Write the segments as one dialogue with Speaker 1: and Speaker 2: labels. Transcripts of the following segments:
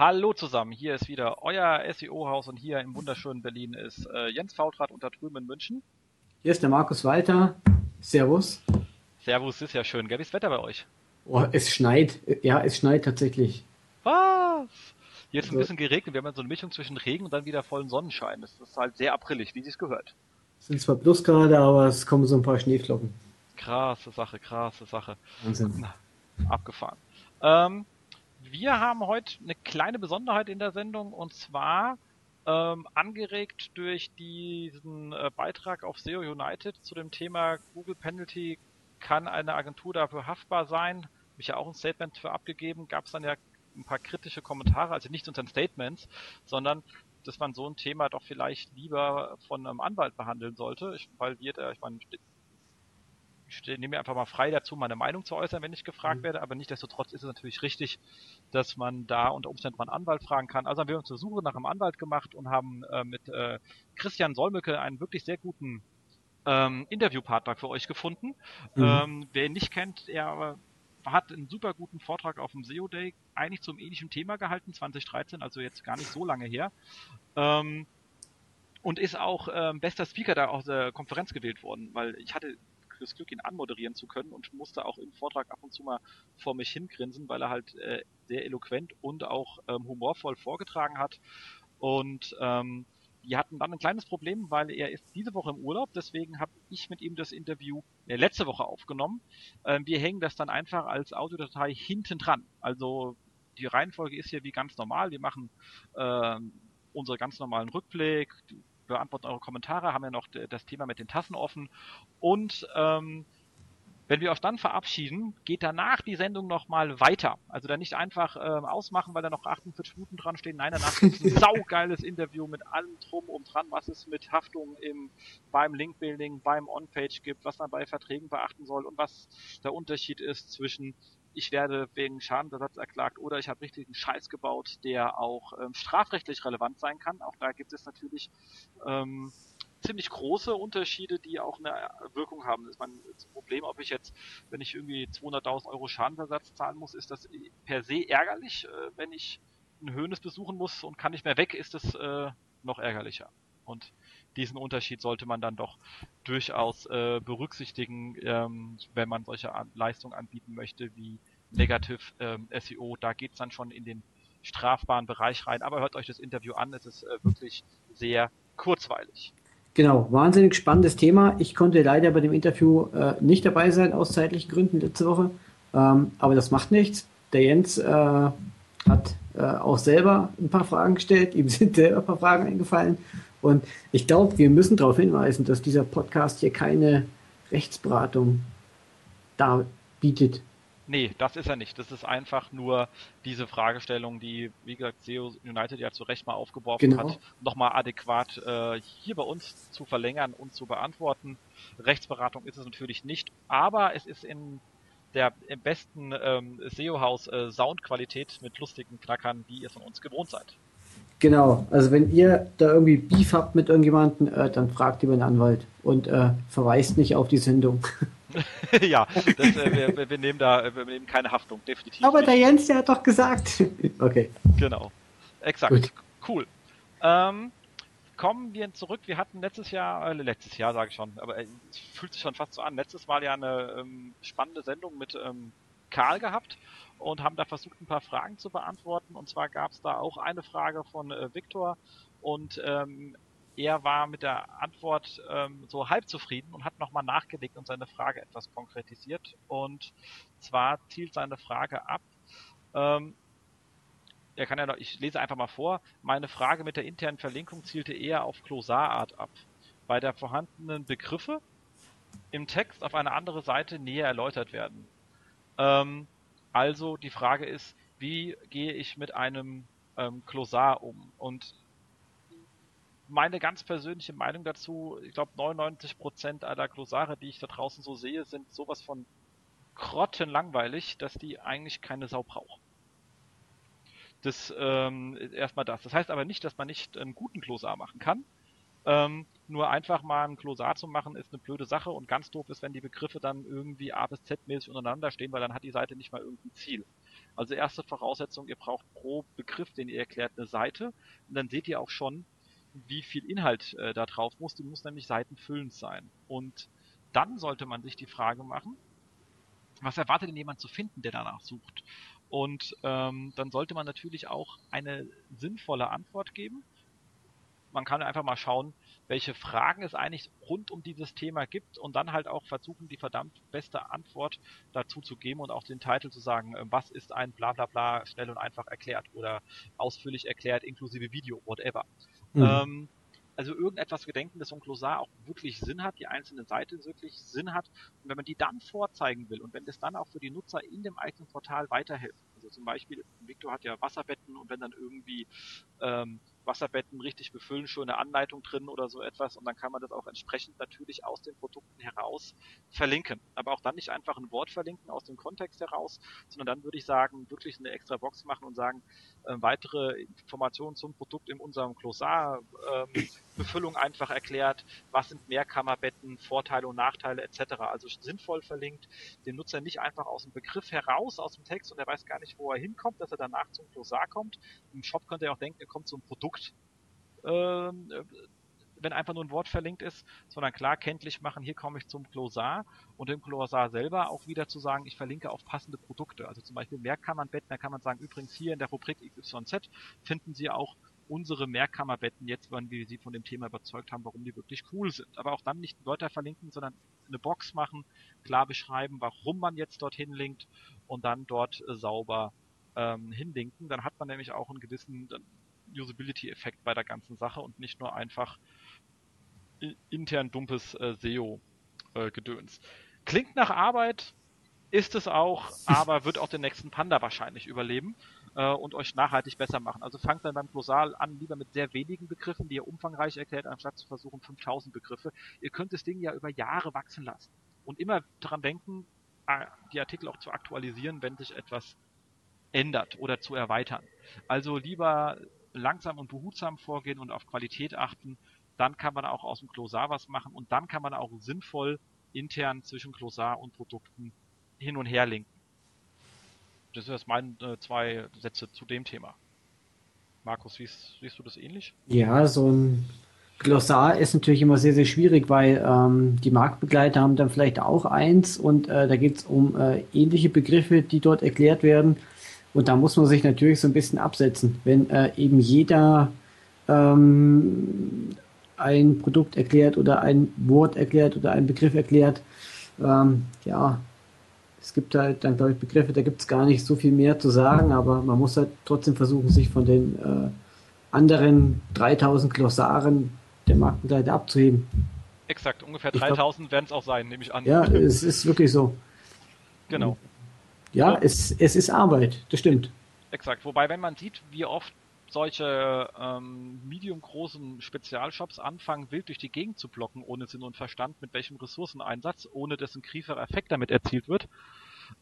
Speaker 1: Hallo zusammen, hier ist wieder euer SEO-Haus und hier im wunderschönen Berlin ist äh, Jens Fautrat unter drüben in München.
Speaker 2: Hier ist der Markus Walter. Servus.
Speaker 1: Servus, ist ja schön. Gell, wie ist das Wetter bei euch?
Speaker 2: Oh, es schneit. Ja, es schneit tatsächlich.
Speaker 1: Was? Jetzt also, ein bisschen geregnet. Wir haben ja so eine Mischung zwischen Regen und dann wieder vollen Sonnenschein. Das ist halt sehr aprillig, wie es gehört.
Speaker 2: Es sind zwar Plusgrade, aber es kommen so ein paar Schneeflocken.
Speaker 1: Krasse Sache, krasse Sache.
Speaker 2: Wahnsinn.
Speaker 1: Abgefahren. Ähm, wir haben heute eine kleine Besonderheit in der Sendung und zwar ähm, angeregt durch diesen äh, Beitrag auf SEO United zu dem Thema Google Penalty kann eine Agentur dafür haftbar sein. Habe ich ja auch ein Statement für abgegeben. Gab es dann ja ein paar kritische Kommentare, also nicht unter den Statements, sondern dass man so ein Thema doch vielleicht lieber von einem Anwalt behandeln sollte, ich, weil wir da, ich meine, ich nehme mir einfach mal frei dazu, meine Meinung zu äußern, wenn ich gefragt mhm. werde, aber nichtsdestotrotz ist es natürlich richtig, dass man da unter Umständen mal einen Anwalt fragen kann. Also haben wir uns eine Suche nach einem Anwalt gemacht und haben äh, mit äh, Christian Solmecke einen wirklich sehr guten ähm, Interviewpartner für euch gefunden. Mhm. Ähm, wer ihn nicht kennt, er hat einen super guten Vortrag auf dem SEO Day eigentlich zum ähnlichen Thema gehalten, 2013, also jetzt gar nicht so lange her. Ähm, und ist auch ähm, bester Speaker da aus der Konferenz gewählt worden, weil ich hatte das Glück, ihn anmoderieren zu können und musste auch im Vortrag ab und zu mal vor mich hingrinsen, weil er halt äh, sehr eloquent und auch ähm, humorvoll vorgetragen hat. Und ähm, die hatten dann ein kleines Problem, weil er ist diese Woche im Urlaub, deswegen habe ich mit ihm das Interview äh, letzte Woche aufgenommen. Ähm, wir hängen das dann einfach als Audiodatei hinten dran. Also die Reihenfolge ist hier wie ganz normal. Wir machen äh, unsere ganz normalen Rückblick, beantworten eure Kommentare, haben ja noch das Thema mit den Tassen offen. Und ähm, wenn wir uns dann verabschieden, geht danach die Sendung nochmal weiter. Also dann nicht einfach ähm, ausmachen, weil da noch 48 Minuten dran stehen. Nein, danach gibt es ein saugeiles Interview mit allem drum und dran, was es mit Haftung im, beim Linkbuilding, beim On-Page gibt, was man bei Verträgen beachten soll und was der Unterschied ist zwischen ich werde wegen Schadensersatz erklagt oder ich habe richtigen Scheiß gebaut, der auch ähm, strafrechtlich relevant sein kann. Auch da gibt es natürlich ähm, ziemlich große Unterschiede, die auch eine Wirkung haben. Das ist mein das Problem, ob ich jetzt, wenn ich irgendwie 200.000 Euro Schadensersatz zahlen muss, ist das per se ärgerlich. Äh, wenn ich ein Höhnes besuchen muss und kann nicht mehr weg, ist es äh, noch ärgerlicher. Und diesen Unterschied sollte man dann doch durchaus äh, berücksichtigen, ähm, wenn man solche An Leistungen anbieten möchte wie Negative ähm, SEO. Da geht's dann schon in den strafbaren Bereich rein. Aber hört euch das Interview an, es ist äh, wirklich sehr kurzweilig.
Speaker 2: Genau, wahnsinnig spannendes Thema. Ich konnte leider bei dem Interview äh, nicht dabei sein, aus zeitlichen Gründen letzte Woche. Ähm, aber das macht nichts. Der Jens äh, hat äh, auch selber ein paar Fragen gestellt. Ihm sind selber ein paar Fragen eingefallen. Und ich glaube, wir müssen darauf hinweisen, dass dieser Podcast hier keine Rechtsberatung da bietet.
Speaker 1: Nee, das ist er nicht. Das ist einfach nur diese Fragestellung, die, wie gesagt, SEO United ja zu Recht mal aufgeworfen genau. hat, nochmal adäquat äh, hier bei uns zu verlängern und zu beantworten. Rechtsberatung ist es natürlich nicht, aber es ist in der im besten ähm, SEO-Haus äh, Soundqualität mit lustigen Knackern, die ihr von uns gewohnt seid.
Speaker 2: Genau, also wenn ihr da irgendwie Beef habt mit irgendjemandem, äh, dann fragt lieber einen Anwalt und äh, verweist nicht auf die Sendung.
Speaker 1: ja, das, äh, wir, wir, nehmen da wir nehmen keine Haftung, definitiv.
Speaker 2: Aber nicht. der Jens, der hat doch gesagt. okay.
Speaker 1: Genau. Exakt. Gut. Cool. Ähm, kommen wir zurück. Wir hatten letztes Jahr, äh, letztes Jahr sage ich schon, aber äh, es fühlt sich schon fast so an. Letztes Mal ja eine ähm, spannende Sendung mit ähm, Karl gehabt und haben da versucht, ein paar Fragen zu beantworten. Und zwar gab es da auch eine Frage von äh, Viktor und ähm, er war mit der Antwort ähm, so halb zufrieden und hat nochmal nachgelegt und seine Frage etwas konkretisiert. Und zwar zielt seine Frage ab, ähm, er kann ja noch, ich lese einfach mal vor, meine Frage mit der internen Verlinkung zielte eher auf Klosarart ab. Bei der vorhandenen Begriffe im Text auf eine andere Seite näher erläutert werden. Ähm, also die Frage ist, wie gehe ich mit einem ähm, Klosar um? Und meine ganz persönliche Meinung dazu, ich glaube 99% aller Klosare, die ich da draußen so sehe, sind sowas von grottenlangweilig, dass die eigentlich keine Sau brauchen. Das ähm, erstmal das. Das heißt aber nicht, dass man nicht einen guten Klosar machen kann. Ähm, nur einfach mal ein Klosar zu machen, ist eine blöde Sache und ganz doof ist, wenn die Begriffe dann irgendwie A bis Z mäßig untereinander stehen, weil dann hat die Seite nicht mal irgendein Ziel. Also erste Voraussetzung, ihr braucht pro Begriff, den ihr erklärt, eine Seite. Und dann seht ihr auch schon, wie viel Inhalt äh, da drauf muss. Die muss nämlich seitenfüllend sein. Und dann sollte man sich die Frage machen, was erwartet denn jemand zu finden, der danach sucht? Und ähm, dann sollte man natürlich auch eine sinnvolle Antwort geben. Man kann einfach mal schauen, welche Fragen es eigentlich rund um dieses Thema gibt und dann halt auch versuchen, die verdammt beste Antwort dazu zu geben und auch den Titel zu sagen, äh, was ist ein bla bla bla schnell und einfach erklärt oder ausführlich erklärt, inklusive Video, whatever. Mhm. Ähm, also irgendetwas gedenken, das so ein Glossar auch wirklich Sinn hat, die einzelne Seite wirklich Sinn hat. Und wenn man die dann vorzeigen will und wenn das dann auch für die Nutzer in dem eigenen Portal weiterhilft, also zum Beispiel, Victor hat ja Wasserbetten und wenn dann irgendwie ähm, Wasserbetten richtig befüllen, schon eine Anleitung drin oder so etwas und dann kann man das auch entsprechend natürlich aus den Produkten heraus verlinken. Aber auch dann nicht einfach ein Wort verlinken aus dem Kontext heraus, sondern dann würde ich sagen, wirklich eine extra Box machen und sagen, äh, weitere Informationen zum Produkt in unserem Glossar, ähm, Befüllung einfach erklärt, was sind Mehrkammerbetten, Vorteile und Nachteile etc. Also sinnvoll verlinkt, den Nutzer nicht einfach aus dem Begriff heraus, aus dem Text und er weiß gar nicht, wo er hinkommt, dass er danach zum Glossar kommt. Im Shop könnte er auch denken, er kommt zum Produkt. Ähm, wenn einfach nur ein Wort verlinkt ist, sondern klar kenntlich machen, hier komme ich zum Glossar und im Glossar selber auch wieder zu sagen, ich verlinke auf passende Produkte. Also zum Beispiel Mehrkammernbetten, da kann man sagen, übrigens hier in der Rubrik XYZ finden Sie auch unsere Mehrkammerbetten jetzt, wenn wir sie von dem Thema überzeugt haben, warum die wirklich cool sind. Aber auch dann nicht Wörter verlinken, sondern eine Box machen, klar beschreiben, warum man jetzt dorthin linkt und dann dort äh, sauber ähm, hinlinken. Dann hat man nämlich auch einen gewissen Usability-Effekt bei der ganzen Sache und nicht nur einfach intern dumpes äh, SEO-Gedöns. Äh, Klingt nach Arbeit, ist es auch, aber wird auch den nächsten Panda wahrscheinlich überleben äh, und euch nachhaltig besser machen. Also fangt dann beim Glossal an, lieber mit sehr wenigen Begriffen, die ihr umfangreich erklärt, anstatt zu versuchen 5000 Begriffe. Ihr könnt das Ding ja über Jahre wachsen lassen und immer daran denken, die Artikel auch zu aktualisieren, wenn sich etwas ändert oder zu erweitern. Also lieber langsam und behutsam vorgehen und auf Qualität achten, dann kann man auch aus dem Glossar was machen und dann kann man auch sinnvoll intern zwischen Glossar und Produkten hin und her linken. Das sind jetzt meine äh, zwei Sätze zu dem Thema. Markus, siehst, siehst du das ähnlich?
Speaker 2: Ja, so ein Glossar ist natürlich immer sehr, sehr schwierig, weil ähm, die Marktbegleiter haben dann vielleicht auch eins und äh, da geht es um äh, ähnliche Begriffe, die dort erklärt werden. Und da muss man sich natürlich so ein bisschen absetzen. Wenn äh, eben jeder ähm, ein Produkt erklärt oder ein Wort erklärt oder einen Begriff erklärt, ähm, ja, es gibt halt dann, glaube ich, Begriffe, da gibt es gar nicht so viel mehr zu sagen, aber man muss halt trotzdem versuchen, sich von den äh, anderen 3000 Glossaren der Marktbegleiter abzuheben.
Speaker 1: Exakt, ungefähr 3000 werden es auch sein, nehme ich an.
Speaker 2: Ja, es ist wirklich so.
Speaker 1: Genau.
Speaker 2: Ja, so. es, es ist Arbeit, das stimmt.
Speaker 1: Exakt, wobei, wenn man sieht, wie oft solche ähm, medium-großen Spezialshops anfangen, wild durch die Gegend zu blocken, ohne Sinn und Verstand, mit welchem Ressourceneinsatz, ohne dass ein grieferer Effekt damit erzielt wird,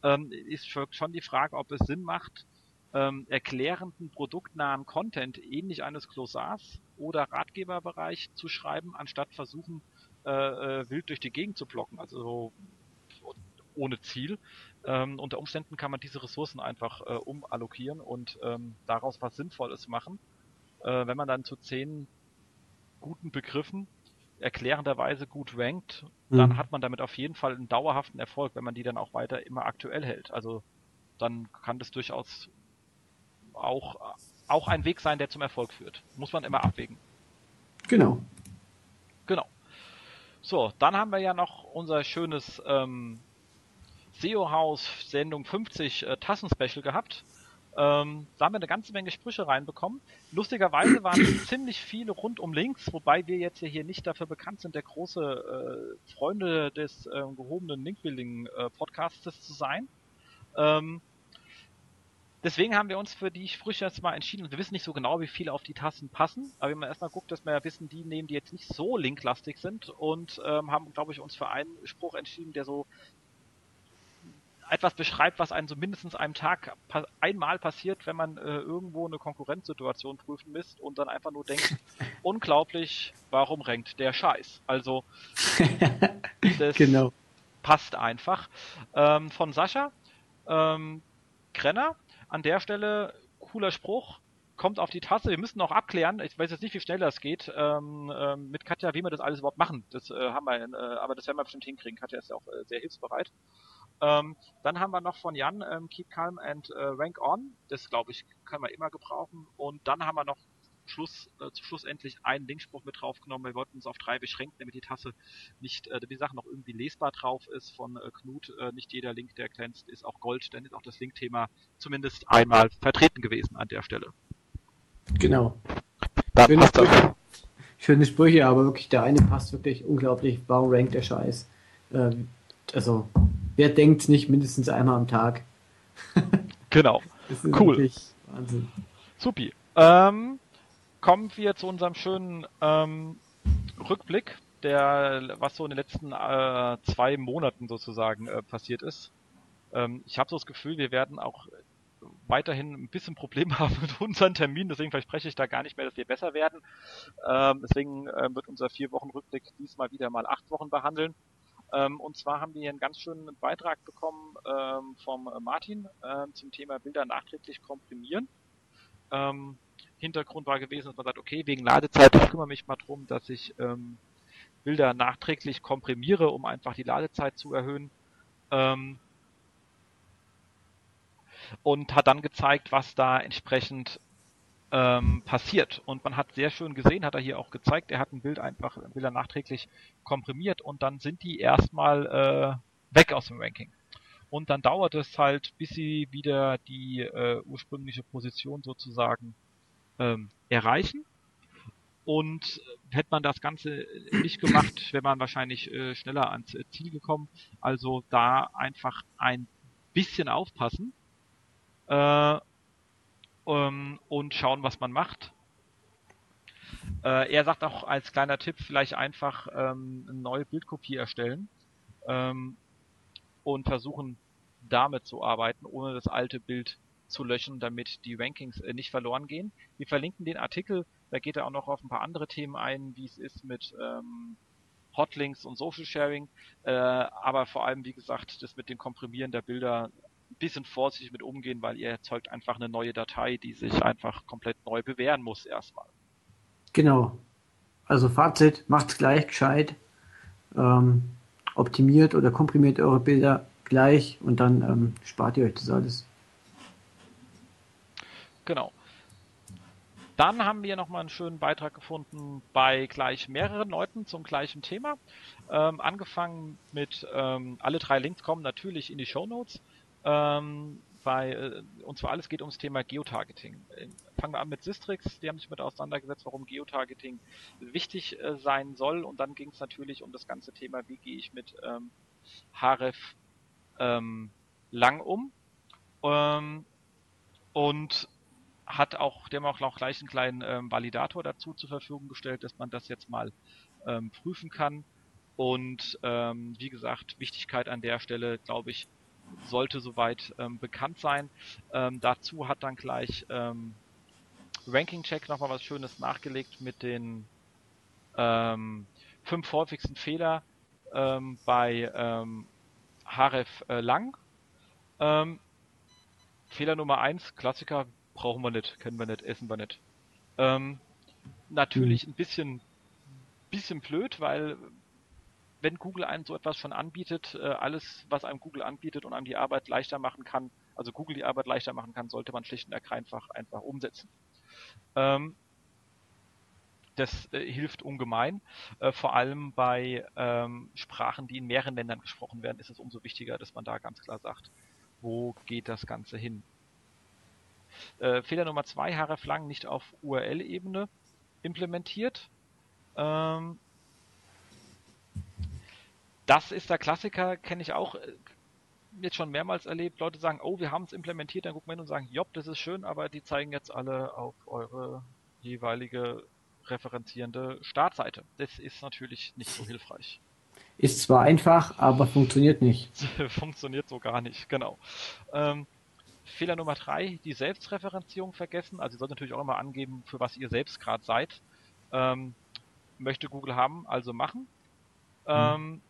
Speaker 1: ähm, ist schon die Frage, ob es Sinn macht, ähm, erklärenden, produktnahen Content ähnlich eines Glossars oder Ratgeberbereich zu schreiben, anstatt versuchen, äh, äh, wild durch die Gegend zu blocken, also ohne Ziel. Ähm, unter Umständen kann man diese Ressourcen einfach äh, umallokieren und ähm, daraus was Sinnvolles machen. Äh, wenn man dann zu zehn guten Begriffen erklärenderweise gut rankt, mhm. dann hat man damit auf jeden Fall einen dauerhaften Erfolg, wenn man die dann auch weiter immer aktuell hält. Also dann kann das durchaus auch, auch ein Weg sein, der zum Erfolg führt. Muss man immer abwägen.
Speaker 2: Genau.
Speaker 1: Genau. So, dann haben wir ja noch unser schönes ähm, SEO House Sendung 50 äh, Tassen-Special gehabt. Ähm, da haben wir eine ganze Menge Sprüche reinbekommen. Lustigerweise waren es ziemlich viele rund um Links, wobei wir jetzt hier nicht dafür bekannt sind, der große äh, Freunde des äh, gehobenen Linkbuilding-Podcasts äh, zu sein. Ähm, deswegen haben wir uns für die Sprüche jetzt mal entschieden. Und wir wissen nicht so genau, wie viele auf die Tassen passen, aber wenn man erstmal guckt, dass wir ja wissen, die nehmen, die jetzt nicht so linklastig sind und ähm, haben, glaube ich, uns für einen Spruch entschieden, der so etwas beschreibt, was einem so mindestens einem Tag pa einmal passiert, wenn man äh, irgendwo eine Konkurrenzsituation prüfen misst und dann einfach nur denkt, unglaublich, warum renkt der Scheiß? Also das
Speaker 2: genau.
Speaker 1: passt einfach. Ähm, von Sascha, ähm, Krenner. An der Stelle cooler Spruch kommt auf die Tasse. Wir müssen noch abklären. Ich weiß jetzt nicht, wie schnell das geht ähm, ähm, mit Katja, wie wir das alles überhaupt machen. Das äh, haben wir, äh, aber das werden wir bestimmt hinkriegen. Katja ist ja auch äh, sehr hilfsbereit. Ähm, dann haben wir noch von Jan ähm, Keep Calm and äh, Rank On. Das glaube ich können wir immer gebrauchen. Und dann haben wir noch Schluss, äh, zu Schluss endlich einen Linkspruch mit draufgenommen. Wir wollten uns auf drei beschränken, damit die Tasse nicht, äh, die Sache noch irgendwie lesbar drauf ist von äh, Knut. Äh, nicht jeder Link, der glänzt, ist auch Gold. Dann ist auch das Linkthema zumindest einmal vertreten gewesen an der Stelle.
Speaker 2: Genau. Schöne Sprüche, schöne Sprüche, aber wirklich der eine passt wirklich unglaublich. Warum rankt der Scheiß? Ähm, also, wer denkt nicht mindestens einmal am Tag?
Speaker 1: genau. cool.
Speaker 2: Wahnsinn.
Speaker 1: Supi. Ähm, kommen wir zu unserem schönen ähm, Rückblick, der was so in den letzten äh, zwei Monaten sozusagen äh, passiert ist. Ähm, ich habe so das Gefühl, wir werden auch weiterhin ein bisschen Probleme haben mit unseren Terminen, deswegen verspreche ich da gar nicht mehr, dass wir besser werden. Ähm, deswegen äh, wird unser vier Wochen Rückblick diesmal wieder mal acht Wochen behandeln. Ähm, und zwar haben wir hier einen ganz schönen Beitrag bekommen ähm, vom Martin äh, zum Thema Bilder nachträglich komprimieren. Ähm, Hintergrund war gewesen, dass man sagt, okay, wegen Ladezeit, ich kümmere mich mal drum, dass ich ähm, Bilder nachträglich komprimiere, um einfach die Ladezeit zu erhöhen. Ähm, und hat dann gezeigt, was da entsprechend ähm, passiert. Und man hat sehr schön gesehen, hat er hier auch gezeigt, er hat ein Bild einfach, Bilder nachträglich komprimiert und dann sind die erstmal äh, weg aus dem Ranking. Und dann dauert es halt, bis sie wieder die äh, ursprüngliche Position sozusagen ähm, erreichen. Und hätte man das Ganze nicht gemacht, wäre man wahrscheinlich äh, schneller ans Ziel gekommen. Also da einfach ein bisschen aufpassen äh, ähm, und schauen, was man macht. Äh, er sagt auch als kleiner Tipp vielleicht einfach ähm, eine neue Bildkopie erstellen ähm, und versuchen damit zu arbeiten, ohne das alte Bild zu löschen, damit die Rankings äh, nicht verloren gehen. Wir verlinken den Artikel, da geht er auch noch auf ein paar andere Themen ein, wie es ist mit ähm, Hotlinks und Social Sharing, äh, aber vor allem, wie gesagt, das mit dem Komprimieren der Bilder bisschen vorsichtig mit umgehen, weil ihr erzeugt einfach eine neue Datei, die sich einfach komplett neu bewähren muss erstmal.
Speaker 2: Genau. Also Fazit, macht's gleich gescheit, ähm, optimiert oder komprimiert eure Bilder gleich und dann ähm, spart ihr euch das alles.
Speaker 1: Genau. Dann haben wir nochmal einen schönen Beitrag gefunden bei gleich mehreren Leuten zum gleichen Thema. Ähm, angefangen mit, ähm, alle drei Links kommen natürlich in die Show Notes. Ähm, bei, äh, und zwar alles geht ums Thema Geotargeting. Äh, fangen wir an mit Sistrix, die haben sich mit auseinandergesetzt, warum Geotargeting wichtig äh, sein soll. Und dann ging es natürlich um das ganze Thema, wie gehe ich mit ähm, Href ähm, lang um. Ähm, und hat auch, dem auch gleich einen kleinen ähm, Validator dazu zur Verfügung gestellt, dass man das jetzt mal ähm, prüfen kann. Und ähm, wie gesagt, Wichtigkeit an der Stelle, glaube ich, sollte soweit ähm, bekannt sein. Ähm, dazu hat dann gleich ähm, Ranking Check nochmal was Schönes nachgelegt mit den ähm, fünf häufigsten Fehler ähm, bei ähm, Href äh, Lang. Ähm, Fehler Nummer eins, Klassiker, brauchen wir nicht, kennen wir nicht, essen wir nicht. Natürlich mhm. ein bisschen, bisschen blöd, weil wenn Google einem so etwas schon anbietet, äh, alles, was einem Google anbietet und einem die Arbeit leichter machen kann, also Google die Arbeit leichter machen kann, sollte man schlicht und ergreifend einfach umsetzen. Ähm, das äh, hilft ungemein. Äh, vor allem bei ähm, Sprachen, die in mehreren Ländern gesprochen werden, ist es umso wichtiger, dass man da ganz klar sagt, wo geht das Ganze hin. Äh, Fehler Nummer zwei, href lang nicht auf URL-Ebene implementiert. Ähm, das ist der Klassiker, kenne ich auch äh, jetzt schon mehrmals erlebt. Leute sagen, oh, wir haben es implementiert, dann gucken wir hin und sagen, jopp, das ist schön, aber die zeigen jetzt alle auf eure jeweilige referenzierende Startseite. Das ist natürlich nicht so hilfreich.
Speaker 2: Ist zwar einfach, aber funktioniert nicht.
Speaker 1: funktioniert so gar nicht, genau. Ähm, Fehler Nummer drei, die Selbstreferenzierung vergessen. Also ihr sollt natürlich auch immer angeben, für was ihr selbst gerade seid. Ähm, möchte Google haben, also machen. Mhm. Ähm,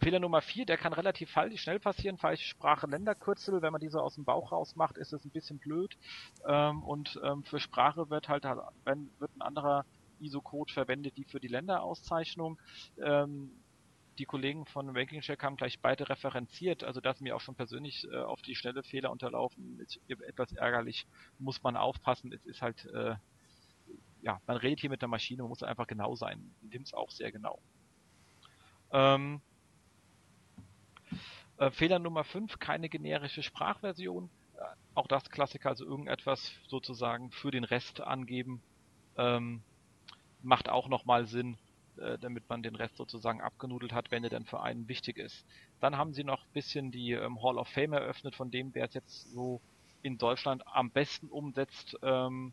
Speaker 1: Fehler Nummer vier, der kann relativ falsch, schnell passieren, falsche Sprache, Länderkürzel, wenn man diese aus dem Bauch raus macht, ist es ein bisschen blöd. Ähm, und ähm, für Sprache wird halt, wenn, wird ein anderer ISO-Code verwendet, die für die Länderauszeichnung. Ähm, die Kollegen von Ranking Check haben gleich beide referenziert, also da sind mir auch schon persönlich äh, auf die schnelle Fehler unterlaufen. Ist etwas ärgerlich, muss man aufpassen. Es ist halt, äh, ja, man redet hier mit der Maschine, man muss einfach genau sein. Nimmt es auch sehr genau. Ähm, äh, Fehler Nummer 5, keine generische Sprachversion. Äh, auch das Klassiker, also irgendetwas sozusagen für den Rest angeben, ähm, macht auch nochmal Sinn, äh, damit man den Rest sozusagen abgenudelt hat, wenn er dann für einen wichtig ist. Dann haben sie noch ein bisschen die ähm, Hall of Fame eröffnet, von dem wer es jetzt so in Deutschland am besten umsetzt. Ähm,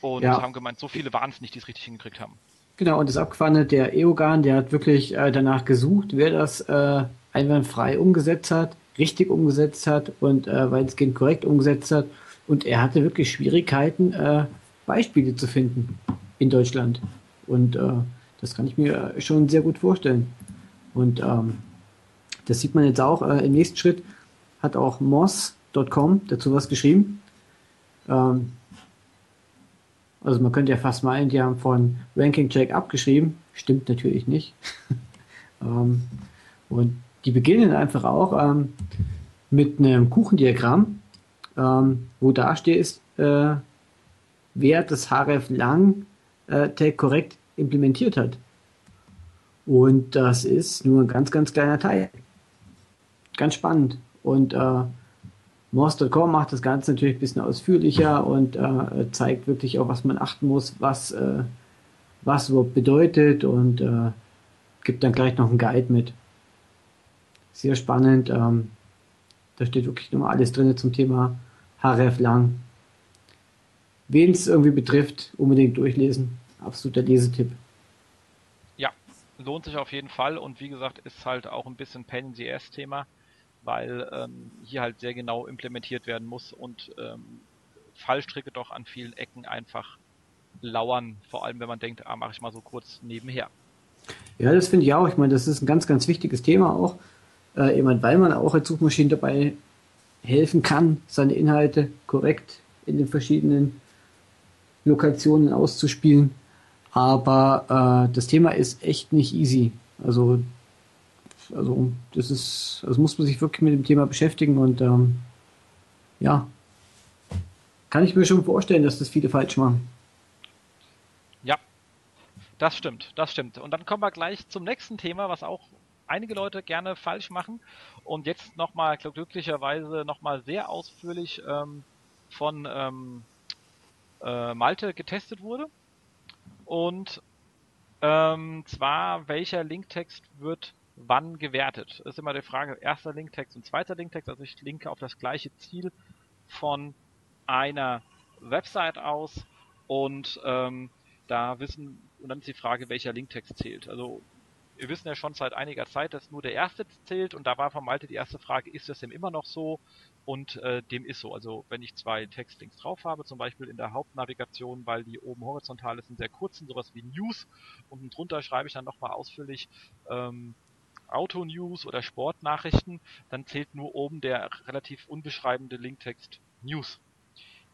Speaker 1: und ja. haben gemeint, so viele waren es nicht, die es richtig hingekriegt haben.
Speaker 2: Genau, und das Abgefahrene, der Eogan, der hat wirklich äh, danach gesucht, wer das äh, einwandfrei umgesetzt hat, richtig umgesetzt hat und äh, weitestgehend korrekt umgesetzt hat. Und er hatte wirklich Schwierigkeiten, äh, Beispiele zu finden in Deutschland. Und äh, das kann ich mir schon sehr gut vorstellen. Und ähm, das sieht man jetzt auch äh, im nächsten Schritt, hat auch moss.com dazu was geschrieben. Ähm, also man könnte ja fast meinen, die haben von Ranking Check abgeschrieben. Stimmt natürlich nicht. ähm, und die beginnen einfach auch ähm, mit einem Kuchendiagramm, ähm, wo da steht, äh, wer das href lang äh, Tag korrekt implementiert hat. Und das ist nur ein ganz, ganz kleiner Teil. Ganz spannend. Und äh, Morse.com macht das Ganze natürlich ein bisschen ausführlicher und äh, zeigt wirklich auch, was man achten muss, was, äh, was überhaupt bedeutet und äh, gibt dann gleich noch einen Guide mit. Sehr spannend. Ähm, da steht wirklich nochmal alles drin zum Thema HRF lang. Wen es irgendwie betrifft, unbedingt durchlesen. Absoluter Lesetipp.
Speaker 1: Ja, lohnt sich auf jeden Fall und wie gesagt, ist halt auch ein bisschen Pain weil ähm, hier halt sehr genau implementiert werden muss und ähm, Fallstricke doch an vielen Ecken einfach lauern, vor allem wenn man denkt, ah, mache ich mal so kurz nebenher.
Speaker 2: Ja, das finde ich auch. Ich meine, das ist ein ganz, ganz wichtiges Thema auch, äh, eben, weil man auch als Suchmaschine dabei helfen kann, seine Inhalte korrekt in den verschiedenen Lokationen auszuspielen. Aber äh, das Thema ist echt nicht easy. Also also das ist, also muss man sich wirklich mit dem Thema beschäftigen und ähm, ja, kann ich mir schon vorstellen, dass das viele falsch machen.
Speaker 1: Ja, das stimmt, das stimmt. Und dann kommen wir gleich zum nächsten Thema, was auch einige Leute gerne falsch machen und jetzt nochmal glücklicherweise nochmal sehr ausführlich ähm, von ähm, äh, Malte getestet wurde. Und ähm, zwar, welcher Linktext wird wann gewertet. Das ist immer die Frage, erster Linktext und zweiter Linktext. Also ich linke auf das gleiche Ziel von einer Website aus und ähm, da wissen, und dann ist die Frage, welcher Linktext zählt. Also wir wissen ja schon seit einiger Zeit, dass nur der erste zählt und da war von Malte die erste Frage, ist das denn immer noch so? Und äh, dem ist so. Also wenn ich zwei Textlinks drauf habe, zum Beispiel in der Hauptnavigation, weil die oben horizontal ist, sind sehr kurzen, sowas wie News und drunter schreibe ich dann nochmal ausführlich ähm, Auto-News oder Sportnachrichten, dann zählt nur oben der relativ unbeschreibende Linktext News.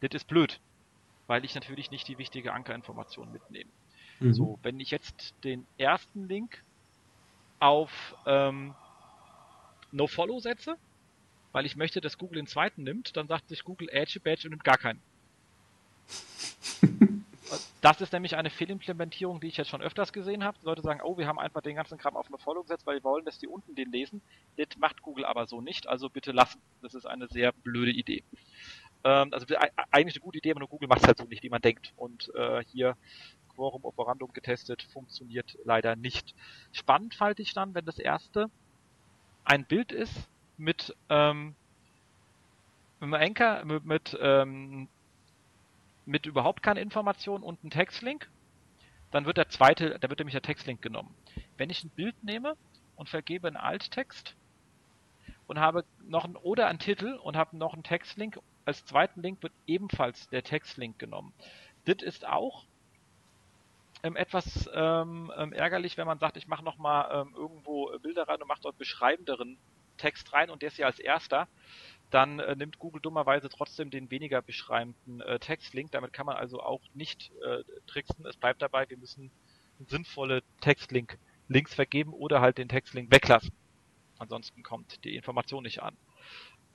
Speaker 1: Das ist blöd, weil ich natürlich nicht die wichtige Ankerinformation mitnehme. Mhm. So, wenn ich jetzt den ersten Link auf ähm, NoFollow setze, weil ich möchte, dass Google den zweiten nimmt, dann sagt sich Google Edge Badge und nimmt gar keinen. Das ist nämlich eine Fehlimplementierung, die ich jetzt schon öfters gesehen habe. Leute sagen, oh, wir haben einfach den ganzen Kram auf eine Follow gesetzt, weil wir wollen, dass die unten den lesen. Das macht Google aber so nicht, also bitte lassen. Das ist eine sehr blöde Idee. Ähm, also eigentlich eine gute Idee, aber nur Google macht es halt so nicht, wie man denkt. Und äh, hier Quorum Operandum getestet, funktioniert leider nicht. Spannend fand ich dann, wenn das erste ein Bild ist mit ähm, mit Anker, mit, mit ähm, mit überhaupt keine Information und einen Textlink, dann wird der zweite, da wird nämlich der Textlink genommen. Wenn ich ein Bild nehme und vergebe einen Alttext und habe noch ein oder einen Titel und habe noch einen Textlink, als zweiten Link wird ebenfalls der Textlink genommen. Das ist auch ähm, etwas ähm, ähm, ärgerlich, wenn man sagt, ich mache nochmal ähm, irgendwo Bilder rein und mache dort beschreibenderen Text rein und der ist ja als erster, dann äh, nimmt Google dummerweise trotzdem den weniger beschreibenden äh, Textlink. Damit kann man also auch nicht äh, tricksen. Es bleibt dabei, wir müssen sinnvolle Textlink Links vergeben oder halt den Textlink weglassen. Ansonsten kommt die Information nicht an.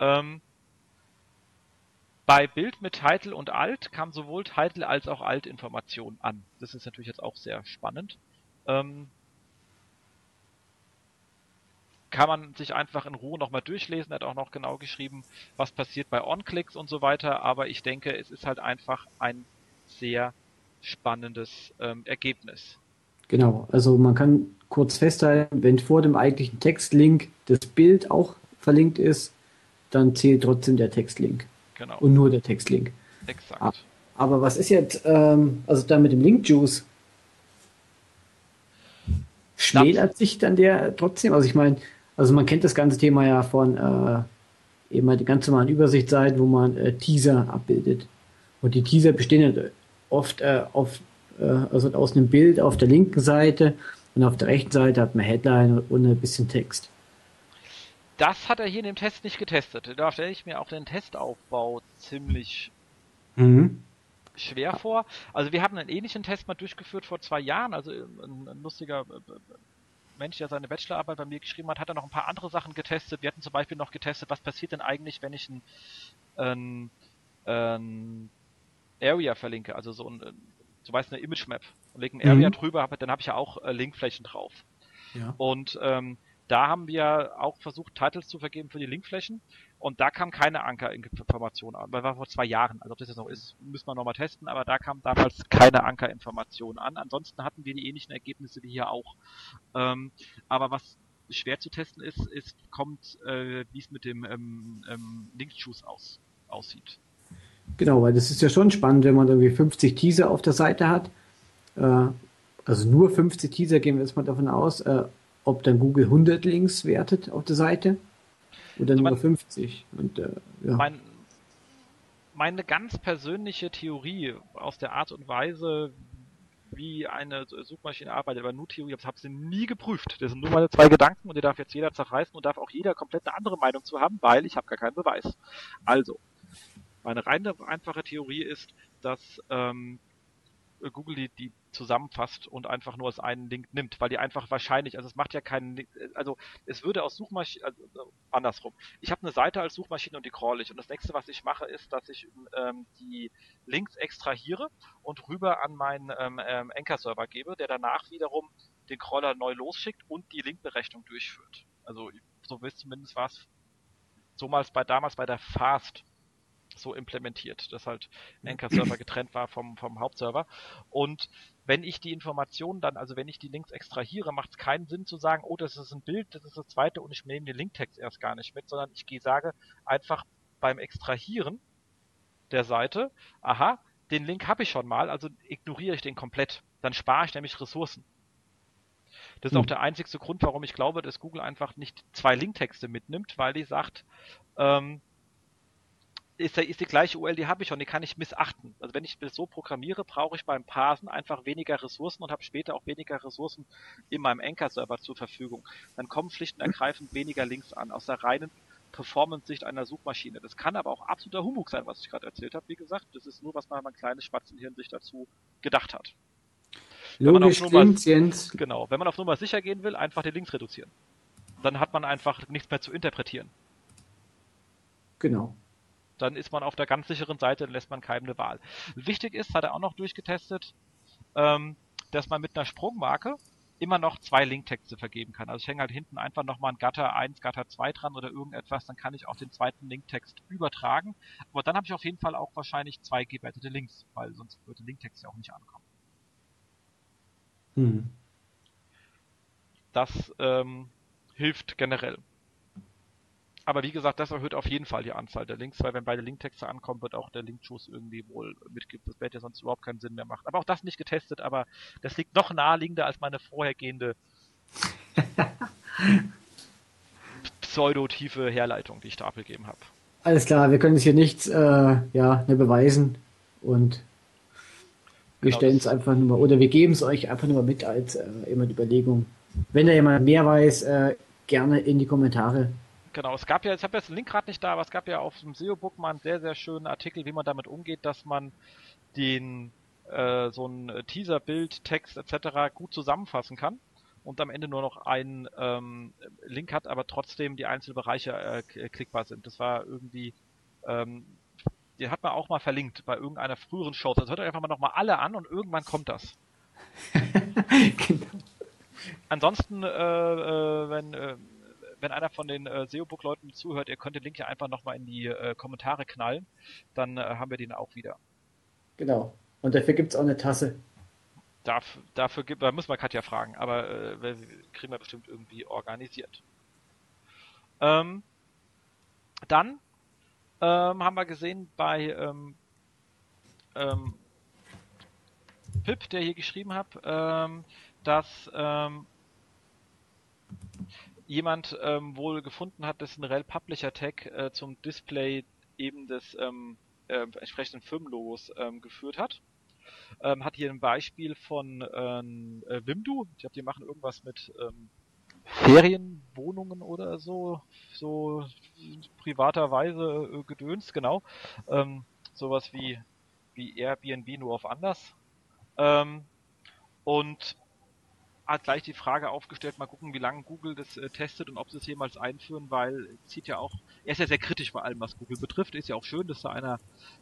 Speaker 1: Ähm, bei Bild mit Title und Alt kam sowohl Title als auch Alt-Information an. Das ist natürlich jetzt auch sehr spannend. Ähm, kann man sich einfach in Ruhe nochmal durchlesen. Er hat auch noch genau geschrieben, was passiert bei On-Clicks und so weiter. Aber ich denke, es ist halt einfach ein sehr spannendes ähm, Ergebnis.
Speaker 2: Genau, also man kann kurz festhalten, wenn vor dem eigentlichen Textlink das Bild auch verlinkt ist, dann zählt trotzdem der Textlink. Genau. Und nur der Textlink. Exakt. Ah, aber was ist jetzt, ähm, also da mit dem Link-Juice? Schmälert sich dann der trotzdem? Also ich meine, also man kennt das ganze Thema ja von äh, eben halt die ganz normalen Übersichtsseiten, wo man äh, Teaser abbildet. Und die Teaser bestehen ja oft äh, auf, äh, also aus einem Bild auf der linken Seite und auf der rechten Seite hat man Headline und ein bisschen Text.
Speaker 1: Das hat er hier in dem Test nicht getestet. Da stelle ich mir auch den Testaufbau ziemlich mhm. schwer vor. Also wir haben einen ähnlichen Test mal durchgeführt vor zwei Jahren. Also ein, ein lustiger äh, Mensch, der seine Bachelorarbeit bei mir geschrieben hat, hat er noch ein paar andere Sachen getestet. Wir hatten zum Beispiel noch getestet, was passiert denn eigentlich, wenn ich ein, ein, ein Area verlinke, also so ein, so weiß eine Image Map und lege ein Area mhm. drüber, dann habe ich ja auch äh, Linkflächen drauf. Ja. Und ähm, da haben wir auch versucht, Titles zu vergeben für die Linkflächen und da kam keine Ankerinformation an. Das war vor zwei Jahren. Also ob das jetzt noch ist, müssen wir nochmal testen, aber da kam damals keine Ankerinformation an. Ansonsten hatten wir die ähnlichen Ergebnisse wie hier auch. Ähm, aber was schwer zu testen ist, ist kommt, äh, wie es mit dem ähm, ähm, Link-Choose aus, aussieht.
Speaker 2: Genau, weil das ist ja schon spannend, wenn man irgendwie 50 Teaser auf der Seite hat. Äh, also nur 50 Teaser gehen wir jetzt mal davon aus. Äh, ob dann Google 100 Links wertet auf der Seite oder also nur 50. Und, äh,
Speaker 1: ja. mein, meine ganz persönliche Theorie aus der Art und Weise, wie eine Suchmaschine arbeitet, aber nur Theorie, ich habe sie nie geprüft. Das sind nur meine zwei Gedanken und die darf jetzt jeder zerreißen und darf auch jeder komplett eine andere Meinung zu haben, weil ich habe gar keinen Beweis. Also, meine reine einfache Theorie ist, dass ähm, Google die, die zusammenfasst und einfach nur als einen Link nimmt, weil die einfach wahrscheinlich, also es macht ja keinen, also es würde aus Suchmaschinen, also andersrum. Ich habe eine Seite als Suchmaschine und die crawl ich und das nächste, was ich mache, ist, dass ich ähm, die Links extrahiere und rüber an meinen ähm, ähm, Anchor-Server gebe, der danach wiederum den Crawler neu losschickt und die Linkberechnung durchführt. Also so zumindest war es so mal bei damals bei der Fast so implementiert, dass halt ein Anchor-Server getrennt war vom, vom Hauptserver. Und wenn ich die Informationen dann, also wenn ich die Links extrahiere, macht es keinen Sinn zu sagen, oh, das ist ein Bild, das ist das zweite und ich nehme den Linktext erst gar nicht mit, sondern ich gehe, sage einfach beim Extrahieren der Seite, aha, den Link habe ich schon mal, also ignoriere ich den komplett. Dann spare ich nämlich Ressourcen. Das ist auch der einzigste Grund, warum ich glaube, dass Google einfach nicht zwei Linktexte mitnimmt, weil die sagt, ähm, ist, ist die gleiche URL, die habe ich schon, die kann ich missachten. Also wenn ich das so programmiere, brauche ich beim Parsen einfach weniger Ressourcen und habe später auch weniger Ressourcen in meinem Anchor-Server zur Verfügung. Dann kommen schlicht und ergreifend weniger Links an, aus der reinen Performance-Sicht einer Suchmaschine. Das kann aber auch absoluter Humbug sein, was ich gerade erzählt habe. Wie gesagt, das ist nur, was man mein kleines Spatzenhirn sich dazu gedacht hat. Logisch, wenn man auf Nummer, Genau, wenn man auf Nummer sicher gehen will, einfach die Links reduzieren. Dann hat man einfach nichts mehr zu interpretieren.
Speaker 2: Genau
Speaker 1: dann ist man auf der ganz sicheren Seite und lässt man keinem eine Wahl. Wichtig ist, hat er auch noch durchgetestet, ähm, dass man mit einer Sprungmarke immer noch zwei Linktexte vergeben kann. Also ich hänge halt hinten einfach nochmal ein Gatter 1, Gatter 2 dran oder irgendetwas, dann kann ich auch den zweiten Linktext übertragen. Aber dann habe ich auf jeden Fall auch wahrscheinlich zwei gewertete Links, weil sonst würde Linktext ja auch nicht ankommen. Hm. Das ähm, hilft generell. Aber wie gesagt, das erhöht auf jeden Fall die Anzahl der Links, weil wenn beide Linktexte ankommen, wird auch der Link-Juice irgendwie wohl mitgibt. Das ja sonst überhaupt keinen Sinn mehr macht. Aber auch das nicht getestet, aber das liegt noch naheliegender als meine vorhergehende pseudo-tiefe Herleitung, die ich da abgegeben habe.
Speaker 2: Alles klar, wir können es hier nichts äh, ja, ne beweisen und Wir
Speaker 1: Genau,
Speaker 2: stellen es einfach nur mal, oder wir geben es euch einfach nur mal mit als äh, immer die Überlegung. Wenn da jemand mehr weiß, äh, gerne in die Kommentare.
Speaker 1: Genau, es gab ja, ich habe jetzt den Link gerade nicht da, aber es gab ja auf dem SEO-Book mal einen sehr, sehr schönen Artikel, wie man damit umgeht, dass man den äh, so ein Teaser-Bild, Text etc. gut zusammenfassen kann und am Ende nur noch einen ähm, Link hat, aber trotzdem die einzelnen Bereiche äh, klickbar sind. Das war irgendwie, ähm, den hat man auch mal verlinkt bei irgendeiner früheren Show. Also hört euch einfach mal nochmal alle an und irgendwann kommt das.
Speaker 2: genau.
Speaker 1: Ansonsten, äh, äh, wenn, äh, wenn einer von den äh, SEO-Book-Leuten zuhört, ihr könnt den Link ja einfach nochmal in die äh, Kommentare knallen, dann äh, haben wir den auch wieder.
Speaker 2: genau. Und dafür gibt es auch eine Tasse.
Speaker 1: Darf, dafür gibt, da müssen wir Katja fragen, aber äh, kriegen wir bestimmt irgendwie organisiert. Ähm, dann ähm, haben wir gesehen bei ähm, ähm, Pip, der hier geschrieben hat, ähm, dass ähm, jemand ähm, wohl gefunden hat, dass ein Rel Publisher Tag äh, zum Display eben des ähm, äh, entsprechenden Firmenlogos ähm, geführt hat ähm, hat hier ein Beispiel von ähm, äh, Wimdu. Ich glaube, die machen irgendwas mit ähm, Ferienwohnungen oder so, so privaterweise äh, gedönst, genau. Ähm, sowas wie, wie Airbnb nur auf anders. Ähm, und hat gleich die Frage aufgestellt, mal gucken, wie lange Google das äh, testet und ob sie es jemals einführen, weil es sieht ja auch, er ist ja sehr kritisch bei allem, was Google betrifft, ist ja auch schön, dass da einer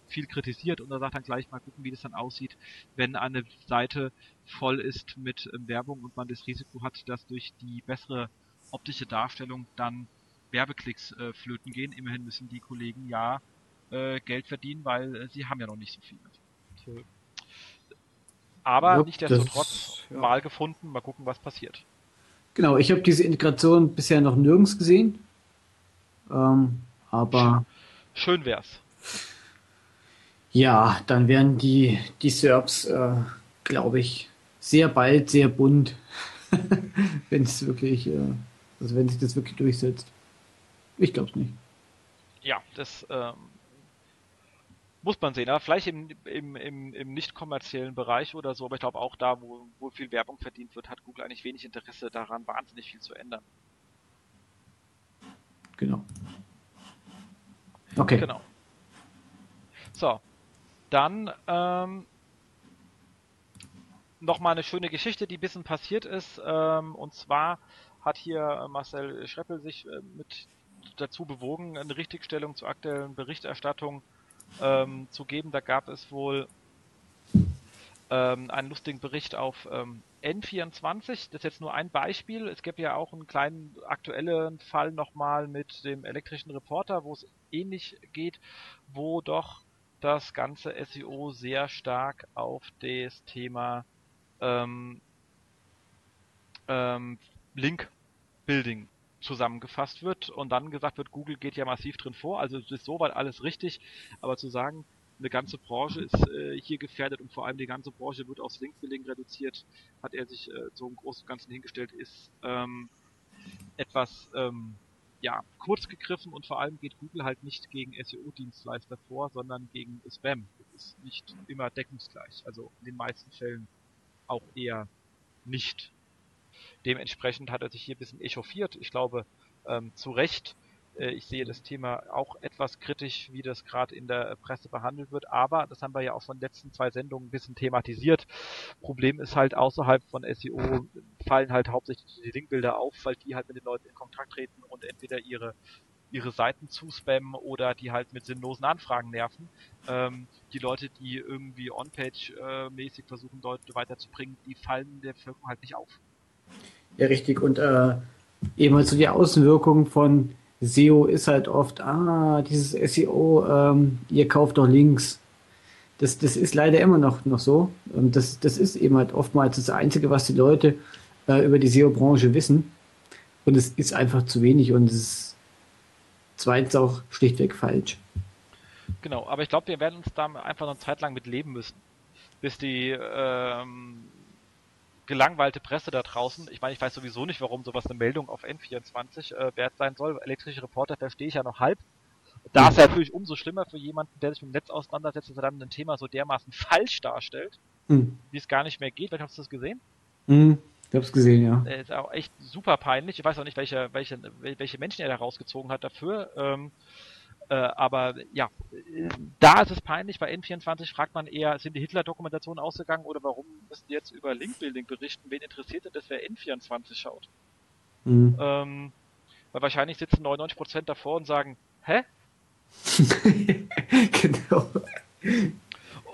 Speaker 1: viel kritisiert und er sagt dann gleich mal gucken, wie das dann aussieht, wenn eine Seite voll ist mit ähm, Werbung und man das Risiko hat, dass durch die bessere optische Darstellung dann Werbeklicks äh, flöten gehen. Immerhin müssen die Kollegen ja äh, Geld verdienen, weil äh, sie haben ja noch nicht so viel. So. Aber nichtsdestotrotz
Speaker 2: das- ja.
Speaker 1: mal gefunden, mal gucken, was passiert.
Speaker 2: Genau, ich habe diese Integration bisher noch nirgends gesehen. Ähm, aber
Speaker 1: Schön wär's.
Speaker 2: ja, dann werden die, die Serbs, äh, glaube ich, sehr bald sehr bunt. wenn es wirklich, äh, also wenn sich das wirklich durchsetzt. Ich glaube es nicht.
Speaker 1: Ja, das ähm, muss man sehen. Aber vielleicht im, im, im, im nicht kommerziellen Bereich oder so, aber ich glaube auch da, wo, wo viel Werbung verdient wird, hat Google eigentlich wenig Interesse daran, wahnsinnig viel zu ändern.
Speaker 2: Genau. Okay.
Speaker 1: Genau. So, dann ähm, nochmal eine schöne Geschichte, die ein bisschen passiert ist. Ähm, und zwar hat hier äh, Marcel Schreppel sich äh, mit dazu bewogen, eine Richtigstellung zur aktuellen Berichterstattung ähm, zu geben. Da gab es wohl ähm, einen lustigen Bericht auf ähm, N24. Das ist jetzt nur ein Beispiel. Es gibt ja auch einen kleinen aktuellen Fall nochmal mit dem elektrischen Reporter, wo es ähnlich geht, wo doch das ganze SEO sehr stark auf das Thema ähm, ähm, Link Building zusammengefasst wird und dann gesagt wird, Google geht ja massiv drin vor, also es ist soweit alles richtig, aber zu sagen, eine ganze Branche ist äh, hier gefährdet und vor allem die ganze Branche wird aufs Link-Building reduziert, hat er sich äh, so im Großen und Ganzen hingestellt, ist ähm, etwas ähm, ja, kurz gegriffen und vor allem geht Google halt nicht gegen SEO-Dienstleister vor, sondern gegen Spam. Das ist nicht immer deckungsgleich, also in den meisten Fällen auch eher nicht. Dementsprechend hat er sich hier ein bisschen echauffiert. Ich glaube, ähm, zu Recht. Äh, ich sehe das Thema auch etwas kritisch, wie das gerade in der Presse behandelt wird. Aber das haben wir ja auch von den letzten zwei Sendungen ein bisschen thematisiert. Problem ist halt, außerhalb von SEO fallen halt hauptsächlich die Linkbilder auf, weil die halt mit den Leuten in Kontakt treten und entweder ihre ihre Seiten zuspammen oder die halt mit sinnlosen Anfragen nerven. Ähm, die Leute, die irgendwie On-Page-mäßig versuchen, Leute weiterzubringen, die fallen der Bevölkerung halt nicht auf.
Speaker 2: Ja, richtig. Und äh, eben halt so die Außenwirkung von SEO ist halt oft, ah, dieses SEO, ähm, ihr kauft doch Links. Das, das ist leider immer noch, noch so. Und das, das ist eben halt oftmals das Einzige, was die Leute äh, über die SEO-Branche wissen. Und es ist einfach zu wenig und es ist zweitens auch schlichtweg falsch.
Speaker 1: Genau, aber ich glaube, wir werden uns da einfach noch eine Zeit lang mit leben müssen, bis die ähm, gelangweilte Presse da draußen, ich meine, ich weiß sowieso nicht, warum sowas eine Meldung auf N24 äh, wert sein soll. Elektrische Reporter verstehe ich ja noch halb. Da ist ja natürlich umso schlimmer für jemanden, der sich mit dem Netz auseinandersetzt, dass er dann ein Thema so dermaßen falsch darstellt. hm. wie es gar nicht mehr geht. Hast du das gesehen?
Speaker 2: Hm. Ich hab's gesehen, ja.
Speaker 1: Der ist auch echt super peinlich. Ich weiß auch nicht, welche, welche, welche Menschen er da rausgezogen hat dafür. Ähm, äh, aber ja, da ist es peinlich. Bei N24 fragt man eher, sind die Hitler-Dokumentationen ausgegangen oder warum müssen jetzt über Linkbuilding berichten? Wen interessiert denn das, wer N24 schaut? Mhm. Ähm, weil wahrscheinlich sitzen 99% davor und sagen, hä? genau.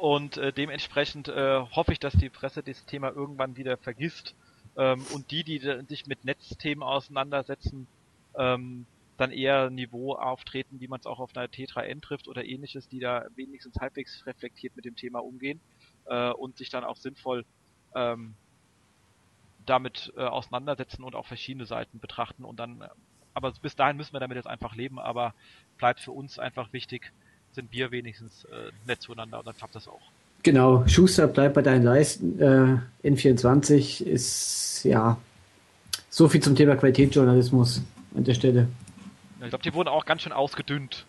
Speaker 1: Und äh, dementsprechend äh, hoffe ich, dass die Presse dieses Thema irgendwann wieder vergisst ähm, und die, die sich mit Netzthemen auseinandersetzen, ähm, dann eher Niveau auftreten, wie man es auch auf einer T3N trifft oder ähnliches, die da wenigstens halbwegs reflektiert mit dem Thema umgehen äh, und sich dann auch sinnvoll ähm, damit äh, auseinandersetzen und auch verschiedene Seiten betrachten und dann, äh, aber bis dahin müssen wir damit jetzt einfach leben, aber bleibt für uns einfach wichtig, sind wir wenigstens äh, nett zueinander und dann klappt das auch.
Speaker 2: Genau, Schuster bleibt bei deinen Leisten. Äh, N24 ist ja so viel zum Thema Qualitätsjournalismus an der Stelle.
Speaker 1: Ja, ich glaube, die wurden auch ganz schön ausgedünnt.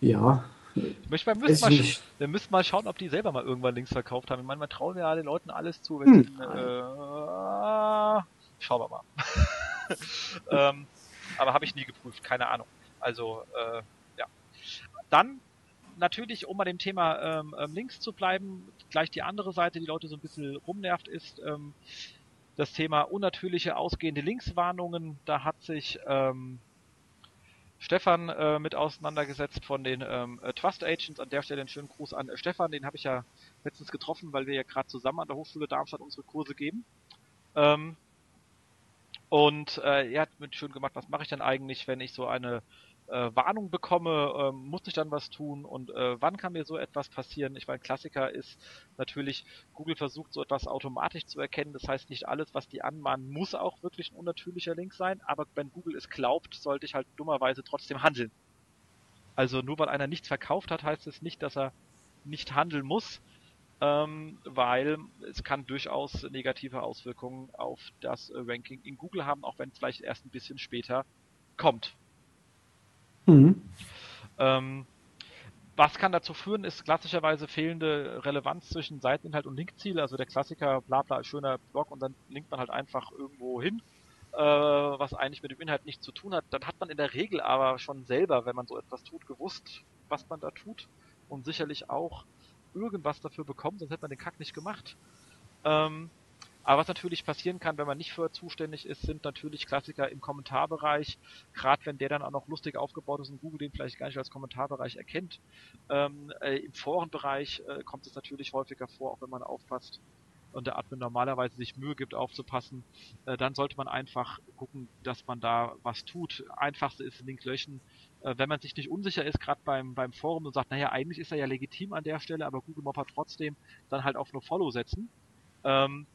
Speaker 2: Ja.
Speaker 1: Wir, müssen mal, wir müssen mal schauen, ob die selber mal irgendwann Links verkauft haben. Ich meine, man trauen ja den Leuten alles zu. Wenn hm. sie, äh, schauen wir mal. ähm, aber habe ich nie geprüft, keine Ahnung. Also, äh, ja. Dann natürlich, um bei dem Thema ähm, ähm, Links zu bleiben, gleich die andere Seite, die Leute so ein bisschen rumnervt, ist ähm, das Thema unnatürliche ausgehende Linkswarnungen. Da hat sich ähm, Stefan äh, mit auseinandergesetzt von den ähm, äh, Trust Agents. An der Stelle einen schönen Gruß an äh, Stefan, den habe ich ja letztens getroffen, weil wir ja gerade zusammen an der Hochschule Darmstadt unsere Kurse geben. Ähm, und äh, er hat mit schön gemacht, was mache ich denn eigentlich, wenn ich so eine äh, Warnung bekomme, äh, muss ich dann was tun und äh, wann kann mir so etwas passieren? Ich meine, Klassiker ist natürlich, Google versucht so etwas automatisch zu erkennen. Das heißt, nicht alles, was die anmahnen, muss auch wirklich ein unnatürlicher Link sein, aber wenn Google es glaubt, sollte ich halt dummerweise trotzdem handeln. Also nur weil einer nichts verkauft hat, heißt es nicht, dass er nicht handeln muss, ähm, weil es kann durchaus negative Auswirkungen auf das Ranking in Google haben, auch wenn es vielleicht erst ein bisschen später kommt. Mhm. Ähm, was kann dazu führen, ist klassischerweise fehlende Relevanz zwischen Seiteninhalt und Linkziel. Also der Klassiker, bla bla, schöner Blog und dann linkt man halt einfach irgendwo hin, äh, was eigentlich mit dem Inhalt nichts zu tun hat. Dann hat man in der Regel aber schon selber, wenn man so etwas tut, gewusst, was man da tut und sicherlich auch irgendwas dafür bekommen, sonst hätte man den Kack nicht gemacht. Ähm, aber was natürlich passieren kann, wenn man nicht für zuständig ist, sind natürlich Klassiker im Kommentarbereich, gerade wenn der dann auch noch lustig aufgebaut ist und Google den vielleicht gar nicht als Kommentarbereich erkennt. Ähm, äh, Im Forenbereich äh, kommt es natürlich häufiger vor, auch wenn man aufpasst und der Admin normalerweise sich Mühe gibt aufzupassen, äh, dann sollte man einfach gucken, dass man da was tut. Einfachste ist Link löschen. Äh, wenn man sich nicht unsicher ist, gerade beim, beim Forum und sagt, naja, eigentlich ist er ja legitim an der Stelle, aber Google Mopper trotzdem, dann halt auf No Follow setzen. Ähm,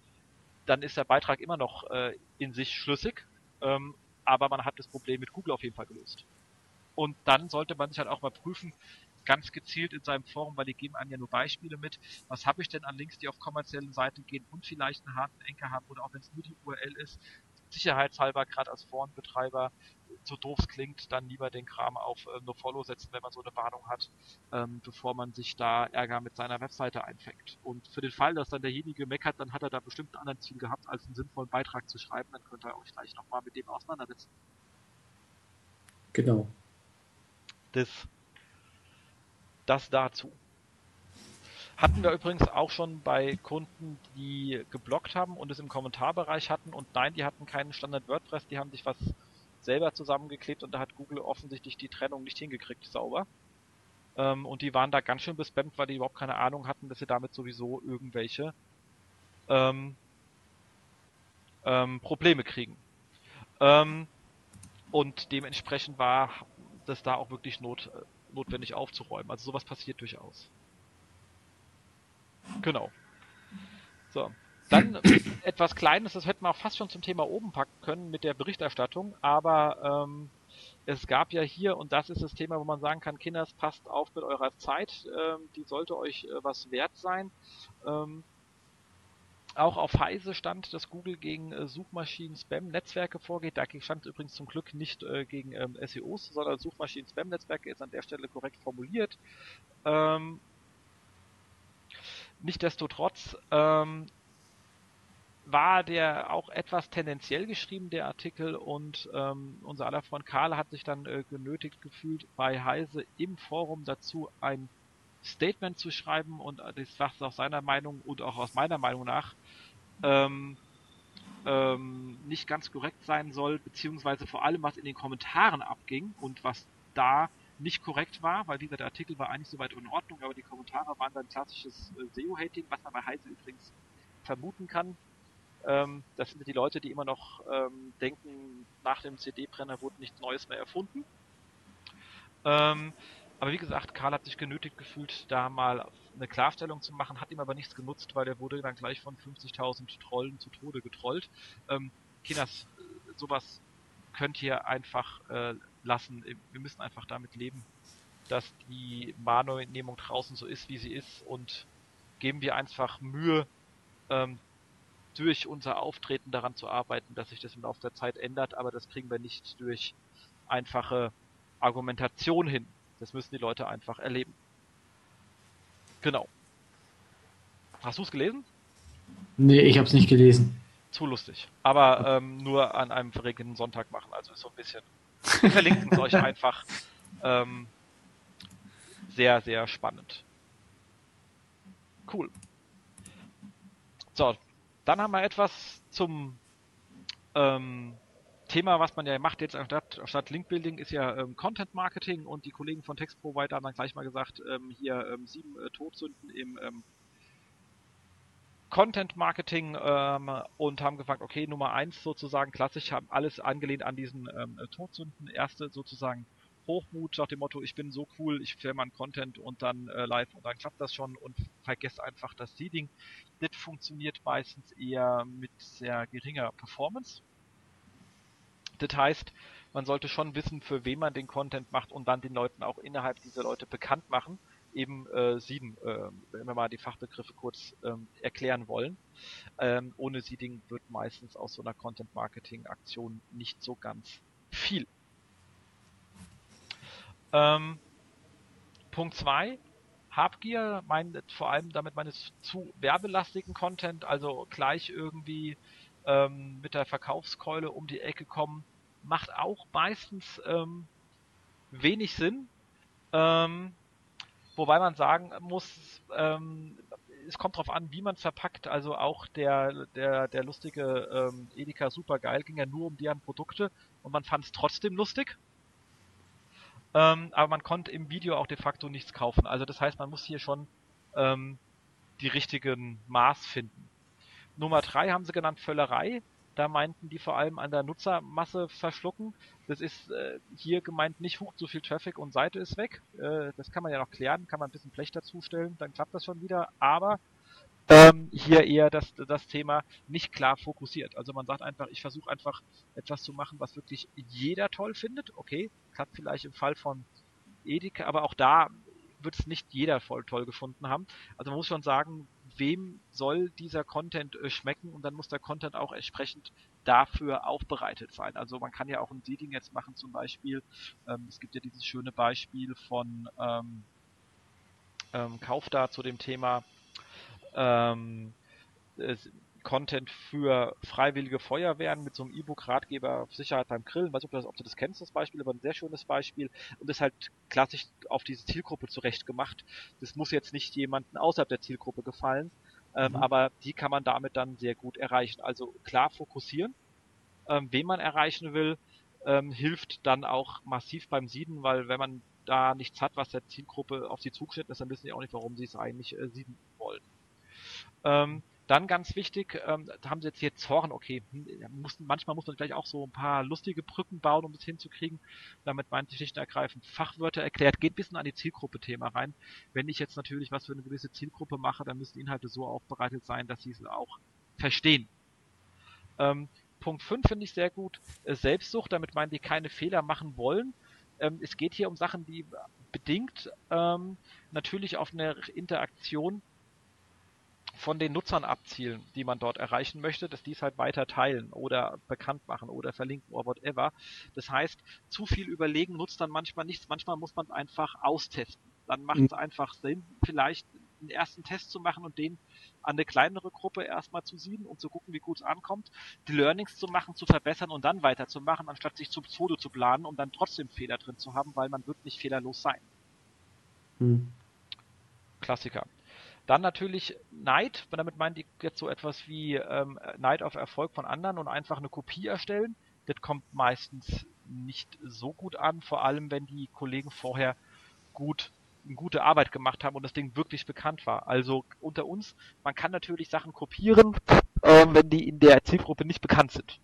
Speaker 1: dann ist der Beitrag immer noch äh, in sich schlüssig, ähm, aber man hat das Problem mit Google auf jeden Fall gelöst. Und dann sollte man sich halt auch mal prüfen, ganz gezielt in seinem Forum, weil die geben einem ja nur Beispiele mit, was habe ich denn an Links, die auf kommerziellen Seiten gehen und vielleicht einen harten Enker haben oder auch wenn es nur die URL ist, sicherheitshalber, gerade als Forenbetreiber, so doof es klingt, dann lieber den Kram auf äh, No-Follow setzen, wenn man so eine Warnung hat, ähm, bevor man sich da Ärger mit seiner Webseite einfängt. Und für den Fall, dass dann derjenige meckert, dann hat er da bestimmt ein anderes Ziel gehabt, als einen sinnvollen Beitrag zu schreiben, dann könnt ihr euch gleich nochmal mit dem auseinandersetzen.
Speaker 2: Genau.
Speaker 1: Das, das dazu. Hatten wir übrigens auch schon bei Kunden, die geblockt haben und es im Kommentarbereich hatten und nein, die hatten keinen Standard WordPress, die haben sich was selber zusammengeklebt und da hat Google offensichtlich die Trennung nicht hingekriegt, sauber. Ähm, und die waren da ganz schön bespammt, weil die überhaupt keine Ahnung hatten, dass sie damit sowieso irgendwelche ähm, ähm, Probleme kriegen. Ähm, und dementsprechend war das da auch wirklich not, notwendig aufzuräumen. Also sowas passiert durchaus. Genau. So. Dann etwas Kleines, das hätten wir auch fast schon zum Thema oben packen können mit der Berichterstattung, aber ähm, es gab ja hier, und das ist das Thema, wo man sagen kann, Kinders, passt auf mit eurer Zeit, ähm, die sollte euch äh, was wert sein. Ähm, auch auf Heise stand, dass Google gegen äh, Suchmaschinen-Spam-Netzwerke vorgeht. Da stand übrigens zum Glück nicht äh, gegen ähm, SEOs, sondern Suchmaschinen-Spam-Netzwerke ist an der Stelle korrekt formuliert. Ähm, Nichtsdestotrotz ähm, war der auch etwas tendenziell geschrieben, der Artikel, und ähm, unser aller Freund Karl hat sich dann äh, genötigt gefühlt, bei Heise im Forum dazu ein Statement zu schreiben. Und das was aus seiner Meinung und auch aus meiner Meinung nach ähm, ähm, nicht ganz korrekt sein soll, beziehungsweise vor allem was in den Kommentaren abging und was da nicht korrekt war, weil dieser Artikel war eigentlich soweit in Ordnung, aber die Kommentare waren dann klassisches äh, SEO-Hating, was man bei Heise übrigens vermuten kann. Ähm, das sind die Leute, die immer noch ähm, denken, nach dem CD-Brenner wurde nichts Neues mehr erfunden. Ähm, aber wie gesagt, Karl hat sich genötigt gefühlt, da mal eine Klarstellung zu machen, hat ihm aber nichts genutzt, weil er wurde dann gleich von 50.000 Trollen zu Tode getrollt. Ähm, Kinas, sowas könnt ihr einfach äh, lassen. Wir müssen einfach damit leben, dass die Wahrnehmung draußen so ist, wie sie ist und geben wir einfach Mühe, ähm, durch unser Auftreten daran zu arbeiten, dass sich das im Laufe der Zeit ändert, aber das kriegen wir nicht durch einfache Argumentation hin. Das müssen die Leute einfach erleben. Genau. Hast du es gelesen?
Speaker 2: Nee, ich habe es nicht gelesen.
Speaker 1: Zu lustig. Aber ähm, nur an einem verregneten Sonntag machen. Also ist so ein bisschen. Wir verlinken es euch einfach. Ähm, sehr, sehr spannend. Cool. So, dann haben wir etwas zum ähm, Thema, was man ja macht jetzt anstatt, statt Linkbuilding, ist ja ähm, Content Marketing und die Kollegen von Text Provider haben dann gleich mal gesagt, ähm, hier ähm, sieben äh, Todsünden im ähm, Content Marketing ähm, und haben gefragt, okay, Nummer eins sozusagen klassisch, haben alles angelehnt an diesen ähm, Todsünden. Erste sozusagen Hochmut nach dem Motto, ich bin so cool, ich filme einen Content und dann äh, live und dann klappt das schon und vergesst einfach das Seeding. Das funktioniert meistens eher mit sehr geringer Performance. Das heißt, man sollte schon wissen, für wen man den Content macht und dann den Leuten auch innerhalb dieser Leute bekannt machen. Eben äh, Seeden, äh, wenn wir mal die Fachbegriffe kurz ähm, erklären wollen. Ähm, ohne Seeding wird meistens aus so einer Content-Marketing-Aktion nicht so ganz viel. Ähm, Punkt 2, Habgier, mein, vor allem damit meines zu werbelastigen Content, also gleich irgendwie ähm, mit der Verkaufskeule um die Ecke kommen, macht auch meistens ähm, wenig Sinn. Ähm, wobei man sagen muss, ähm, es kommt darauf an, wie man es verpackt. Also auch der, der, der lustige ähm, Edeka Supergeil ging ja nur um deren Produkte und man fand es trotzdem lustig. Ähm, aber man konnte im Video auch de facto nichts kaufen. Also das heißt, man muss hier schon ähm, die richtigen Maß finden. Nummer drei haben sie genannt Völlerei. Da meinten die vor allem an der Nutzermasse verschlucken. Das ist äh, hier gemeint nicht hoch, so viel Traffic und Seite ist weg. Äh, das kann man ja noch klären, kann man ein bisschen Blech dazustellen, dann klappt das schon wieder. Aber ähm, hier eher das, das Thema nicht klar fokussiert. Also man sagt einfach, ich versuche einfach etwas zu machen, was wirklich jeder toll findet. Okay, klappt vielleicht im Fall von Edeka, aber auch da wird es nicht jeder voll toll gefunden haben. Also man muss schon sagen, wem soll dieser Content äh, schmecken und dann muss der Content auch entsprechend dafür aufbereitet sein. Also man kann ja auch ein Seeding jetzt machen zum Beispiel. Ähm, es gibt ja dieses schöne Beispiel von ähm, ähm, Kauf da zu dem Thema ähm, Content für freiwillige Feuerwehren mit so einem E-Book-Ratgeber Sicherheit beim Grillen. Weiß nicht, ob, das, ob du das kennst, das Beispiel, aber ein sehr schönes Beispiel und ist halt klassisch auf diese Zielgruppe zurecht gemacht. Das muss jetzt nicht jemanden außerhalb der Zielgruppe gefallen, ähm, mhm. aber die kann man damit dann sehr gut erreichen. Also klar fokussieren, ähm, wen man erreichen will, ähm, hilft dann auch massiv beim Sieden, weil wenn man da nichts hat, was der Zielgruppe auf sie zugeschnitten ist, dann wissen sie auch nicht, warum sie es eigentlich äh, sieden wollen. Ähm, dann ganz wichtig, ähm, haben sie jetzt hier Zorn, okay, hm, mussten, manchmal muss man gleich auch so ein paar lustige Brücken bauen, um das hinzukriegen. Damit meint ich schlicht und ergreifend Fachwörter erklärt, geht ein bisschen an die Zielgruppe-Thema rein. Wenn ich jetzt natürlich was für eine gewisse Zielgruppe mache, dann müssen Inhalte so aufbereitet sein, dass sie es auch verstehen. Ähm, Punkt 5 finde ich sehr gut. Äh, Selbstsucht, damit meinen die keine Fehler machen wollen. Ähm, es geht hier um Sachen, die bedingt ähm, natürlich auf eine Interaktion von den Nutzern abzielen, die man dort erreichen möchte, dass die es halt weiter teilen oder bekannt machen oder verlinken oder whatever. Das heißt, zu viel überlegen nutzt dann manchmal nichts. Manchmal muss man es einfach austesten. Dann macht es mhm. einfach Sinn, vielleicht einen ersten Test zu machen und den an eine kleinere Gruppe erstmal zu sieben und zu gucken, wie gut es ankommt, die Learnings zu machen, zu verbessern und dann weiterzumachen, anstatt sich zum Foto zu planen und dann trotzdem Fehler drin zu haben, weil man wird nicht fehlerlos sein. Hm. Klassiker. Dann natürlich Neid, damit meint ich jetzt so etwas wie ähm, Neid auf Erfolg von anderen und einfach eine Kopie erstellen. Das kommt meistens nicht so gut an, vor allem wenn die Kollegen vorher gut gute Arbeit gemacht haben und das Ding wirklich bekannt war. Also unter uns, man kann natürlich Sachen kopieren, äh, wenn die in der Zielgruppe nicht bekannt sind.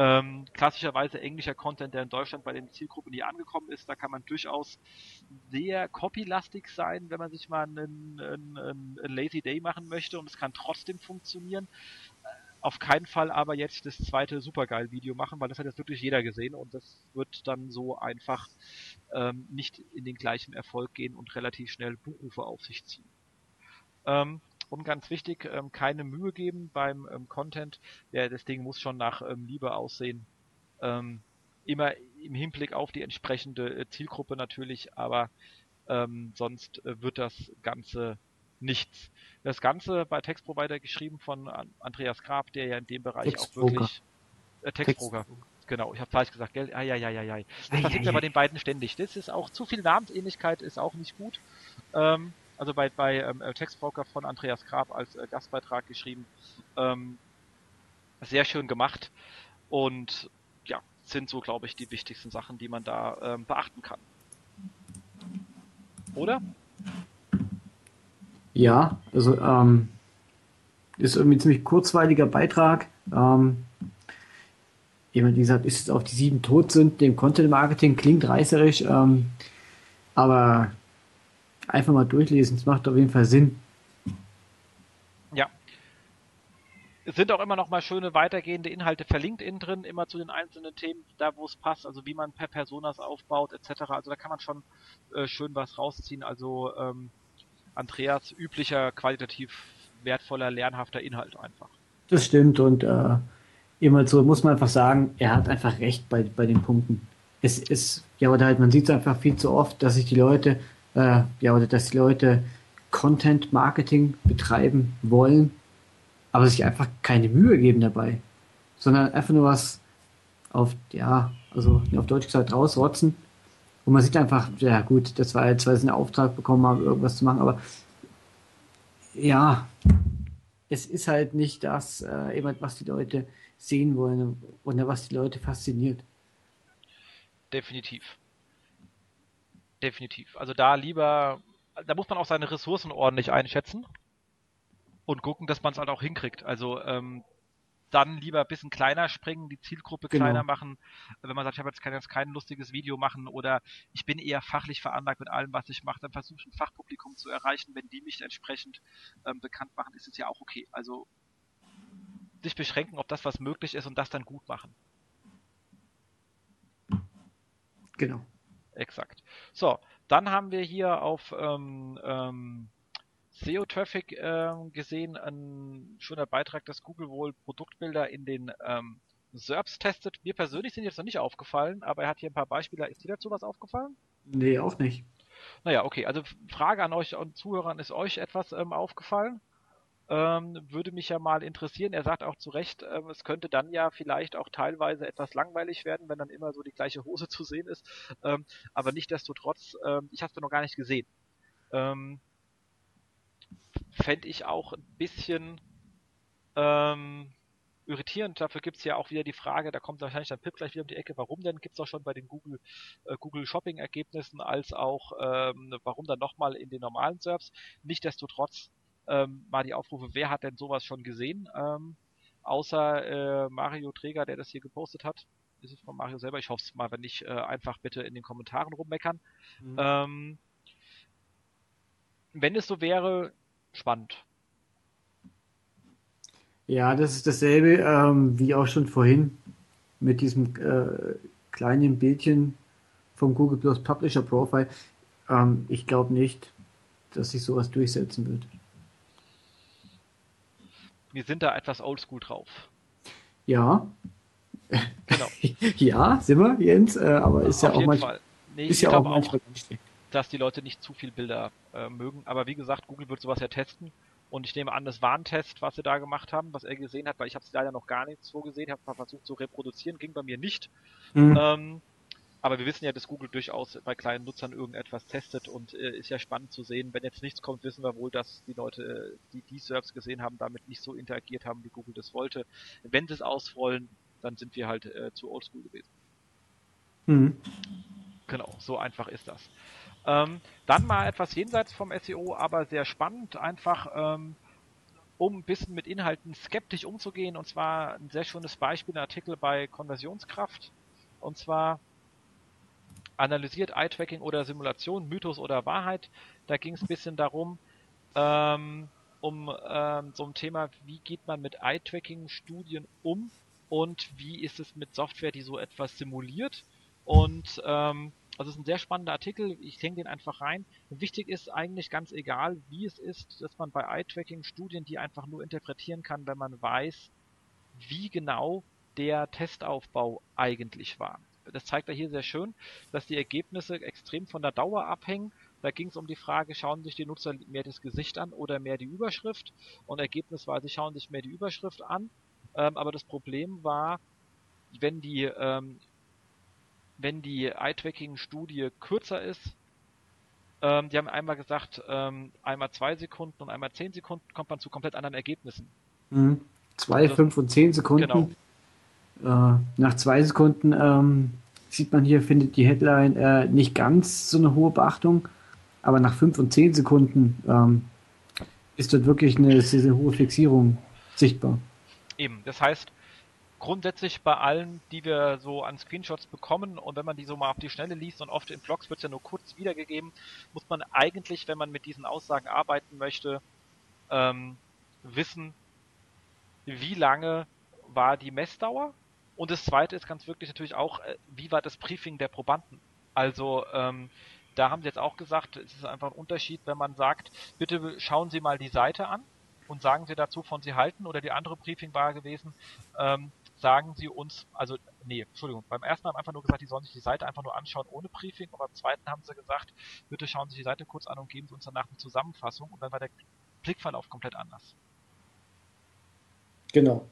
Speaker 1: Ähm, klassischerweise englischer Content, der in Deutschland bei den Zielgruppen nie angekommen ist, da kann man durchaus sehr copylastig sein, wenn man sich mal einen, einen, einen Lazy Day machen möchte. Und es kann trotzdem funktionieren. Auf keinen Fall aber jetzt das zweite Supergeil-Video machen, weil das hat jetzt wirklich jeder gesehen. Und das wird dann so einfach ähm, nicht in den gleichen Erfolg gehen und relativ schnell Buchrufe auf sich ziehen. Ähm, und ganz wichtig, ähm, keine Mühe geben beim ähm, Content. Ja, das Ding muss schon nach ähm, Liebe aussehen. Ähm, immer im Hinblick auf die entsprechende äh, Zielgruppe natürlich, aber ähm, sonst äh, wird das Ganze nichts. Das Ganze bei Textprovider geschrieben von Andreas Grab, der ja in dem Bereich auch wirklich äh, Textbroker. Text genau, ich habe falsch gesagt, gell? Ah, ja, ja, ja, ja. Das passiert ja bei den beiden ständig. Das ist auch zu viel Namensähnlichkeit ist auch nicht gut. Ähm, also bei, bei ähm, äh, Textbroker von Andreas Grab als äh, Gastbeitrag geschrieben. Ähm, sehr schön gemacht und ja, sind so, glaube ich, die wichtigsten Sachen, die man da ähm, beachten kann. Oder?
Speaker 2: Ja, also ähm, ist irgendwie ein ziemlich kurzweiliger Beitrag. Ähm, jemand, wie gesagt, ist es auf die sieben tot sind, dem Content Marketing klingt reißerisch, ähm, aber einfach mal durchlesen, es macht auf jeden Fall Sinn.
Speaker 1: Ja. Es sind auch immer noch mal schöne weitergehende Inhalte verlinkt innen drin, immer zu den einzelnen Themen, da wo es passt, also wie man per Personas aufbaut, etc. Also da kann man schon äh, schön was rausziehen. Also ähm, Andreas üblicher, qualitativ wertvoller, lernhafter Inhalt einfach.
Speaker 2: Das stimmt und äh, immer so muss man einfach sagen, er hat einfach recht bei, bei den Punkten. Es ist, ja, oder halt, man sieht es einfach viel zu oft, dass sich die Leute, äh, ja, oder dass die Leute Content Marketing betreiben wollen, aber sich einfach keine Mühe geben dabei, sondern einfach nur was auf, ja, also auf Deutsch gesagt rausrotzen und man sieht einfach, ja gut, das war jetzt, weil sie einen Auftrag bekommen haben, irgendwas zu machen, aber ja, es ist halt nicht das, äh, was die Leute sehen wollen und was die Leute fasziniert.
Speaker 1: Definitiv. Definitiv. Also da lieber, da muss man auch seine Ressourcen ordentlich einschätzen und gucken, dass man es halt auch hinkriegt. Also ähm, dann lieber ein bisschen kleiner springen, die Zielgruppe genau. kleiner machen. Wenn man sagt, ich habe jetzt kein, jetzt kein lustiges Video machen oder ich bin eher fachlich veranlagt mit allem, was ich mache, dann versuche ich ein Fachpublikum zu erreichen. Wenn die mich entsprechend ähm, bekannt machen, ist es ja auch okay. Also sich beschränken auf das, was möglich ist und das dann gut machen.
Speaker 2: Genau.
Speaker 1: Exakt. So, dann haben wir hier auf ähm, ähm, SEO-Traffic äh, gesehen, ein schöner Beitrag, dass Google wohl Produktbilder in den ähm, SERPs testet. Mir persönlich sind jetzt noch nicht aufgefallen, aber er hat hier ein paar Beispiele. Ist dir dazu was aufgefallen?
Speaker 2: Nee, auch nicht.
Speaker 1: Naja, okay. Also Frage an euch und Zuhörern, ist euch etwas ähm, aufgefallen? Ähm, würde mich ja mal interessieren. Er sagt auch zu Recht, ähm, es könnte dann ja vielleicht auch teilweise etwas langweilig werden, wenn dann immer so die gleiche Hose zu sehen ist. Ähm, aber nichtdestotrotz, ähm, ich habe es noch gar nicht gesehen. Ähm, fände ich auch ein bisschen ähm, irritierend. Dafür gibt es ja auch wieder die Frage, da kommt wahrscheinlich dann Pip gleich wieder um die Ecke, warum denn? Gibt es auch schon bei den Google, äh, Google Shopping Ergebnissen als auch ähm, warum dann nochmal in den normalen Serbs. Nichtsdestotrotz ähm, mal die Aufrufe, wer hat denn sowas schon gesehen? Ähm, außer äh, Mario Träger, der das hier gepostet hat. Ist es von Mario selber? Ich hoffe es mal, wenn nicht, äh, einfach bitte in den Kommentaren rummeckern. Mhm. Ähm, wenn es so wäre, spannend.
Speaker 2: Ja, das ist dasselbe ähm, wie auch schon vorhin mit diesem äh, kleinen Bildchen vom Google Plus Publisher Profile. Ähm, ich glaube nicht, dass sich sowas durchsetzen wird.
Speaker 1: Wir sind da etwas oldschool drauf.
Speaker 2: Ja. Genau. ja, sind wir, Jens, äh, aber ist ja auch, manchmal, nee, ist ja auch manchmal schlecht
Speaker 1: dass die Leute nicht zu viel Bilder äh, mögen. Aber wie gesagt, Google wird sowas ja testen. Und ich nehme an, das war ein Test, was sie da gemacht haben, was er gesehen hat, weil ich habe es leider noch gar nichts so gesehen, habe mal versucht zu reproduzieren, ging bei mir nicht. Mhm. Ähm, aber wir wissen ja, dass Google durchaus bei kleinen Nutzern irgendetwas testet und äh, ist ja spannend zu sehen. Wenn jetzt nichts kommt, wissen wir wohl, dass die Leute, äh, die die Serbs gesehen haben, damit nicht so interagiert haben, wie Google das wollte. Wenn sie es ausrollen, dann sind wir halt äh, zu oldschool gewesen. Mhm. Genau, so einfach ist das. Ähm, dann mal etwas jenseits vom SEO, aber sehr spannend, einfach ähm, um ein bisschen mit Inhalten skeptisch umzugehen. Und zwar ein sehr schönes Beispiel, ein Artikel bei Konversionskraft. Und zwar analysiert Eye-Tracking oder Simulation, Mythos oder Wahrheit. Da ging es ein bisschen darum, ähm, um ähm, so ein Thema, wie geht man mit Eye-Tracking-Studien um und wie ist es mit Software, die so etwas simuliert. Und ähm, also es ist ein sehr spannender Artikel, ich hänge den einfach rein. Wichtig ist eigentlich ganz egal, wie es ist, dass man bei Eye-Tracking Studien die einfach nur interpretieren kann, wenn man weiß, wie genau der Testaufbau eigentlich war. Das zeigt er hier sehr schön, dass die Ergebnisse extrem von der Dauer abhängen. Da ging es um die Frage, schauen sich die Nutzer mehr das Gesicht an oder mehr die Überschrift? Und Ergebnis war, sie schauen sich mehr die Überschrift an. Ähm, aber das Problem war, wenn die ähm, wenn die Eye-Tracking-Studie kürzer ist, ähm, die haben einmal gesagt, ähm, einmal zwei Sekunden und einmal zehn Sekunden kommt man zu komplett anderen Ergebnissen.
Speaker 2: Mhm. Zwei, also, fünf und zehn Sekunden. Genau. Äh, nach zwei Sekunden ähm, sieht man hier, findet die Headline äh, nicht ganz so eine hohe Beachtung, aber nach fünf und zehn Sekunden ähm, ist dort wirklich eine sehr, sehr hohe Fixierung sichtbar.
Speaker 1: Eben, das heißt, grundsätzlich bei allen, die wir so an Screenshots bekommen und wenn man die so mal auf die Schnelle liest und oft in Blogs wird es ja nur kurz wiedergegeben, muss man eigentlich, wenn man mit diesen Aussagen arbeiten möchte, ähm, wissen, wie lange war die Messdauer und das zweite ist ganz wirklich natürlich auch, äh, wie war das Briefing der Probanden? Also ähm, da haben sie jetzt auch gesagt, es ist einfach ein Unterschied, wenn man sagt, bitte schauen Sie mal die Seite an und sagen Sie dazu, von Sie halten. Oder die andere Briefing war gewesen, ähm, sagen sie uns, also, nee, Entschuldigung, beim ersten haben einfach nur gesagt, die sollen sich die Seite einfach nur anschauen ohne Briefing und beim zweiten haben sie gesagt, bitte schauen Sie sich die Seite kurz an und geben Sie uns danach eine Zusammenfassung und dann war der Blickverlauf komplett anders.
Speaker 2: Genau.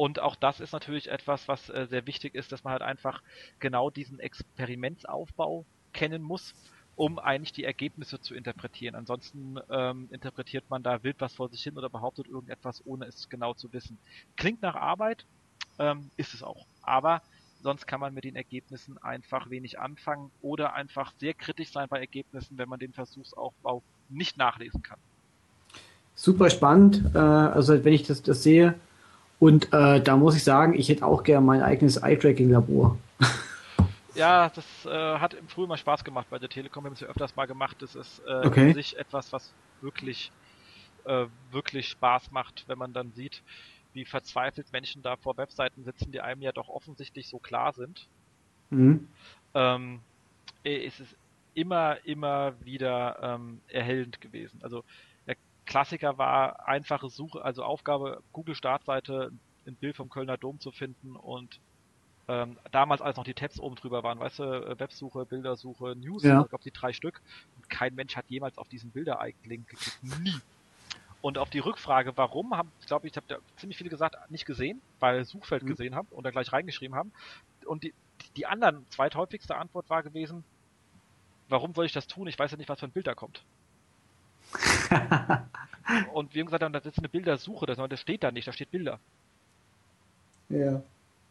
Speaker 1: Und auch das ist natürlich etwas, was äh, sehr wichtig ist, dass man halt einfach genau diesen Experimentsaufbau kennen muss, um eigentlich die Ergebnisse zu interpretieren. Ansonsten ähm, interpretiert man da wild was vor sich hin oder behauptet irgendetwas, ohne es genau zu wissen. Klingt nach Arbeit, ähm, ist es auch. Aber sonst kann man mit den Ergebnissen einfach wenig anfangen oder einfach sehr kritisch sein bei Ergebnissen, wenn man den Versuchsaufbau nicht nachlesen kann.
Speaker 2: Super spannend, äh, also wenn ich das, das sehe. Und äh, da muss ich sagen, ich hätte auch gerne mein eigenes Eye-Tracking-Labor.
Speaker 1: Ja, das äh, hat im Frühjahr mal Spaß gemacht bei der Telekom. Wir haben es ja öfters mal gemacht. Das ist äh, okay. sich etwas, was wirklich, äh, wirklich Spaß macht, wenn man dann sieht, wie verzweifelt Menschen da vor Webseiten sitzen, die einem ja doch offensichtlich so klar sind. Mhm. Ähm, äh, es ist immer, immer wieder ähm, erhellend gewesen. Also Klassiker war einfache Suche, also Aufgabe Google Startseite ein Bild vom Kölner Dom zu finden und ähm, damals als noch die Tabs oben drüber waren, weißt du, äh, Websuche, Bildersuche, News, ja. ich glaube die drei Stück. Und kein Mensch hat jemals auf diesen Bilder-Link geklickt. Nie. Und auf die Rückfrage, warum, haben, ich glaube, ich habe da ziemlich viele gesagt, nicht gesehen, weil Suchfeld mhm. gesehen haben und da gleich reingeschrieben haben. Und die, die anderen zweithäufigste Antwort war gewesen, warum soll ich das tun? Ich weiß ja nicht, was für ein Bild da kommt. und wir haben gesagt, das ist eine Bildersuche, das, das steht da nicht, da steht Bilder.
Speaker 2: Ja.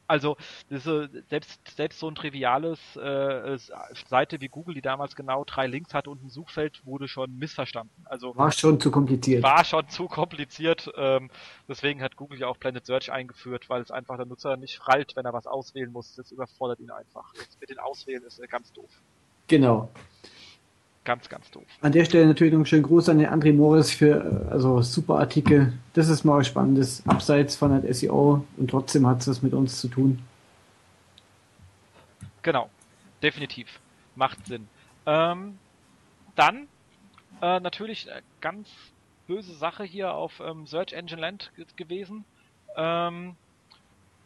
Speaker 1: Also diese, selbst, selbst so ein triviales äh, Seite wie Google, die damals genau drei Links hatte und ein Suchfeld, wurde schon missverstanden. Also
Speaker 2: war schon zu kompliziert.
Speaker 1: War schon zu kompliziert. Ähm, deswegen hat Google ja auch Planet Search eingeführt, weil es einfach der Nutzer nicht rallt, wenn er was auswählen muss. Das überfordert ihn einfach. Jetzt mit den Auswählen ist er ganz doof.
Speaker 2: Genau.
Speaker 1: Ganz, ganz doof.
Speaker 2: An der Stelle natürlich noch einen schönen Gruß an den André Morris für äh, also super Artikel. Das ist mal was Spannendes, abseits von der SEO und trotzdem hat es was mit uns zu tun.
Speaker 1: Genau, definitiv. Macht Sinn. Ähm, dann äh, natürlich eine ganz böse Sache hier auf ähm, Search Engine Land gewesen. Ähm,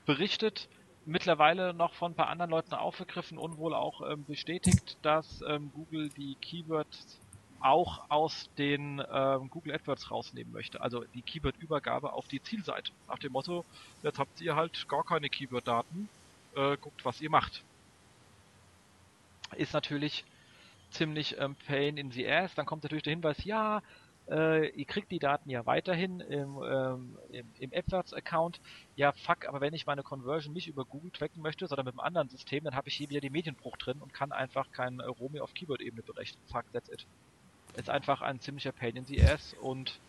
Speaker 1: berichtet, mittlerweile noch von ein paar anderen Leuten aufgegriffen und wohl auch ähm, bestätigt, dass ähm, Google die Keywords auch aus den ähm, Google AdWords rausnehmen möchte. Also die Keyword-Übergabe auf die Zielseite. Nach dem Motto, jetzt habt ihr halt gar keine Keyword-Daten, äh, guckt, was ihr macht. Ist natürlich ziemlich ähm, pain in the ass. Dann kommt natürlich der Hinweis, ja, äh, ihr kriegt die Daten ja weiterhin im, ähm, im, im AdWords-Account. Ja, fuck, aber wenn ich meine Conversion nicht über Google tracken möchte, sondern mit einem anderen System, dann habe ich hier wieder den Medienbruch drin und kann einfach kein äh, auf Keyword-Ebene berechnen. Fuck, that's it ist einfach ein ziemlicher Pain in the Ass und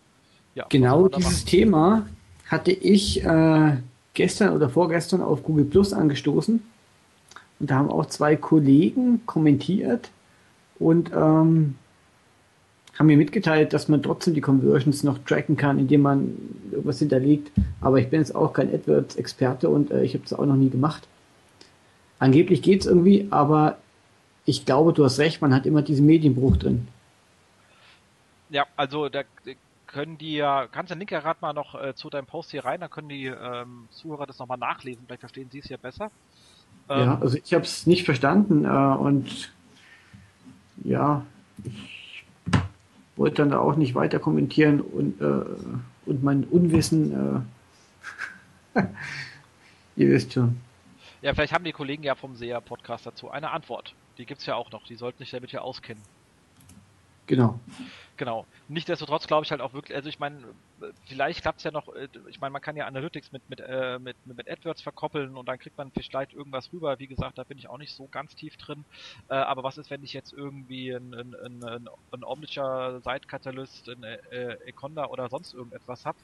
Speaker 1: ja.
Speaker 2: Genau dieses Thema hatte ich äh, gestern oder vorgestern auf Google Plus angestoßen und da haben auch zwei Kollegen kommentiert und ähm, haben mir mitgeteilt, dass man trotzdem die Conversions noch tracken kann, indem man irgendwas hinterlegt. Aber ich bin jetzt auch kein AdWords-Experte und äh, ich habe das auch noch nie gemacht. Angeblich geht es irgendwie, aber ich glaube, du hast recht, man hat immer diesen Medienbruch drin.
Speaker 1: Ja, also da können die ja, kannst du den Link ja gerade mal noch äh, zu deinem Post hier rein, dann können die ähm, Zuhörer das nochmal nachlesen, vielleicht verstehen sie es ja besser.
Speaker 2: Ähm, ja, also ich habe es nicht verstanden äh, und ja, ich wollte dann da auch nicht weiter kommentieren und, äh, und mein Unwissen, äh, ihr wisst schon.
Speaker 1: Ja, vielleicht haben die Kollegen ja vom SEA-Podcast dazu eine Antwort. Die gibt es ja auch noch, die sollten sich damit ja auskennen.
Speaker 2: Genau.
Speaker 1: Genau. Nichtsdestotrotz glaube ich halt auch wirklich, also ich meine, vielleicht klappt es ja noch, äh, ich meine, man kann ja Analytics mit, mit, äh, mit, mit AdWords verkoppeln und dann kriegt man vielleicht irgendwas rüber. Wie gesagt, da bin ich auch nicht so ganz tief drin. Äh, aber was ist, wenn ich jetzt irgendwie ein, ein, ein, ein Omniture Site Catalyst, ein äh, Econda oder sonst irgendetwas habe,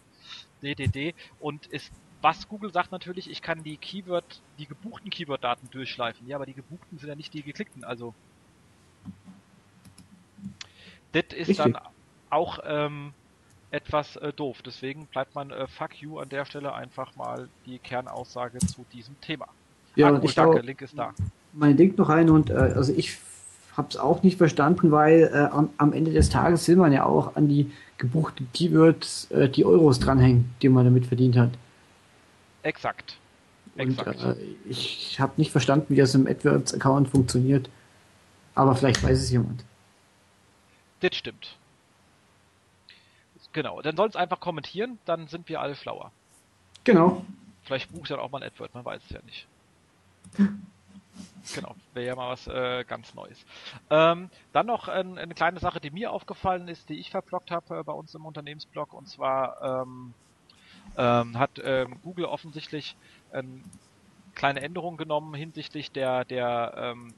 Speaker 1: DDD, und ist was Google sagt natürlich, ich kann die Keyword, die gebuchten Keyword-Daten durchschleifen. Ja, aber die gebuchten sind ja nicht die geklickten, also das ist Richtig. dann auch ähm, etwas äh, doof. Deswegen bleibt man äh, fuck you an der Stelle einfach mal die Kernaussage zu diesem Thema.
Speaker 2: Ja, cool, ich danke, Link ist da. Mein Link noch rein und äh, also ich habe es auch nicht verstanden, weil äh, am, am, Ende des Tages will man ja auch an die gebuchten Keywords äh, die Euros dranhängen, die man damit verdient hat.
Speaker 1: Exakt.
Speaker 2: Exakt. Und, äh, ich habe nicht verstanden, wie das im AdWords-Account funktioniert. Aber vielleicht weiß es jemand.
Speaker 1: Das stimmt. Genau, dann soll es einfach kommentieren, dann sind wir alle schlauer.
Speaker 2: Genau.
Speaker 1: Vielleicht bucht dann auch mal ein AdWord, man weiß es ja nicht. genau, wäre ja mal was äh, ganz Neues. Ähm, dann noch ein, eine kleine Sache, die mir aufgefallen ist, die ich verblockt habe äh, bei uns im Unternehmensblog, und zwar ähm, ähm, hat ähm, Google offensichtlich ähm, kleine Änderungen genommen hinsichtlich der, der ähm,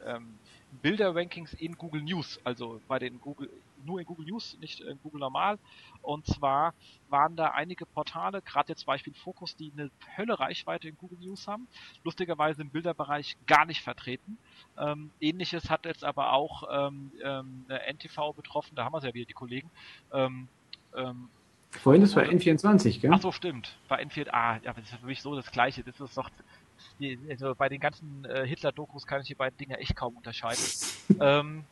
Speaker 1: Bilder-Rankings in Google News, also bei den Google, nur in Google News, nicht in Google normal. Und zwar waren da einige Portale, gerade jetzt Beispiel Focus, die eine Hölle Reichweite in Google News haben, lustigerweise im Bilderbereich gar nicht vertreten. Ähm, Ähnliches hat jetzt aber auch ähm, ähm, NTV betroffen, da haben wir es ja wieder, die Kollegen. Ähm,
Speaker 2: ähm, Vorhin ist bei N24, gell?
Speaker 1: Ach so, stimmt. Bei N4, ah, ja, das ist für mich so das Gleiche. Das ist doch also bei den ganzen äh, Hitler-Dokus kann ich die beiden Dinge echt kaum unterscheiden. ähm,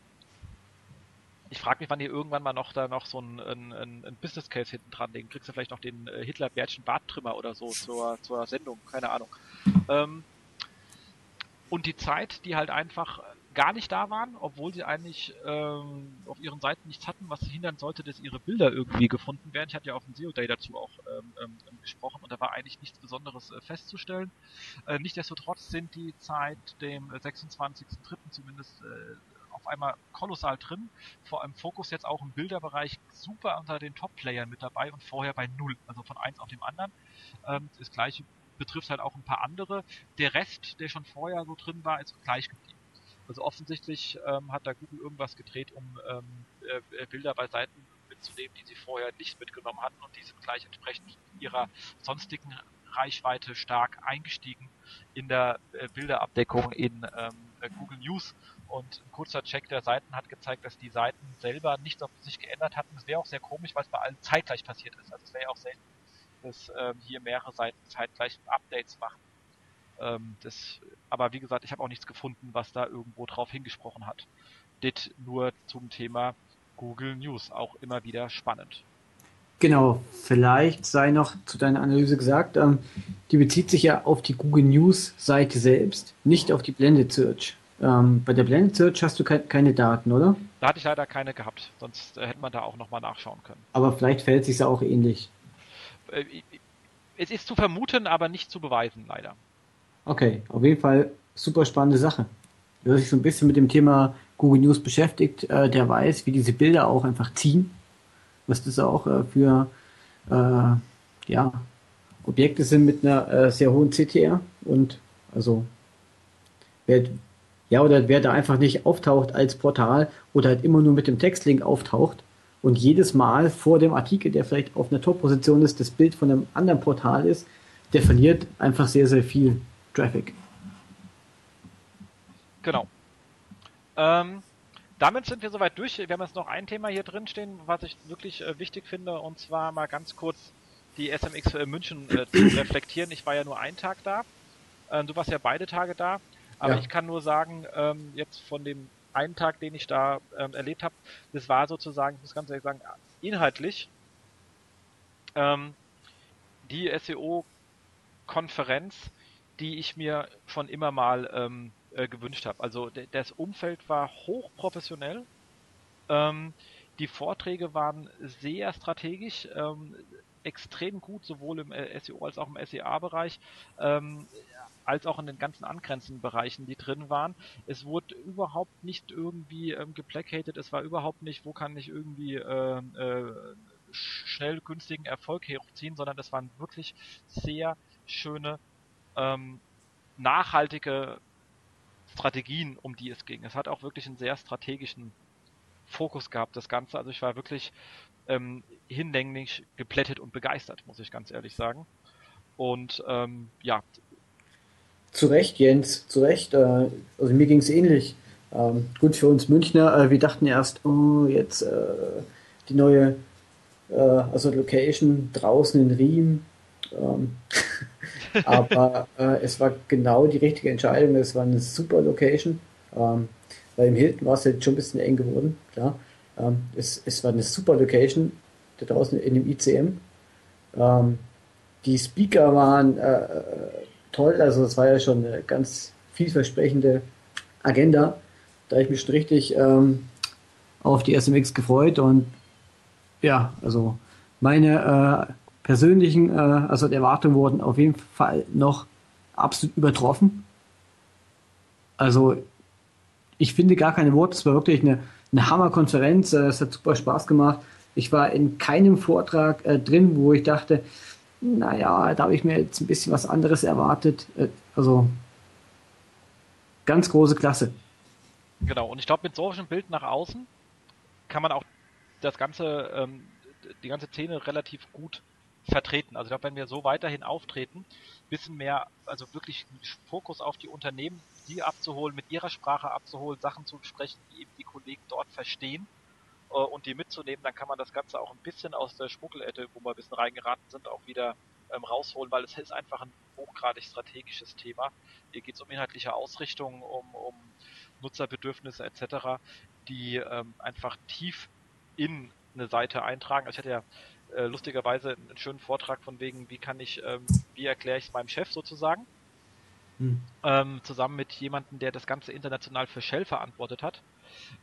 Speaker 1: ich frage mich, wann die irgendwann mal noch da noch so ein, ein, ein Business Case hinten dran legen. Kriegst du vielleicht noch den äh, Hitler-Bärtchen Barttrimmer oder so zur, zur Sendung, keine Ahnung. Ähm, und die Zeit, die halt einfach gar nicht da waren, obwohl sie eigentlich ähm, auf ihren Seiten nichts hatten, was hindern sollte, dass ihre Bilder irgendwie gefunden werden. Ich hatte ja auf dem SEO Day dazu auch ähm, ähm, gesprochen und da war eigentlich nichts Besonderes äh, festzustellen. Äh, Nichtsdestotrotz sind die seit dem 26.03. zumindest äh, auf einmal kolossal drin. Vor allem Fokus jetzt auch im Bilderbereich super unter den Top-Playern mit dabei und vorher bei null, also von eins auf dem anderen. Ähm, das gleiche betrifft halt auch ein paar andere. Der Rest, der schon vorher so drin war, ist gleich geblieben. Also offensichtlich ähm, hat da Google irgendwas gedreht, um ähm, äh, Bilder bei Seiten mitzunehmen, die sie vorher nicht mitgenommen hatten und die sind gleich entsprechend ihrer sonstigen Reichweite stark eingestiegen in der äh, Bilderabdeckung in ähm, äh, Google News. Und ein kurzer Check der Seiten hat gezeigt, dass die Seiten selber nichts auf sich geändert hatten. Das wäre auch sehr komisch, weil es bei allen zeitgleich passiert ist. Also es wäre ja auch selten, dass ähm, hier mehrere Seiten zeitgleich Updates machen. Ähm, das, aber wie gesagt, ich habe auch nichts gefunden, was da irgendwo drauf hingesprochen hat. Dit nur zum Thema Google News, auch immer wieder spannend.
Speaker 2: Genau, vielleicht sei noch zu deiner Analyse gesagt, ähm, die bezieht sich ja auf die Google News Seite selbst, nicht auf die Blended Search. Ähm, bei der Blended Search hast du ke keine Daten, oder?
Speaker 1: Da hatte ich leider keine gehabt, sonst äh, hätte man da auch nochmal nachschauen können.
Speaker 2: Aber vielleicht fällt es sich auch ähnlich.
Speaker 1: Äh, es ist zu vermuten, aber nicht zu beweisen, leider.
Speaker 2: Okay, auf jeden Fall super spannende Sache. Wer sich so ein bisschen mit dem Thema Google News beschäftigt, äh, der weiß, wie diese Bilder auch einfach ziehen was das auch äh, für äh, ja, Objekte sind mit einer äh, sehr hohen CTR und also wer, ja oder wer da einfach nicht auftaucht als Portal oder halt immer nur mit dem Textlink auftaucht und jedes Mal vor dem Artikel, der vielleicht auf einer Top-Position ist, das Bild von einem anderen Portal ist, der verliert einfach sehr, sehr viel Traffic.
Speaker 1: Genau. Ähm, damit sind wir soweit durch. Wir haben jetzt noch ein Thema hier drin stehen, was ich wirklich äh, wichtig finde, und zwar mal ganz kurz die SMX für München äh, zu reflektieren. Ich war ja nur einen Tag da. Ähm, du warst ja beide Tage da. Aber ja. ich kann nur sagen, ähm, jetzt von dem einen Tag, den ich da ähm, erlebt habe, das war sozusagen, ich muss ganz ehrlich sagen, inhaltlich ähm, die SEO-Konferenz, die ich mir schon immer mal ähm, äh, gewünscht habe. Also das Umfeld war hochprofessionell. Ähm, die Vorträge waren sehr strategisch, ähm, extrem gut, sowohl im äh, SEO als auch im SEA-Bereich, ähm, als auch in den ganzen angrenzenden Bereichen, die drin waren. Es wurde überhaupt nicht irgendwie ähm, geplacated, es war überhaupt nicht, wo kann ich irgendwie äh, äh, schnell günstigen Erfolg hochziehen, sondern es waren wirklich sehr schöne, ähm, nachhaltige Strategien, um die es ging. Es hat auch wirklich einen sehr strategischen Fokus gehabt, das Ganze. Also ich war wirklich ähm, hinlänglich geplättet und begeistert, muss ich ganz ehrlich sagen. Und ähm, ja.
Speaker 2: Zu Recht, Jens, zu Recht. Äh, also mir ging es ähnlich. Ähm, gut für uns Münchner. Äh, wir dachten erst, oh, jetzt äh, die neue äh, also Location draußen in Riem. Ähm, Aber äh, es war genau die richtige Entscheidung. Es war eine super Location. Ähm, weil im Hilton war es jetzt schon ein bisschen eng geworden, klar. Ähm, es, es war eine super Location da draußen in dem ICM. Ähm, die Speaker waren äh, toll, also es war ja schon eine ganz vielversprechende Agenda. Da habe ich mich schon richtig ähm, auf die SMX gefreut und ja, also meine äh, persönlichen äh, also Erwartungen wurden auf jeden Fall noch absolut übertroffen. Also ich finde gar keine Worte, es war wirklich eine, eine Hammerkonferenz, äh, es hat super Spaß gemacht. Ich war in keinem Vortrag äh, drin, wo ich dachte, naja, da habe ich mir jetzt ein bisschen was anderes erwartet. Äh, also ganz große Klasse.
Speaker 1: Genau, und ich glaube, mit solchem Bild nach außen kann man auch das ganze, ähm, die ganze Szene relativ gut vertreten. Also ich glaube, wenn wir so weiterhin auftreten, bisschen mehr, also wirklich Fokus auf die Unternehmen, die abzuholen, mit ihrer Sprache abzuholen, Sachen zu besprechen, die eben die Kollegen dort verstehen äh, und die mitzunehmen, dann kann man das Ganze auch ein bisschen aus der Schmuggelette, wo wir ein bisschen reingeraten sind, auch wieder ähm, rausholen, weil es ist einfach ein hochgradig strategisches Thema. Hier geht es um inhaltliche Ausrichtung, um, um Nutzerbedürfnisse etc., die ähm, einfach tief in eine Seite eintragen. Also ich hatte ja äh, lustigerweise einen schönen Vortrag von wegen, wie kann ich, ähm, wie erkläre ich es meinem Chef sozusagen. Hm. Ähm, zusammen mit jemandem, der das Ganze international für Shell verantwortet hat,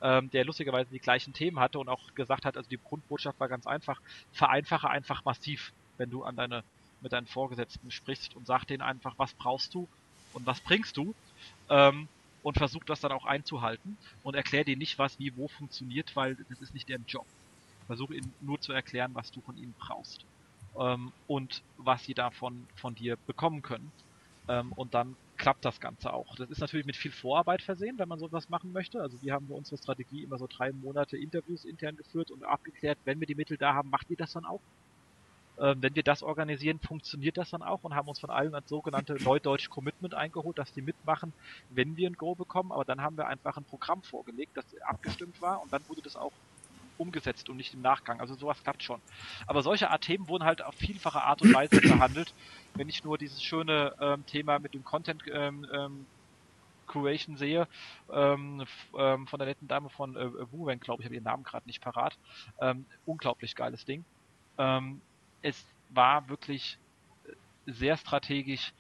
Speaker 1: ähm, der lustigerweise die gleichen Themen hatte und auch gesagt hat, also die Grundbotschaft war ganz einfach, vereinfache einfach massiv, wenn du an deine, mit deinen Vorgesetzten sprichst und sag denen einfach, was brauchst du und was bringst du, ähm, und versuch das dann auch einzuhalten und erklär dir nicht, was wie wo funktioniert, weil das ist nicht deren Job. Versuche ihnen nur zu erklären, was du von ihnen brauchst ähm, und was sie davon von dir bekommen können. Ähm, und dann klappt das Ganze auch. Das ist natürlich mit viel Vorarbeit versehen, wenn man sowas machen möchte. Also wir haben für unsere Strategie immer so drei Monate Interviews intern geführt und abgeklärt, wenn wir die Mittel da haben, macht ihr das dann auch? Ähm, wenn wir das organisieren, funktioniert das dann auch und haben uns von allen als sogenannte Neudeutsch Commitment eingeholt, dass die mitmachen, wenn wir ein Go bekommen. Aber dann haben wir einfach ein Programm vorgelegt, das abgestimmt war und dann wurde das auch umgesetzt und nicht im Nachgang. Also sowas klappt schon. Aber solche Art Themen wurden halt auf vielfache Art und Weise behandelt. Wenn ich nur dieses schöne ähm, Thema mit dem Content ähm, ähm, Curation sehe, ähm, ähm, von der netten Dame von äh, Wuwen, glaube ich, habe ihren Namen gerade nicht parat. Ähm, unglaublich geiles Ding. Ähm, es war wirklich sehr strategisch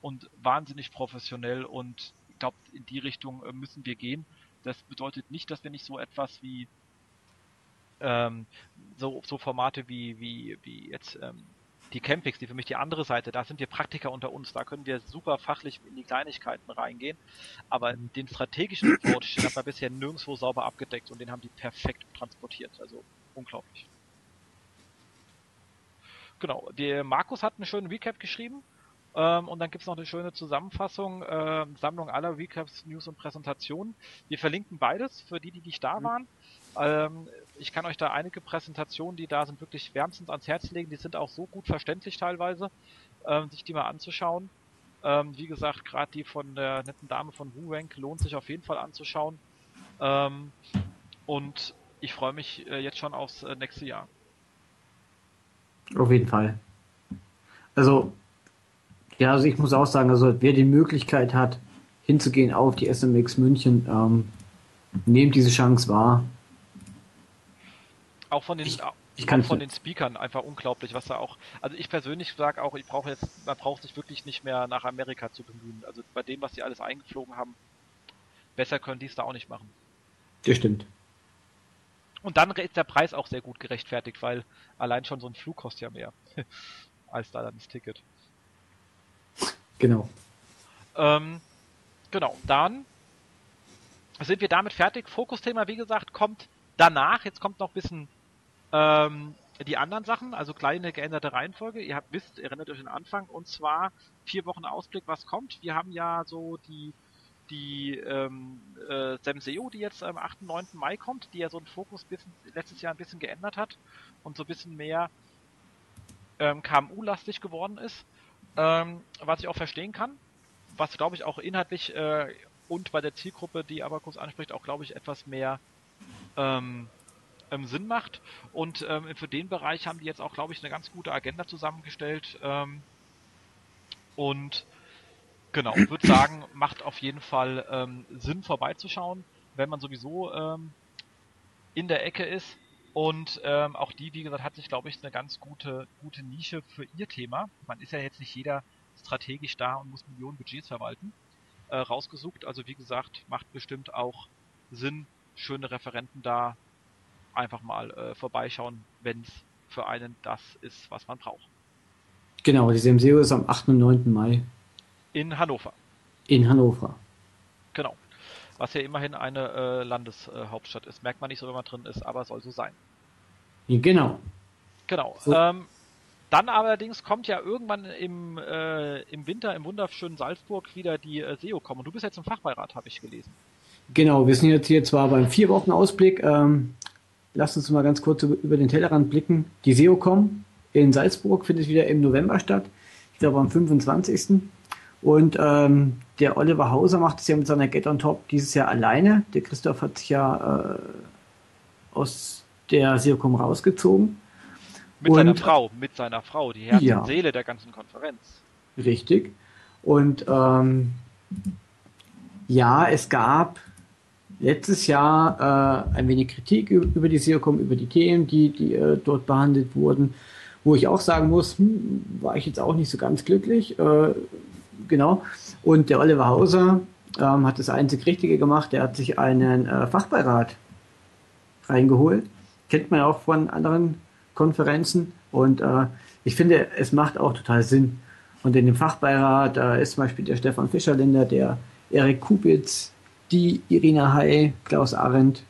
Speaker 1: und wahnsinnig professionell und ich glaube, in die Richtung äh, müssen wir gehen. Das bedeutet nicht, dass wir nicht so etwas wie ähm, so, so Formate wie, wie, wie jetzt ähm, die Campings, die für mich die andere Seite, da sind wir Praktiker unter uns, da können wir super fachlich in die Kleinigkeiten reingehen, aber den strategischen Approach, den hat man bisher nirgendwo sauber abgedeckt und den haben die perfekt transportiert, also unglaublich. Genau, der Markus hat einen schönen Recap geschrieben ähm, und dann gibt's noch eine schöne Zusammenfassung, äh, Sammlung aller Recaps, News und Präsentationen. Wir verlinken beides für die, die nicht da mhm. waren. Ähm, ich kann euch da einige Präsentationen, die da sind, wirklich wärmstens ans Herz legen. Die sind auch so gut verständlich teilweise, ähm, sich die mal anzuschauen. Ähm, wie gesagt, gerade die von der netten Dame von WooRank lohnt sich auf jeden Fall anzuschauen. Ähm, und ich freue mich äh, jetzt schon aufs äh, nächste Jahr.
Speaker 2: Auf jeden Fall. Also, ja, also ich muss auch sagen, also wer die Möglichkeit hat, hinzugehen auf die SMX München, ähm, nehmt diese Chance wahr.
Speaker 1: Auch von den, ich, ich kann von den Speakern einfach unglaublich, was da auch, also ich persönlich sage auch, ich brauche jetzt, man braucht sich wirklich nicht mehr nach Amerika zu bemühen. Also bei dem, was sie alles eingeflogen haben, besser können die es da auch nicht machen.
Speaker 2: Das stimmt.
Speaker 1: Und dann ist der Preis auch sehr gut gerechtfertigt, weil allein schon so ein Flug kostet ja mehr als da dann das Ticket.
Speaker 2: Genau.
Speaker 1: Ähm, genau, dann sind wir damit fertig. Fokusthema, wie gesagt, kommt danach. Jetzt kommt noch ein bisschen ähm, die anderen Sachen, also kleine geänderte Reihenfolge. Ihr habt wisst, erinnert euch an den Anfang, und zwar vier Wochen Ausblick, was kommt. Wir haben ja so die die ähm, äh, Semseo, die jetzt am 8. 9. Mai kommt, die ja so einen Fokus bisschen, letztes Jahr ein bisschen geändert hat und so ein bisschen mehr ähm, KMU-lastig geworden ist, ähm, was ich auch verstehen kann, was glaube ich auch inhaltlich äh, und bei der Zielgruppe, die Abacus anspricht, auch glaube ich etwas mehr ähm, ähm, Sinn macht. Und ähm, für den Bereich haben die jetzt auch, glaube ich, eine ganz gute Agenda zusammengestellt. Ähm, und genau, würde sagen, macht auf jeden Fall ähm, Sinn vorbeizuschauen, wenn man sowieso ähm, in der Ecke ist. Und ähm, auch die, wie gesagt, hat sich, glaube ich, eine ganz gute, gute Nische für ihr Thema. Man ist ja jetzt nicht jeder strategisch da und muss Millionen Budgets verwalten. Äh, rausgesucht. Also wie gesagt, macht bestimmt auch Sinn, schöne Referenten da einfach mal äh, vorbeischauen, wenn es für einen das ist, was man braucht.
Speaker 2: Genau, die SEO ist am 8. und 9. Mai.
Speaker 1: In Hannover.
Speaker 2: In Hannover.
Speaker 1: Genau. Was ja immerhin eine äh, Landeshauptstadt ist. Merkt man nicht so, wenn man drin ist, aber soll so sein.
Speaker 2: Genau.
Speaker 1: Genau. So. Ähm, dann allerdings kommt ja irgendwann im, äh, im Winter im wunderschönen Salzburg wieder die äh, SEO kommen. Und du bist jetzt im Fachbeirat, habe ich gelesen.
Speaker 2: Genau, wir sind jetzt hier zwar beim vier Wochen Ausblick. Ähm, lasst uns mal ganz kurz über den Tellerrand blicken. Die SEOCom in Salzburg findet wieder im November statt. Ich glaube am 25. Und ähm, der Oliver Hauser macht es ja mit seiner Get on Top dieses Jahr alleine. Der Christoph hat sich ja äh, aus der SEOCom rausgezogen.
Speaker 1: Mit und, seiner Frau, mit seiner Frau, die Herz ja, und Seele der ganzen Konferenz.
Speaker 2: Richtig. Und ähm, ja, es gab letztes Jahr äh, ein wenig Kritik über die SEOCom, über die Themen, die, die äh, dort behandelt wurden, wo ich auch sagen muss, hm, war ich jetzt auch nicht so ganz glücklich. Äh, genau. Und der Oliver Hauser ähm, hat das einzig Richtige gemacht. Der hat sich einen äh, Fachbeirat reingeholt. Kennt man auch von anderen Konferenzen. Und äh, ich finde, es macht auch total Sinn. Und in dem Fachbeirat äh, ist zum Beispiel der Stefan Fischerlinder, der Erik Kubitz, die Irina Hay, Klaus Arendt.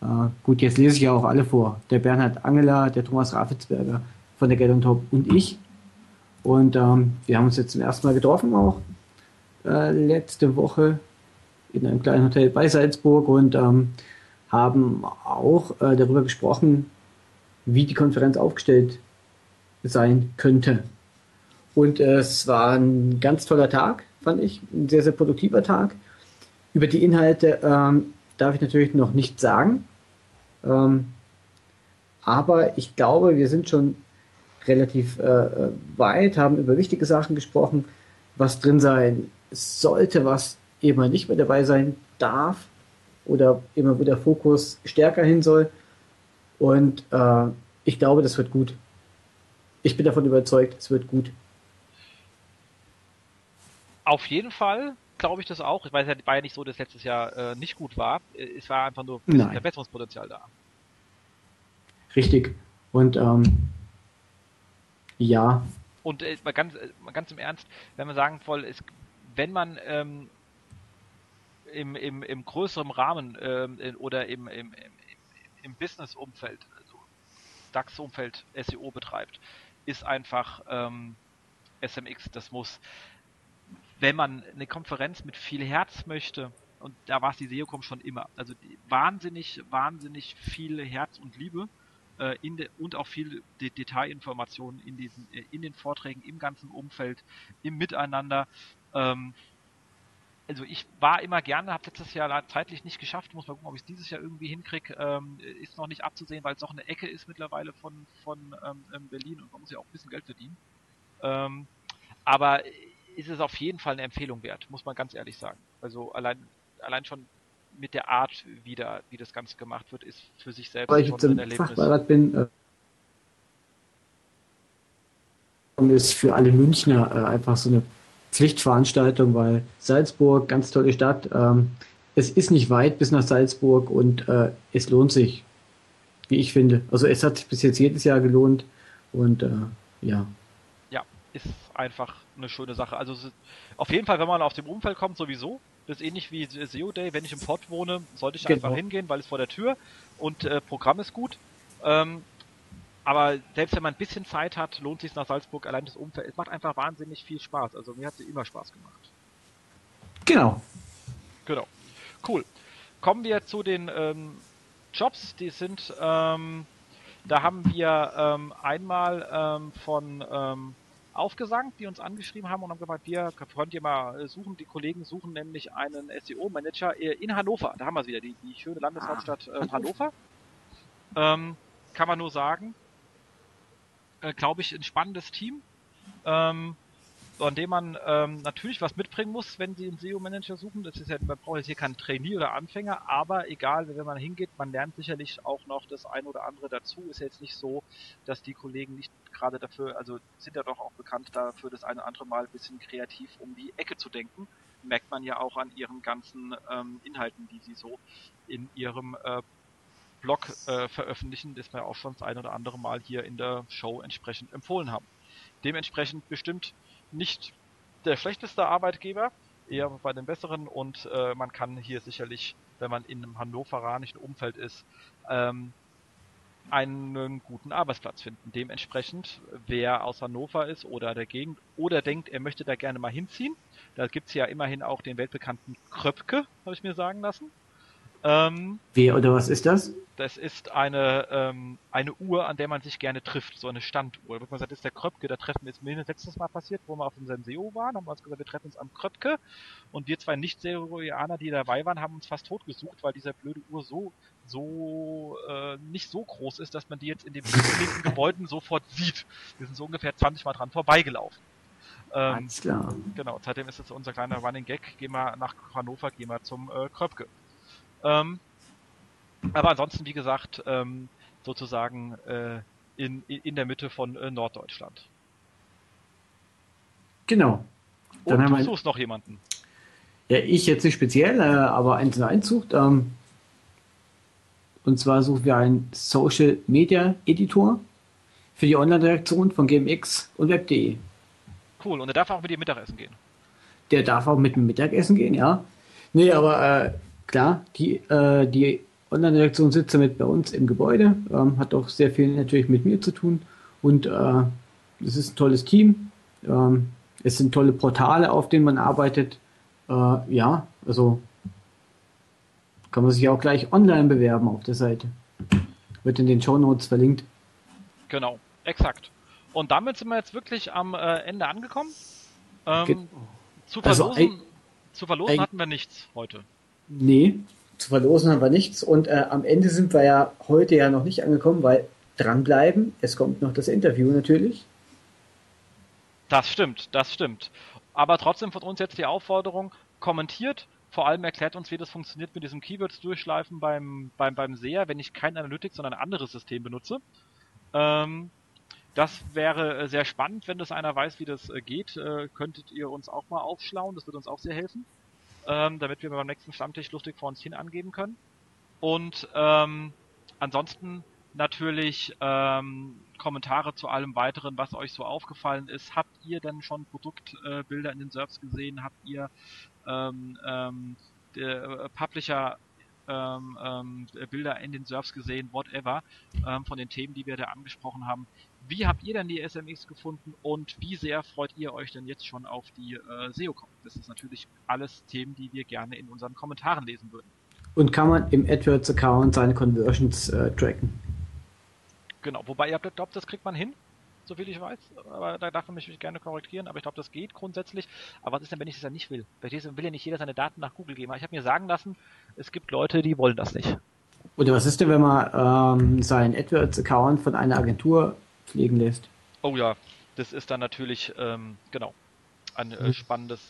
Speaker 2: Äh, gut, jetzt lese ich ja auch alle vor. Der Bernhard Angela, der Thomas Rafitzberger von der Get on Top und ich. Und ähm, wir haben uns jetzt zum ersten Mal getroffen auch äh, letzte Woche in einem kleinen Hotel bei Salzburg und ähm, haben auch äh, darüber gesprochen, wie die Konferenz aufgestellt sein könnte. Und äh, es war ein ganz toller Tag, fand ich, ein sehr, sehr produktiver Tag. Über die Inhalte ähm, darf ich natürlich noch nicht sagen. Ähm, aber ich glaube, wir sind schon relativ äh, weit, haben über wichtige Sachen gesprochen, was drin sein sollte, was eben nicht mehr dabei sein darf oder immer wieder Fokus stärker hin soll. Und äh, ich glaube, das wird gut. ich bin davon überzeugt, es wird gut.
Speaker 1: Auf jeden Fall glaube ich das auch. Ich weiß ja, war ja nicht so, dass letztes Jahr äh, nicht gut war. Es war einfach nur ein bisschen Verbesserungspotenzial da.
Speaker 2: Richtig. Und ähm, ja.
Speaker 1: Und äh, mal ganz, äh, mal ganz im Ernst, wenn man sagen voll ist, wenn man ähm, im, im, im größeren Rahmen ähm, oder im, im, im, im Business-Umfeld, also DAX-Umfeld SEO betreibt, ist einfach ähm, SMX. Das muss, wenn man eine Konferenz mit viel Herz möchte, und da war es die SEOCom schon immer, also wahnsinnig, wahnsinnig viel Herz und Liebe äh, in de, und auch viel De Detailinformationen in diesen, äh, in den Vorträgen, im ganzen Umfeld, im Miteinander. Ähm, also ich war immer gerne, habe letztes Jahr zeitlich nicht geschafft, muss mal gucken, ob ich es dieses Jahr irgendwie hinkriege, ähm, ist noch nicht abzusehen, weil es auch eine Ecke ist mittlerweile von, von ähm, ähm, Berlin und man muss ja auch ein bisschen Geld verdienen. Ähm, aber ist es auf jeden Fall eine Empfehlung wert, muss man ganz ehrlich sagen. Also allein, allein schon mit der Art, wie, da, wie das Ganze gemacht wird, ist für sich selbst
Speaker 2: Weil ich jetzt im Erlebnis. Fachbeirat bin, äh, ist für alle Münchner äh, einfach so eine Pflichtveranstaltung, weil Salzburg, ganz tolle Stadt. Ähm, es ist nicht weit bis nach Salzburg und äh, es lohnt sich, wie ich finde. Also es hat sich bis jetzt jedes Jahr gelohnt und äh, ja.
Speaker 1: Ja, ist einfach eine schöne Sache. Also auf jeden Fall, wenn man auf dem Umfeld kommt, sowieso. Das ist ähnlich wie SEO Day. Wenn ich im Port wohne, sollte ich genau. einfach hingehen, weil es vor der Tür und äh, Programm ist gut. Ähm, aber selbst wenn man ein bisschen Zeit hat, lohnt sich nach Salzburg allein das Umfeld. Es macht einfach wahnsinnig viel Spaß. Also mir hat sie immer Spaß gemacht.
Speaker 2: Genau.
Speaker 1: Genau. Cool. Kommen wir zu den ähm, Jobs. Die sind, ähm, da haben wir ähm, einmal ähm, von Aufgesang, die uns angeschrieben haben und haben gesagt, wir könnt ihr mal äh, suchen. Die Kollegen suchen nämlich einen SEO-Manager in Hannover. Da haben wir es wieder, die, die schöne Landeshauptstadt äh, Hannover. Ähm, kann man nur sagen, äh, glaube ich, ein spannendes Team, ähm, an dem man ähm, natürlich was mitbringen muss, wenn sie einen SEO-Manager suchen. Das ist ja, man braucht jetzt hier keinen Trainee oder Anfänger, aber egal, wenn man hingeht, man lernt sicherlich auch noch das ein oder andere dazu. Ist jetzt nicht so, dass die Kollegen nicht gerade dafür, also sind ja doch auch bekannt dafür, das eine oder andere Mal ein bisschen kreativ um die Ecke zu denken. Merkt man ja auch an ihren ganzen ähm, Inhalten, die sie so in ihrem äh, Blog äh, veröffentlichen, das wir auch schon das ein oder andere Mal hier in der Show entsprechend empfohlen haben. Dementsprechend bestimmt nicht der schlechteste Arbeitgeber, eher bei den besseren und äh, man kann hier sicherlich, wenn man in einem hannoveranischen Umfeld ist, ähm, einen guten Arbeitsplatz finden. Dementsprechend, wer aus Hannover ist oder der Gegend oder denkt, er möchte da gerne mal hinziehen, da gibt's ja immerhin auch den weltbekannten Kröpke, habe ich mir sagen lassen.
Speaker 2: Ähm, Wer oder was ist das?
Speaker 1: Das ist eine, ähm, eine Uhr, an der man sich gerne trifft, so eine Standuhr. Da wird man sagt, das ist der Kröpke, da treffen wir jetzt mir letztes Mal passiert, wo wir auf dem Senseo waren, haben wir uns gesagt, wir treffen uns am Kröpke und wir zwei Nicht-Serianer, die dabei waren, haben uns fast totgesucht, weil dieser blöde Uhr so, so, äh, nicht so groß ist, dass man die jetzt in den linken Gebäuden sofort sieht. Wir sind so ungefähr 20 Mal dran vorbeigelaufen.
Speaker 2: Ähm, Alles klar.
Speaker 1: Genau, seitdem ist jetzt unser kleiner Running Gag, gehen wir nach Hannover, gehen wir zum äh, Kröpke. Ähm, aber ansonsten, wie gesagt, ähm, sozusagen äh, in, in der Mitte von äh, Norddeutschland.
Speaker 2: Genau.
Speaker 1: Dann Und du suchst noch jemanden.
Speaker 2: Ja, ich jetzt nicht speziell, äh, aber eins einzucht. Ähm, und zwar suchen wir einen Social Media Editor für die Online-Redaktion von GMX und Web.de.
Speaker 1: Cool, und der darf auch mit dir Mittagessen gehen.
Speaker 2: Der darf auch mit dem Mittagessen gehen, ja. Nee, aber äh, klar, die, äh, die Online-Redaktion sitzt damit bei uns im Gebäude, ähm, hat auch sehr viel natürlich mit mir zu tun und äh, es ist ein tolles Team. Ähm, es sind tolle Portale, auf denen man arbeitet. Äh, ja, also kann man sich auch gleich online bewerben auf der Seite. Wird in den Show Notes verlinkt.
Speaker 1: Genau, exakt. Und damit sind wir jetzt wirklich am äh, Ende angekommen. Ähm, zu verlosen, also, zu verlosen hatten wir nichts heute.
Speaker 2: Nee, zu verlosen haben wir nichts. Und äh, am Ende sind wir ja heute ja noch nicht angekommen, weil dranbleiben, es kommt noch das Interview natürlich.
Speaker 1: Das stimmt, das stimmt. Aber trotzdem von uns jetzt die Aufforderung, kommentiert, vor allem erklärt uns, wie das funktioniert mit diesem Keywords durchschleifen beim, beim, beim SEA, wenn ich kein Analytics, sondern ein anderes System benutze. Ähm, das wäre äh, sehr spannend, wenn das einer weiß, wie das äh, geht. Äh, könntet ihr uns auch mal aufschlauen, das würde uns auch sehr helfen, ähm, damit wir beim nächsten Stammtisch lustig vor uns hin angeben können. Und ähm, ansonsten natürlich ähm, Kommentare zu allem weiteren, was euch so aufgefallen ist. Habt ihr denn schon Produktbilder äh, in den Serves gesehen? Habt ihr ähm, ähm, der Publisher ähm, ähm, Bilder in den Serves gesehen, whatever, ähm, von den Themen, die wir da angesprochen haben. Wie habt ihr denn die SMX gefunden und wie sehr freut ihr euch denn jetzt schon auf die äh, SEO-Com? Das ist natürlich alles Themen, die wir gerne in unseren Kommentaren lesen würden.
Speaker 2: Und kann man im AdWords-Account seine Conversions äh, tracken?
Speaker 1: Genau, wobei ihr glaubt, das kriegt man hin, soviel ich weiß. Aber da darf man mich gerne korrigieren, aber ich glaube, das geht grundsätzlich. Aber was ist denn, wenn ich das ja nicht will? Vielleicht will ja nicht jeder seine Daten nach Google geben. Aber ich habe mir sagen lassen, es gibt Leute, die wollen das nicht.
Speaker 2: Oder was ist denn, wenn man ähm, seinen AdWords-Account von einer Agentur pflegen lässt?
Speaker 1: Oh ja, das ist dann natürlich, ähm, genau, ein äh, hm. spannendes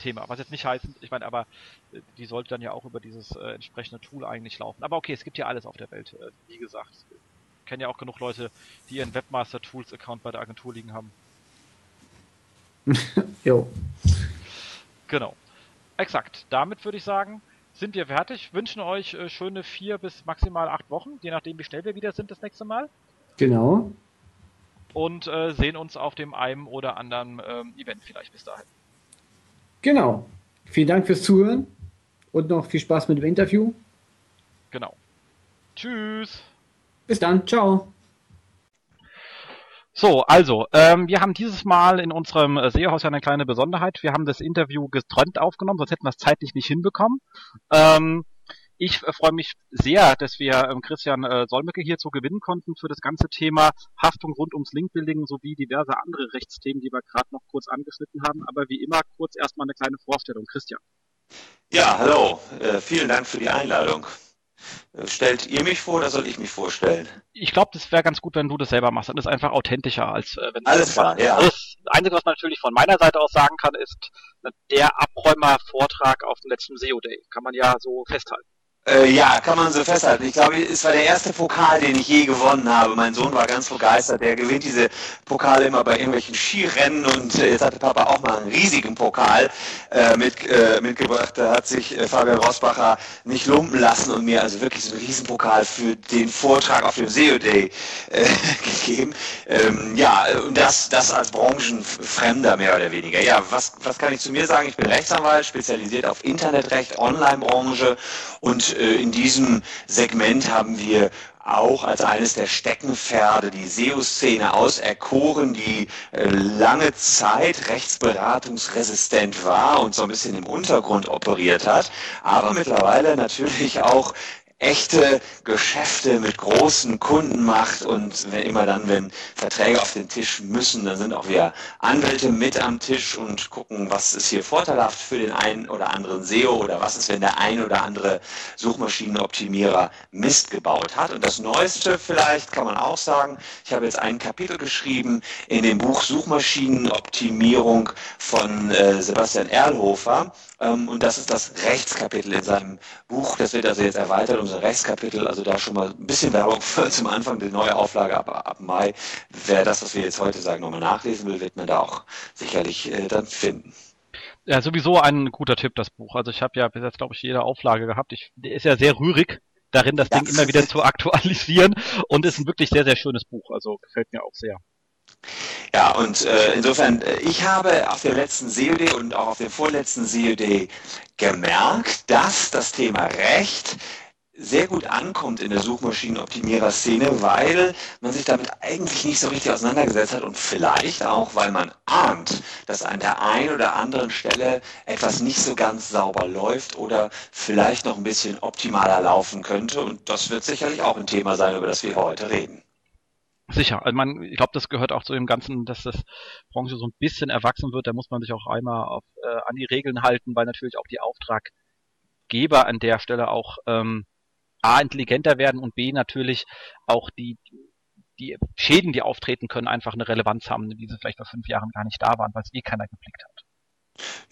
Speaker 1: Thema. Was jetzt nicht heißt, ich meine, aber äh, die sollte dann ja auch über dieses äh, entsprechende Tool eigentlich laufen. Aber okay, es gibt ja alles auf der Welt. Äh, wie gesagt, kenne ja auch genug Leute, die ihren Webmaster Tools Account bei der Agentur liegen haben.
Speaker 2: jo.
Speaker 1: Genau. Exakt. Damit würde ich sagen, sind wir fertig. Wünschen euch äh, schöne vier bis maximal acht Wochen, je nachdem, wie schnell wir wieder sind das nächste Mal.
Speaker 2: Genau.
Speaker 1: Und äh, sehen uns auf dem einen oder anderen ähm, Event vielleicht bis dahin.
Speaker 2: Genau. Vielen Dank fürs Zuhören und noch viel Spaß mit dem Interview.
Speaker 1: Genau. Tschüss.
Speaker 2: Bis dann, ciao.
Speaker 1: So, also, ähm, wir haben dieses Mal in unserem äh, Seehaus ja eine kleine Besonderheit. Wir haben das Interview getrennt aufgenommen, sonst hätten wir es zeitlich nicht hinbekommen. Ähm, ich äh, freue mich sehr, dass wir ähm, Christian äh, Solmecke hierzu gewinnen konnten für das ganze Thema Haftung rund ums Linkbuilding sowie diverse andere Rechtsthemen, die wir gerade noch kurz angeschnitten haben. Aber wie immer kurz erstmal eine kleine Vorstellung. Christian.
Speaker 3: Ja, hallo. Äh, vielen Dank für die Einladung. Stellt ihr mich vor oder soll ich mich vorstellen?
Speaker 1: Ich glaube, das wäre ganz gut, wenn du das selber machst. Dann ist einfach authentischer, als äh, wenn
Speaker 3: Alles klar, ja.
Speaker 1: Das Einzige, was man natürlich von meiner Seite aus sagen kann, ist der Abräumer-Vortrag auf dem letzten SEO Day. Kann man ja so festhalten.
Speaker 3: Äh, ja, kann man so festhalten. Ich glaube, es war der erste Pokal, den ich je gewonnen habe. Mein Sohn war ganz begeistert. Der gewinnt diese Pokale immer bei irgendwelchen Skirennen und äh, jetzt hatte Papa auch mal einen riesigen Pokal äh, mit, äh, mitgebracht. Da hat sich äh, Fabian Rosbacher nicht lumpen lassen und mir also wirklich so einen Riesenpokal für den Vortrag auf dem SEO Day äh, gegeben. Ähm, ja, und das, das als Branchenfremder mehr oder weniger. Ja, was, was kann ich zu mir sagen? Ich bin Rechtsanwalt, spezialisiert auf Internetrecht, Online-Branche und äh, in diesem Segment haben wir auch als eines der Steckenpferde die SEO-Szene auserkoren, die äh, lange Zeit rechtsberatungsresistent war und so ein bisschen im Untergrund operiert hat, aber mittlerweile natürlich auch echte Geschäfte mit großen Kunden macht und wenn, immer dann, wenn Verträge auf den Tisch müssen, dann sind auch wir Anwälte mit am Tisch und gucken, was ist hier vorteilhaft für den einen oder anderen SEO oder was ist, wenn der ein oder andere Suchmaschinenoptimierer Mist gebaut hat. Und das Neueste vielleicht kann man auch sagen, ich habe jetzt ein Kapitel geschrieben in dem Buch Suchmaschinenoptimierung von äh, Sebastian Erlhofer und das ist das Rechtskapitel in seinem Buch. Das wird also jetzt erweitert, unser Rechtskapitel. Also da schon mal ein bisschen Werbung für zum Anfang der neue Auflage ab, ab Mai. Wer das, was wir jetzt heute sagen, nochmal nachlesen will, wird man da auch sicherlich äh, dann finden.
Speaker 1: Ja, sowieso ein guter Tipp, das Buch. Also ich habe ja bis jetzt, glaube ich, jede Auflage gehabt. Ich, der ist ja sehr rührig darin, das ja. Ding immer wieder zu aktualisieren und ist ein wirklich sehr, sehr schönes Buch. Also gefällt mir auch sehr.
Speaker 3: Ja, und äh, insofern, äh, ich habe auf dem letzten COD und auch auf dem vorletzten COD gemerkt, dass das Thema Recht sehr gut ankommt in der Suchmaschinenoptimierer-Szene, weil man sich damit eigentlich nicht so richtig auseinandergesetzt hat und vielleicht auch, weil man ahnt, dass an der einen oder anderen Stelle etwas nicht so ganz sauber läuft oder vielleicht noch ein bisschen optimaler laufen könnte. Und das wird sicherlich auch ein Thema sein, über das wir heute reden.
Speaker 1: Sicher, also man, ich glaube, das gehört auch zu dem Ganzen, dass das Branche so ein bisschen erwachsen wird. Da muss man sich auch einmal auf, äh, an die Regeln halten, weil natürlich auch die Auftraggeber an der Stelle auch ähm, a intelligenter werden und b natürlich auch die die Schäden, die auftreten können, einfach eine Relevanz haben, die sie vielleicht vor fünf Jahren gar nicht da waren, weil es eh keiner geblickt hat.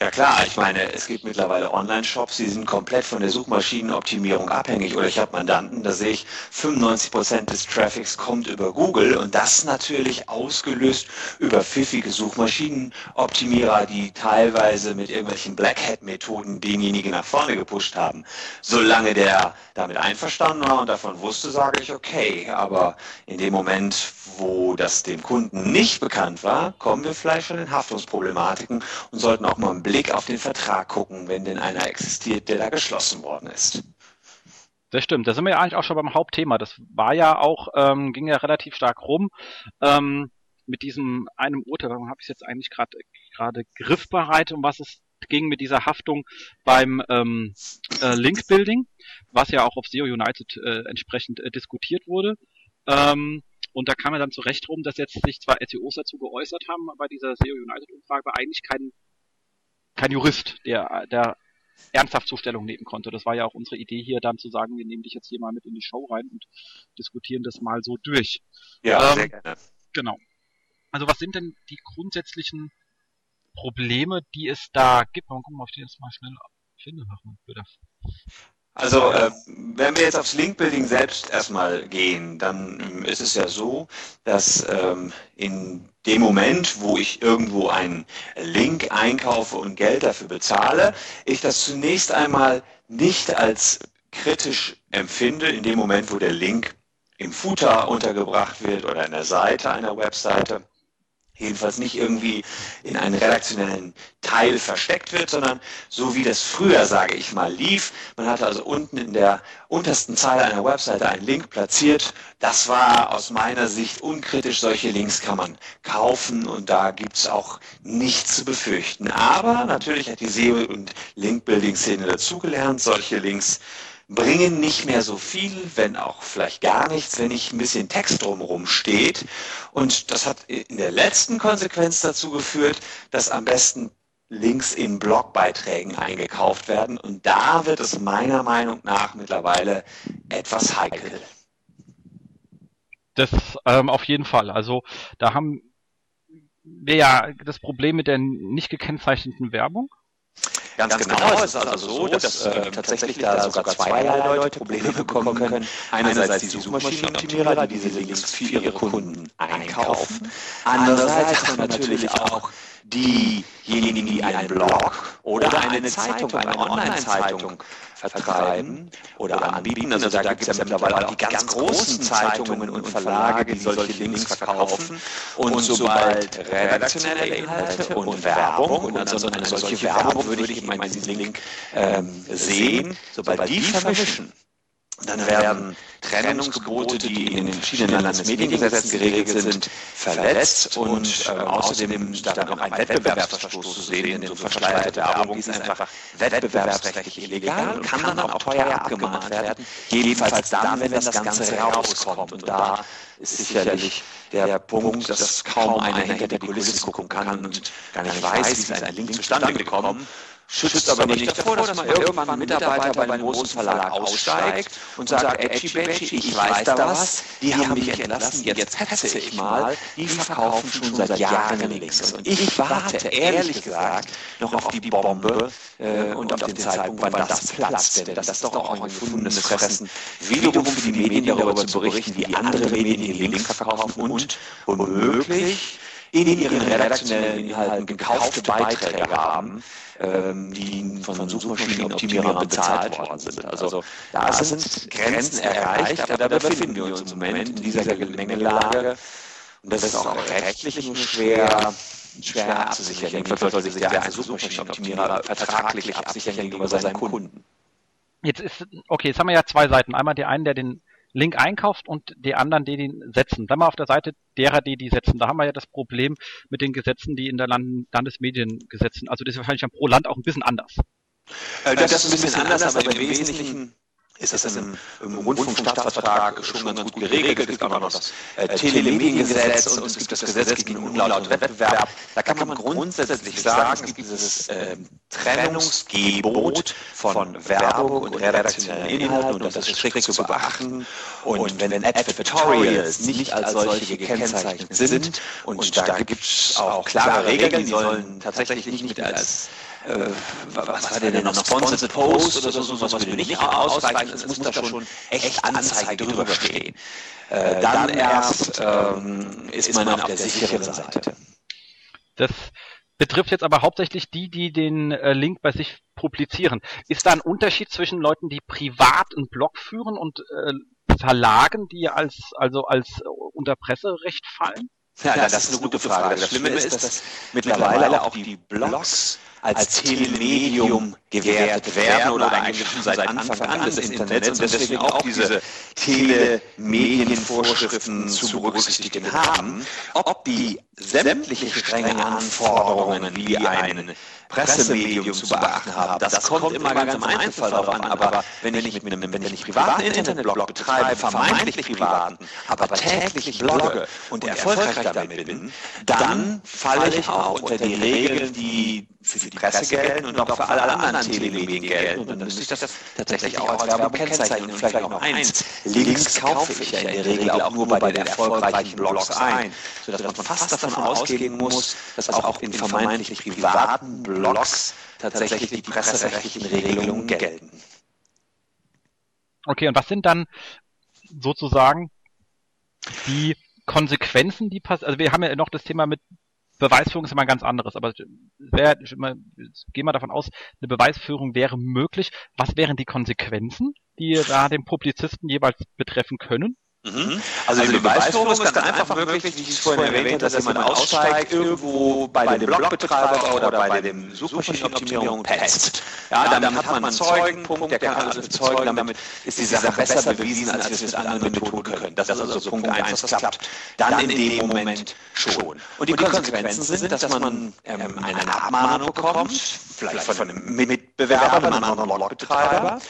Speaker 3: Ja klar, ich meine, es gibt mittlerweile Online-Shops, die sind komplett von der Suchmaschinenoptimierung abhängig. Oder ich habe Mandanten, da sehe ich, 95 Prozent des Traffics kommt über Google und das natürlich ausgelöst über pfiffige Suchmaschinenoptimierer, die teilweise mit irgendwelchen Black Hat-Methoden denjenigen nach vorne gepusht haben. Solange der damit einverstanden war und davon wusste, sage ich okay. Aber in dem Moment, wo das dem Kunden nicht bekannt war, kommen wir vielleicht schon in Haftungsproblematiken und sollten auch mal einen Blick auf den Vertrag gucken, wenn denn einer existiert, der da geschlossen worden ist.
Speaker 1: Das stimmt, da sind wir ja eigentlich auch schon beim Hauptthema. Das war ja auch, ähm, ging ja relativ stark rum. Ähm, mit diesem einem Urteil, warum habe ich jetzt eigentlich gerade gerade griffbereit, um was es ging mit dieser Haftung beim ähm, äh, Link-Building, was ja auch auf SEO United äh, entsprechend äh, diskutiert wurde. Ähm, und da kam ja dann zurecht rum, dass jetzt sich zwar SEOs dazu geäußert haben bei dieser SEO United Umfrage, aber eigentlich kein, kein Jurist, der, der ernsthaft Zustellung nehmen konnte. Das war ja auch unsere Idee hier dann zu sagen, wir nehmen dich jetzt hier mal mit in die Show rein und diskutieren das mal so durch.
Speaker 3: Ja, ähm, sehr gerne.
Speaker 1: Genau. Also was sind denn die grundsätzlichen Probleme, die es da gibt? Mal gucken, ob ich die jetzt mal schnell finde.
Speaker 3: Also äh, wenn wir jetzt aufs Link-Building selbst erstmal gehen, dann ähm, ist es ja so, dass ähm, in dem Moment, wo ich irgendwo einen Link einkaufe und Geld dafür bezahle, ich das zunächst einmal nicht als kritisch empfinde, in dem Moment, wo der Link im Footer untergebracht wird oder in der Seite einer Webseite jedenfalls nicht irgendwie in einen redaktionellen Teil versteckt wird, sondern so wie das früher, sage ich mal, lief. Man hatte also unten in der untersten Zeile einer Webseite einen Link platziert. Das war aus meiner Sicht unkritisch. Solche Links kann man kaufen und da gibt es auch nichts zu befürchten. Aber natürlich hat die SEO- und Link-Building-Szene dazugelernt, solche Links bringen nicht mehr so viel, wenn auch vielleicht gar nichts, wenn nicht ein bisschen Text drumherum steht. Und das hat in der letzten Konsequenz dazu geführt, dass am besten Links in Blogbeiträgen eingekauft werden. Und da wird es meiner Meinung nach mittlerweile etwas heikel.
Speaker 1: Das ähm, auf jeden Fall. Also da haben wir ja das Problem mit der nicht gekennzeichneten Werbung.
Speaker 3: Ganz, Ganz genau, genau ist es also, also so, dass, äh, tatsächlich da sogar zweierlei Leute Probleme bekommen können. Einerseits die Suchmaschinenoptimierer, die diese Links für ihre Kunden einkaufen. Andererseits natürlich auch diejenigen, die einen Blog oder eine Zeitung, eine Online-Zeitung vertreiben oder anbieten. Also da gibt es ja mittlerweile auch die ganz großen Zeitungen und Verlage, die solche Links verkaufen. Und sobald redaktionelle Inhalte und Werbung, und also eine solche Werbung würde ich in diesem Link ähm, sehen, sobald die vermischen, dann werden Trennungsgebote, die in den verschiedenen Landesmediengesetzen geregelt sind, verletzt und äh, außerdem ist da noch ein Wettbewerbsverstoß zu sehen, denn so verschleierte Werbung ist einfach wettbewerbsrechtlich illegal und kann dann auch teuer abgemahnt werden, jedenfalls dann, wenn das Ganze rauskommt. Und da ist sicherlich der Punkt, dass kaum einer hinter die Kulissen gucken kann und gar nicht weiß, wie ist ein Link zustande gekommen schützt aber nicht davor, dass mal irgendwann ein Mitarbeiter bei einem großen Verlag aussteigt und sagt, Edgy Badgy, ich weiß da was, die haben mich entlassen, jetzt hetze ich mal, die verkaufen schon seit Jahren Links. Und ich warte, ehrlich gesagt, noch auf die Bombe äh, und auf den Zeitpunkt, wann das platzt. Denn das ist doch auch ein gefundenes Fressen, wiederum für die Medien darüber zu berichten, wie andere Medien die Links verkaufen und womöglich in ihren redaktionellen Inhalten gekaufte Beiträge haben, ähm, die von Suchmaschinenoptimierern bezahlt worden sind. Also da sind Grenzen erreicht, aber da befinden wir uns im Moment in dieser Gemengelage. Und das ist auch rechtlich nur schwer schwer abzusichern. Jedenfalls soll sich der Suchmaschinenoptimierer vertraglich absichern gegenüber seinen Kunden.
Speaker 1: Jetzt ist, okay, jetzt haben wir ja zwei Seiten. Einmal der einen, der den Link einkauft und die anderen, die den setzen. Dann mal auf der Seite derer, die die setzen. Da haben wir ja das Problem mit den Gesetzen, die in der Land Landesmediengesetzen, also das ist wahrscheinlich pro Land auch ein bisschen anders.
Speaker 3: Äh, das, das, ist ein bisschen anders, aber im Wesentlichen ist das im, im Rundfunkstaatsvertrag schon ganz gut geregelt. Es gibt auch noch das äh, Telemediengesetz und es gibt das Gesetz gegen unlauten Wettbewerb. Da kann man grundsätzlich sagen, es gibt dieses äh, Trennungsgebot von Werbung und redaktionellen Inhalten und das ist strikt zu beachten. Und wenn Advertorials nicht als solche gekennzeichnet sind und da gibt es auch klare Regeln, die sollen tatsächlich nicht mit als äh, was war denn noch, Sponsored Post oder so, sowas würde nicht ausreichen. Es muss da schon echt Anzeige drüber stehen. Äh, dann erst ähm, ist man auf der sicheren Seite.
Speaker 1: Das betrifft jetzt aber hauptsächlich die, die den äh, Link bei sich publizieren. Ist da ein Unterschied zwischen Leuten, die privat einen Blog führen und äh, Verlagen, die als also als äh, unter Presserecht fallen?
Speaker 3: Ja, das, das ist eine gute Frage. Das Schlimme ist, dass mittlerweile auch die Blogs als Telemedium gewertet werden oder eigentlich schon seit Anfang an des Internets. Und deswegen auch diese Telemedienvorschriften zu berücksichtigen haben, ob die sämtliche strenge Anforderungen wie ein Pressemedium zu beachten haben. Das, das kommt immer ganz im Einzelfall darauf an. Aber wenn ich mit einem, wenn ich privaten Internetblog betreibe, vermeintlich privaten, aber täglich blogge und erfolgreich damit bin, dann falle ich auch unter die Regeln, die für die Presse gelten und auch für alle anderen Telemedien gelten. Und dann müsste ich das tatsächlich auch als Werbung kennzeichnen. Und vielleicht auch noch eins. Links kaufe ich ja in der Regel auch nur bei den erfolgreichen Blogs ein, sodass man fast davon ausgehen muss, dass auch in vermeintlich privaten Blogs Blogs tatsächlich die presserechtlichen Regelungen gelten.
Speaker 1: Okay, und was sind dann sozusagen die Konsequenzen, die passieren? Also wir haben ja noch das Thema mit Beweisführung ist immer ein ganz anderes, aber wär, gehen wir davon aus, eine Beweisführung wäre möglich. Was wären die Konsequenzen, die da den Publizisten jeweils betreffen können?
Speaker 3: Mhm. Also, also die Beweisführung ist ganz einfach möglich, wie ich es vorhin erwähnt habe, dass jemand aussteigt, irgendwo bei dem Blogbetreiber oder bei dem Suchmaschinenoptimierung petzt. Ja, damit hat man einen Zeugenpunkt, der kann alles bezeugen, damit ist die Sache besser bewiesen, als wir es mit anderen Methoden können. Das ist also Punkt 1, das klappt. Dann in dem Moment schon. Und die Konsequenzen sind, dass man ähm, eine Abmahnung bekommt, vielleicht von einem Mitbewerber, einem anderen Blogbetreiber,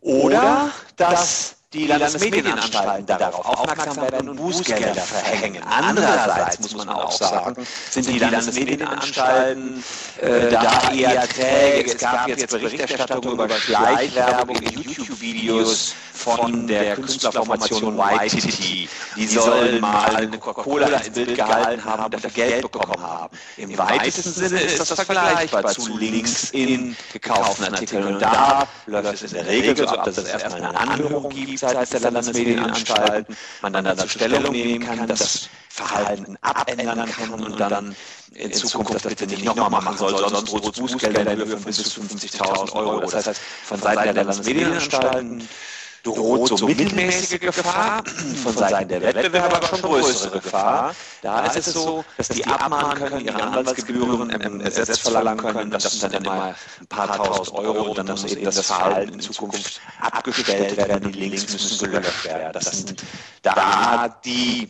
Speaker 3: oder dass die Landesmedienanstalten darauf aufmerksam werden und Bußgelder verhängen. Andererseits muss man auch sagen, sind die Landesmedienanstalten äh, da eher träge. Es gab jetzt Berichterstattung über Schleichwerbung in YouTube-Videos von der Künstlerformation YTT. Die sollen mal eine Coca-Cola ins Bild gehalten haben und dafür Geld bekommen haben. Im weitesten Sinne ist das vergleichbar zu Links in gekauften Artikeln. Und da läuft es in der Regel so ab, dass es erstmal eine Anhörung gibt seitens der Landesmedienanstalten, man dann dazu Stellung nehmen kann, das Verhalten abändern kann und dann in Zukunft das bitte nicht nochmal machen soll, sonst droht Bußgelder in Höhe von bis zu 50.000 Euro. Das heißt, von Seiten der Landesmedienanstalten droht so mittelmäßige Gefahr, von Seiten der Wettbewerber schon größere Gefahr. Da ist es so, dass die abmahnen können, ihre Anwaltsgebühren ähm, ersetzt verlangen können, das sind dann immer ein paar tausend Euro und dann muss eben das Verhalten in Zukunft abgestellt werden, die Links müssen gelöscht werden. Das sind da die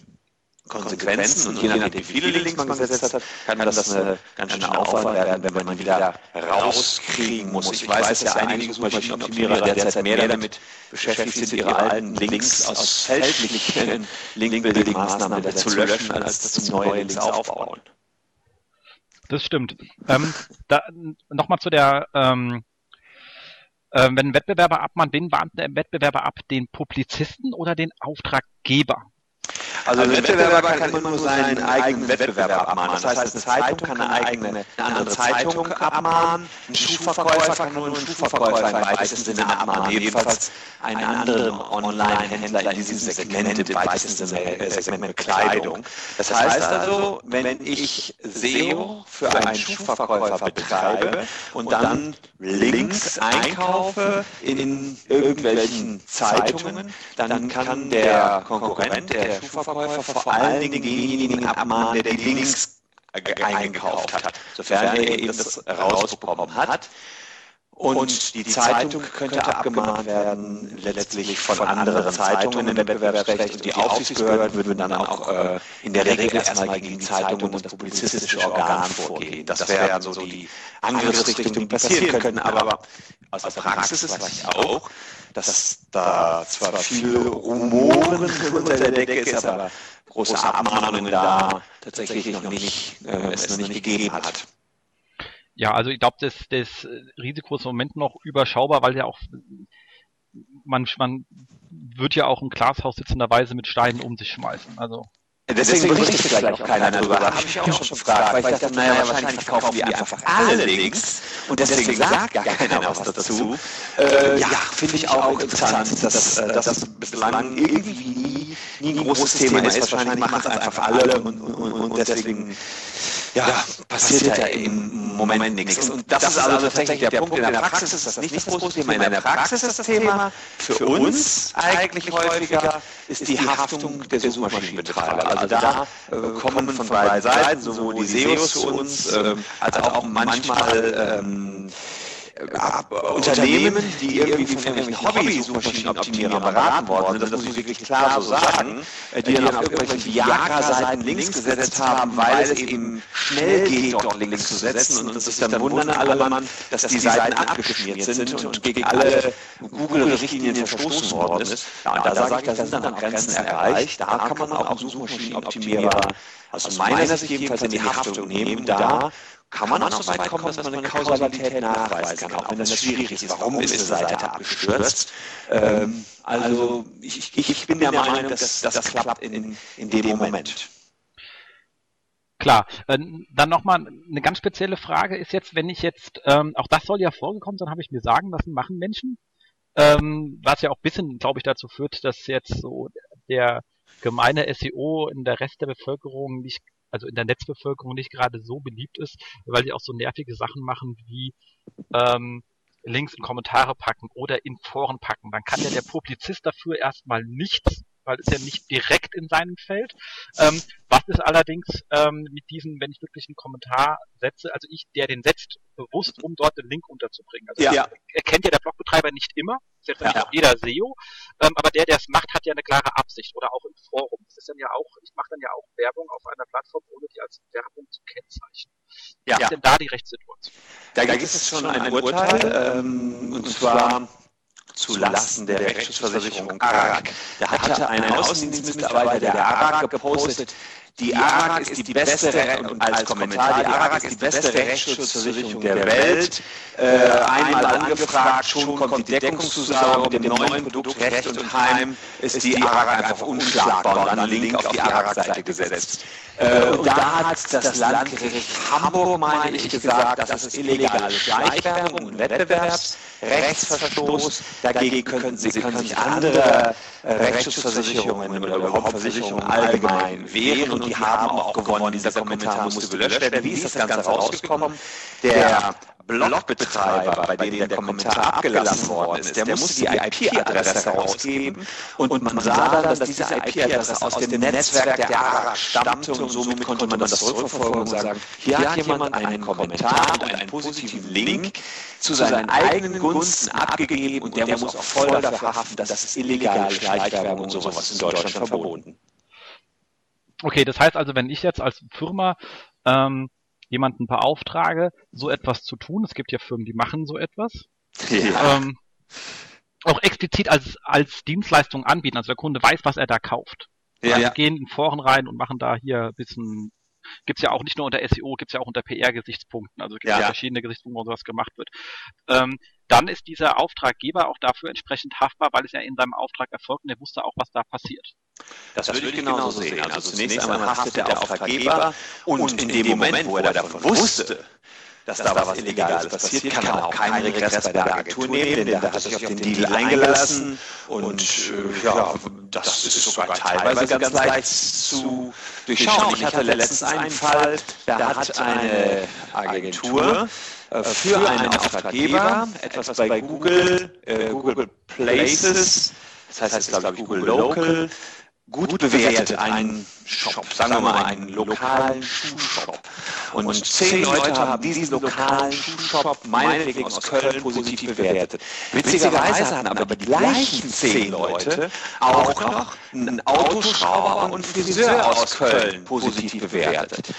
Speaker 3: Konsequenzen und je nachdem, wie viele Links man gesetzt hat, kann das eine ganz schöne Aufwand werden, wenn man wieder rauskriegen muss. Ich weiß, dass ja einige Suchmaschinenoptimierer derzeit mehr damit beschäftigt sind, ihre alten Links aus fälschlichen Link-Building-Maßnahmen zu löschen, als dass neue Links aufbauen.
Speaker 1: Das stimmt. Ähm, da, Nochmal zu der ähm, äh, wenn ein Wettbewerber abmahnt, wen warnt der Wettbewerber ab? Den Publizisten oder den Auftraggeber?
Speaker 3: Also, also ein Wettbewerber kann, kann immer nur seinen eigenen Wettbewerber abmahnen. Das heißt, eine Zeitung kann eine eigene, eine andere Zeitung abmahnen. Ein Schuhverkäufer kann nur einen Schuhverkäufer im weitesten Sinne abmahnen. Jedenfalls einen anderen Online-Händler in diesem Segment, im weitesten Sinne äh, Segment Bekleidung. Das heißt also, wenn ich SEO für einen Schuhverkäufer betreibe und dann Links einkaufe in irgendwelchen Zeitungen, dann kann der Konkurrent, der Schuhverkäufer, Verkäufer vor allen Dingen denjenigen abmahnen, der die Links eingekauft hat, sofern er eben das rausbekommen hat. Und die Zeitung könnte abgemahnt werden, letztlich von anderen Zeitungen im Wettbewerbsrecht. Und die Aufsichtsbehörden würden dann auch äh, in der Regel erstmal gegen die Zeitung und das publizistische Organ vorgehen. Das wären so die Angriffsrichtungen, die passieren könnten. Aber aus der Praxis weiß ich auch, dass da zwar viel Rumoren unter der Decke ist, aber große Abmahnungen da tatsächlich noch nicht, äh, es noch nicht gegeben hat.
Speaker 1: Ja, also ich glaube, das, das Risiko ist im Moment noch überschaubar, weil ja auch man, man wird ja auch im Glashaus sitzenderweise mit Steinen um sich schmeißen. Also
Speaker 3: Deswegen berichtet vielleicht auch keiner darüber. Habe ich auch schon gefragt, weil ich dachte, naja, wahrscheinlich verkaufen die einfach alle Links und deswegen sagt gar keiner was dazu. Äh, ja, finde ich auch interessant, dass das bislang irgendwie nie ein großes Thema ist. Wahrscheinlich machen es einfach alle und, und, und deswegen ja, passiert ja im Moment nichts. Und das ist also tatsächlich der Punkt. In der Praxis ist das nicht das große Thema. In der Praxis ist das Thema für uns eigentlich häufiger ist die Haftung der Suchmaschinenbetreiber. Also da äh, kommen von beiden Seiten sowohl die SEOs zu uns, äh, als auch manchmal ähm, äh, Unternehmen, die irgendwie von irgendwelchen Hobby-Suchmaschinenoptimierern beraten worden sind, das muss ich wirklich klar so sagen, äh, die dann auf irgendwelchen Viagra-Seiten Links gesetzt haben, weil es eben schnell geht, dort Links zu setzen und sich dann wundern alle Mann, dass die Seiten abgeschmiert sind und gegen alle Google-Richtlinien verstoßen worden ist. Ja, und da sage ich, da sind dann auch Grenzen erreicht. Da kann man auch Suchmaschinenoptimierer aus meiner Sicht jedenfalls in die Haftung nehmen. Da kann man auch so weit kommen, dass man eine Kausalität nachweisen kann, auch wenn das schwierig ist. Warum ist eine Seite abgestürzt? Ähm, also ich, ich, bin der Meinung, dass das klappt in, in dem Moment.
Speaker 1: Klar, äh, dann nochmal eine ganz spezielle Frage ist jetzt, wenn ich jetzt, ähm, auch das soll ja vorgekommen sein, habe ich mir sagen lassen, machen Menschen, ähm, was ja auch ein bisschen, glaube ich, dazu führt, dass jetzt so der gemeine SEO in der Rest der Bevölkerung nicht also in der Netzbevölkerung nicht gerade so beliebt ist, weil die auch so nervige Sachen machen wie ähm, Links in Kommentare packen oder in Foren packen. Dann kann ja der Publizist dafür erstmal nichts weil es ja nicht direkt in seinem Feld. Ähm, was ist allerdings ähm, mit diesen, wenn ich wirklich einen Kommentar setze, also ich, der den setzt, bewusst, um dort den Link unterzubringen. Also ja. erkennt ja der Blogbetreiber nicht immer, ist ja, ja. jeder SEO, ähm, aber der, der es macht, hat ja eine klare Absicht oder auch im Forum. Das ist dann ja auch, ich mache dann ja auch Werbung auf einer Plattform, ohne die als Werbung zu kennzeichnen. Ja. Wie ist denn da die Rechtssituation?
Speaker 3: Da, da gibt es schon ein Urteil, ähm, und zwar zu Lasten der Rechtsschutzversicherung ARAG. Da hatte ein Außendienstmitarbeiter der ARAG gepostet, die ARAG ist die beste, und als Kommentar, die ARAG ist die beste Rechtsschutzversicherung der Welt. Äh, einmal angefragt, schon kommt die Deckungszusage mit dem neuen Produkt Recht und Heim, ist die ARAG einfach unschlagbar. und dann Link auf die ARAG-Seite gesetzt. Äh, und da hat das Landgericht Hamburg, meine ich, gesagt, das ist illegale Schleichwerbung und Wettbewerbsrechtsverstoß. Dagegen können, Sie, können sich andere äh, Rechtsschutzversicherungen oder überhaupt Versicherungen allgemein wehren und die haben auch gewonnen. Dieser Kommentar musste gelöscht werden. Wie ist das Ganze rausgekommen? Der Blogbetreiber, bei dem der Kommentar abgelassen worden ist, der musste die IP-Adresse herausgeben und man sah dann, dass diese IP-Adresse aus dem Netzwerk der ARA stammte und somit konnte man das zurückverfolgen und sagen, hier hat jemand einen Kommentar und einen positiven Link zu seinen eigenen Gunsten abgegeben und der muss auch voll dafür haften, dass es illegale Schleichwerbung und sowas in Deutschland verboten.
Speaker 1: Okay, das heißt also, wenn ich jetzt als Firma ähm, jemanden beauftrage, so etwas zu tun. Es gibt ja Firmen, die machen so etwas. Ja. Ähm, auch explizit als, als Dienstleistung anbieten. Also der Kunde weiß, was er da kauft. Ja. Wir gehen in Foren rein und machen da hier ein bisschen gibt's ja auch nicht nur unter SEO, gibt's ja auch unter PR-Gesichtspunkten, also gibt ja. ja verschiedene Gesichtspunkte, wo sowas gemacht wird. Ähm, dann ist dieser Auftraggeber auch dafür entsprechend haftbar, weil es ja in seinem Auftrag erfolgt und er wusste auch, was da passiert.
Speaker 3: Das, das würde ich genauso sehen. Also, also zunächst einmal haftet der Auftraggeber und in dem Moment, wo er davon wusste, dass, dass da was Illegales passiert, kann er auch keinen Regress bei der Agentur nehmen, denn der hat sich auf den Deal eingelassen und äh, ja, das ist sogar teilweise ganz leicht zu durchschauen. Ich hatte letztens einen Fall, da hat eine Agentur äh, für einen Auftraggeber etwas bei Google, äh, Google Places, das heißt jetzt glaube ich Google Local, gut, gut bewertet, einen Shop, sagen wir mal einen lokalen Schuhshop. Und, und zehn Leute haben diesen lokalen Schuhshop meinetwegen aus Köln positiv bewertet. Witzigerweise haben aber die gleichen zehn Leute auch noch einen Autoschrauber und einen Friseur aus Köln positiv bewertet.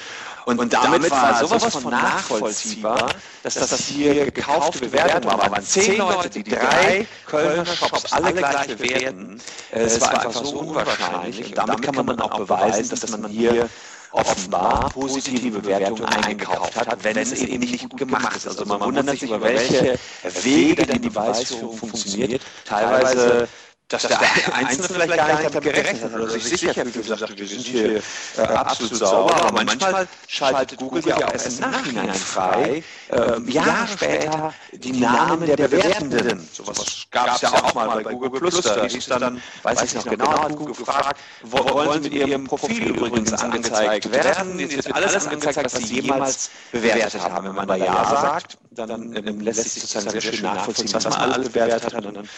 Speaker 3: Und, und damit, damit war sowas von nachvollziehbar, dass das hier gekaufte Bewertung war. Aber waren zehn Leute, die drei Kölner Shops alle gleich bewerten. Es war einfach so unwahrscheinlich. Und damit kann man auch beweisen, dass man hier offenbar positive Bewertungen eingekauft hat, wenn es eben nicht gut gemacht ist. Also man wundert sich über welche Wege denn die Beweisführung funktioniert. Teilweise dass, dass der Einzelne vielleicht gar nicht damit gerechnet hat oder sich sicher fühlt und sagt, wir sind hier äh, absolut sauber, aber manchmal schaltet Google ja auch erst im Nachhinein frei, äh, Jahre später die Namen der Bewertenden. Sowas gab es ja auch mal bei Google Plus, da hieß dann, weiß ich noch genau, hat Google gefragt, wollen Sie mit Ihrem Profil übrigens angezeigt werden? Jetzt wird alles angezeigt, was Sie jemals bewertet haben. Wenn man da Ja sagt, dann lässt sich sozusagen sehr schön nachvollziehen, was man alles bewertet hat und dann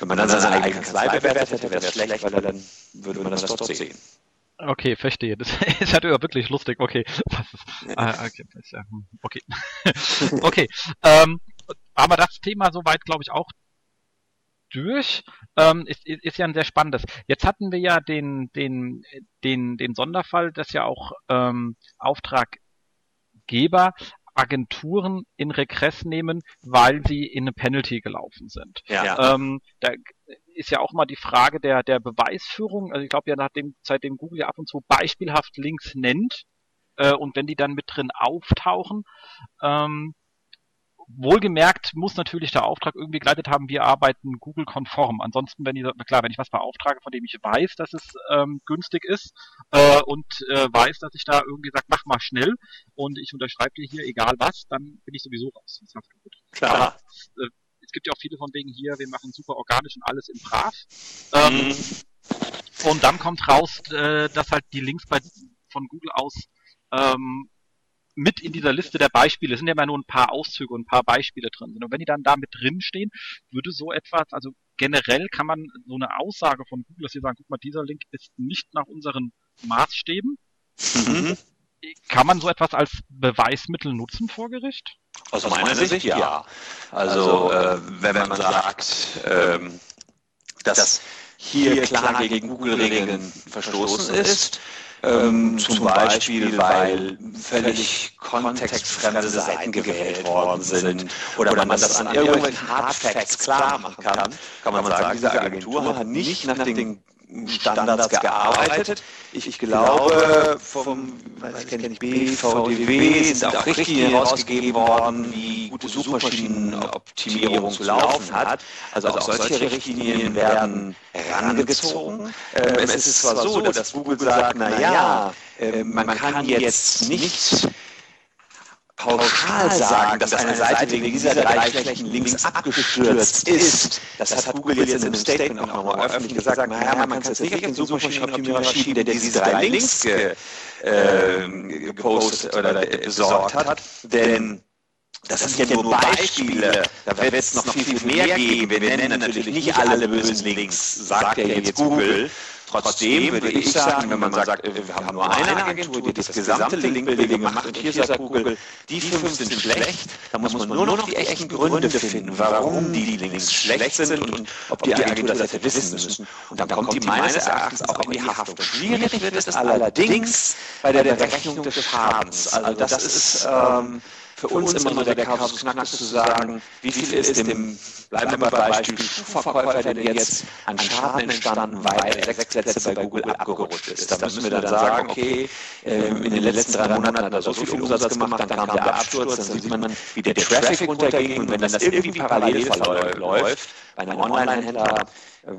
Speaker 3: wenn man dann seine eigene Kanzlei bewertet hätte, wäre es schlecht, weil dann würde man das dort sehen.
Speaker 1: Okay, verstehe. Das ist halt wirklich lustig. Okay. Ah, okay. Hm, okay. okay. Ähm, aber das Thema soweit, glaube ich, auch durch. Ähm, ist, ist ja ein sehr spannendes. Jetzt hatten wir ja den, den, den, den Sonderfall, dass ja auch ähm, Auftraggeber Agenturen in Regress nehmen, weil sie in eine Penalty gelaufen sind. Ja. Ähm, da ist ja auch mal die Frage der, der Beweisführung. Also ich glaube ja, nachdem, seitdem Google ja ab und zu beispielhaft Links nennt, äh, und wenn die dann mit drin auftauchen, ähm, Wohlgemerkt muss natürlich der Auftrag irgendwie geleitet haben, wir arbeiten Google-konform. Ansonsten, wenn ich, klar, wenn ich was beauftrage, von dem ich weiß, dass es ähm, günstig ist äh, und äh, weiß, dass ich da irgendwie sage, mach mal schnell und ich unterschreibe dir hier egal was, dann bin ich sowieso raus. Klar. Aber, äh, es gibt ja auch viele von wegen hier, wir machen super organisch und alles im Brav. Ähm, mhm. Und dann kommt raus, äh, dass halt die Links bei, von Google aus ähm, mit in dieser Liste der Beispiele, sind ja immer nur ein paar Auszüge und ein paar Beispiele drin sind. Und wenn die dann da mit drin stehen, würde so etwas, also generell kann man so eine Aussage von Google, dass sie sagen, guck mal, dieser Link ist nicht nach unseren Maßstäben. Mhm. Kann man so etwas als Beweismittel nutzen vor Gericht?
Speaker 3: Aus, Aus meiner Sicht, Sicht ja. Also, also äh, wenn, wenn man sagt, ähm, dass hier klar gegen Google-Regeln verstoßen ist, ähm, zum Beispiel, weil völlig kontextfremde Seiten gewählt worden sind oder, oder man das an irgendwelchen Hardfacts klar machen kann, kann man sagen, diese Agentur hat nicht nach den Standards gearbeitet. Ich, ich glaube, vom weiß ich nicht, BVDW sind auch Richtlinien herausgegeben worden, wie gute Suchmaschinenoptimierung zu laufen hat. Also auch solche Richtlinien werden herangezogen. Ähm, es ist zwar so, dass Google sagt, na ja, ähm, man kann jetzt nicht pauschal sagen, dass eine Seite wegen dieser drei schlechten Links abgestürzt ist. Das hat Google jetzt in einem Statement auch nochmal öffentlich gesagt. Naja, man kann es nicht auf den Suchmaschinenoptimierer schieben, der diese drei Links ge, äh, gepostet oder besorgt hat, denn das, das sind ja nur Beispiele. Da wird es noch viel, viel mehr geben. Wir nennen natürlich nicht alle bösen Links, sagt ja jetzt Google. Trotzdem würde ich sagen, wenn man sagt, wir haben nur eine Agentur, die das gesamte Linkbuilding macht und hier sagt Google, die fünf sind schlecht, dann muss man nur noch die echten Gründe finden, warum die Links schlecht sind und ob die Agentur das hätte wissen müssen. Und dann kommt die meines Erachtens auch in die Haftung. Schwierig wird es allerdings bei der Berechnung des Schadens. Also das ist... Ähm, für, für uns, uns immer so der Kasus Knacktus zu sagen, wie viel ist dem, bleiben wir bei Beispiel, Schuhverkäufer denn jetzt an Schaden entstanden, weil sechs Plätze bei Google abgerutscht ist. Da müssen wir dann sagen, okay, ähm, in den letzten drei Monaten hat er so viel Umsatz gemacht, dann kam der Absturz, dann sieht man, wie der Traffic runterging und wenn das irgendwie parallel verläuft, bei einem Online-Händler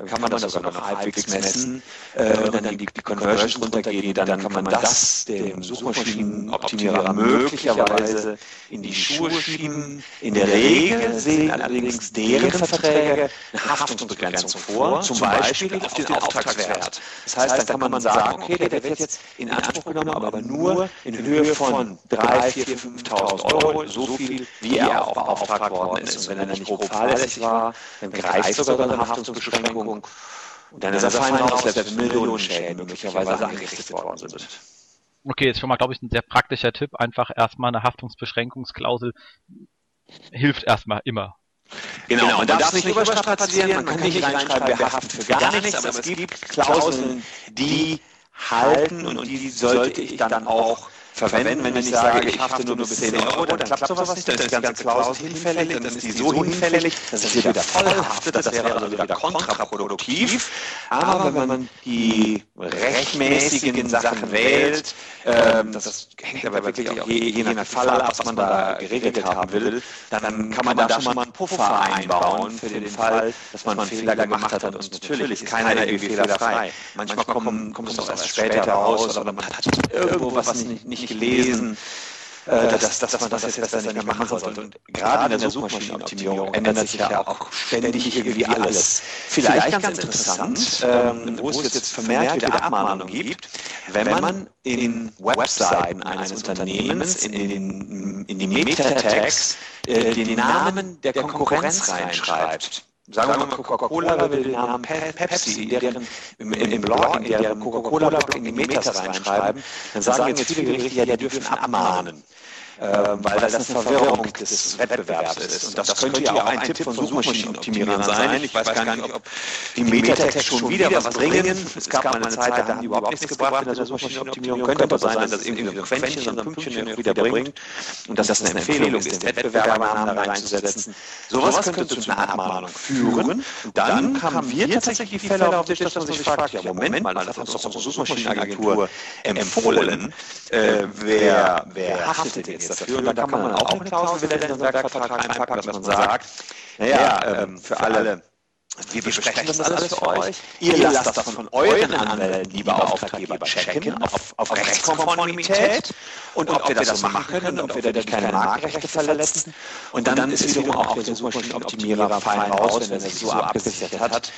Speaker 3: kann man das sogar noch halbwegs messen äh, und dann die, die Conversions runtergehen, dann kann man das dem Suchmaschinenoptimierer möglicherweise in die Schuhe schieben. In der Regel sehen allerdings deren Verträge eine Haftungsbegrenzung vor, zum Beispiel auf den Auftragswert. Das heißt, dann kann man sagen, okay, der wird jetzt in Anspruch genommen, aber nur in Höhe von 3.000, 4.000, 5.000 Euro, so viel, wie er auch beauftragt worden ist. Und wenn er nicht grob fahrlässig war, dann greift sogar eine Haftungsbeschränkung. Und dann er raus, selbst Millionen Schäden möglicherweise angerichtet worden sind.
Speaker 1: Okay, ist schon mal, glaube ich, ein sehr praktischer Tipp. Einfach erstmal eine Haftungsbeschränkungsklausel hilft erstmal immer.
Speaker 3: Genau, genau man darf es nicht überstrapazieren, man kann nicht reinschreiben, wir haften für gar nichts, aber es gibt Klauseln, die halten und die sollte ich dann auch verwenden, wenn ich sage, ich hafte nur bis 10 Euro, dann klappt sowas nicht, dann ist die ganze Klausel hinfällig, dann ist die so hinfällig, dass es wieder voll haftet, das wäre also wieder kontraproduktiv. Aber wenn man die rechtmäßigen Sachen wählt, ähm, das hängt aber wirklich auch je, je nach Fall ab, was man da geregelt haben will, dann kann man da schon mal einen Puffer einbauen für den Fall, dass man einen Fehler gemacht hat. Und natürlich ist keiner irgendwie fehlerfrei. Manchmal kommt, kommt es auch erst später raus oder man hat irgendwo was nicht, nicht gelesen äh, dass, dass, dass man das jetzt besser nicht mehr machen sollte. Und gerade in der Suchmaschinenoptimierung ändert sich ja auch ständig irgendwie alles. Vielleicht ganz interessant, ähm, wo es jetzt vermehrt wieder Abmahnungen gibt, wenn man in Webseiten eines Unternehmens, in, in, in die Meta-Tags, äh, den Namen der Konkurrenz reinschreibt. Sagen wir mal, Coca-Cola will den Namen Pepsi in deren, im, im Blog, in deren Coca-Cola-Blog in die Metas reinschreiben, dann sagen jetzt viele Gerichte, ja, die dürfen abmahnen äh, weil das eine Verwirrung des Wettbewerbs ist. Und das könnte ja auch ein Tipp von Suchmaschinenoptimierern sein. Ich weiß gar nicht, ob die Metatext schon wieder was bringen. Es gab mal eine Zeit, da haben die überhaupt nichts gebracht in der Suchmaschinenoptimierung. Könnte aber sein, dass das irgendwie so ein Quäntchen, so ein Pünktchen wieder bringt und dass das eine Empfehlung ist, den Wettbewerbernamen da reinzusetzen. Sowas könnte zu einer Abmahnung führen. Dann haben wir tatsächlich die Fälle auf den Tisch, dass man sich fragt, ja Moment mal, das hat uns doch unsere Suchmaschinenagentur empfohlen. Äh, wer, wer haftet denn jetzt dafür. Und da kann man auch eine Klausel wieder in den Werkvertrag einpacken, dass man sagt, naja, ähm, für alle wir besprechen das alles für euch. Ihr lasst das von euren Anwälten, lieber Auftraggeber, checken auf, auf Rechtskonformität und ob wir das machen können, ob wir dadurch keine Marktrechte verletzen. Und dann ist wiederum auch der Suchmaschinenoptimierer fein raus, wenn er sich so abgesichert hat.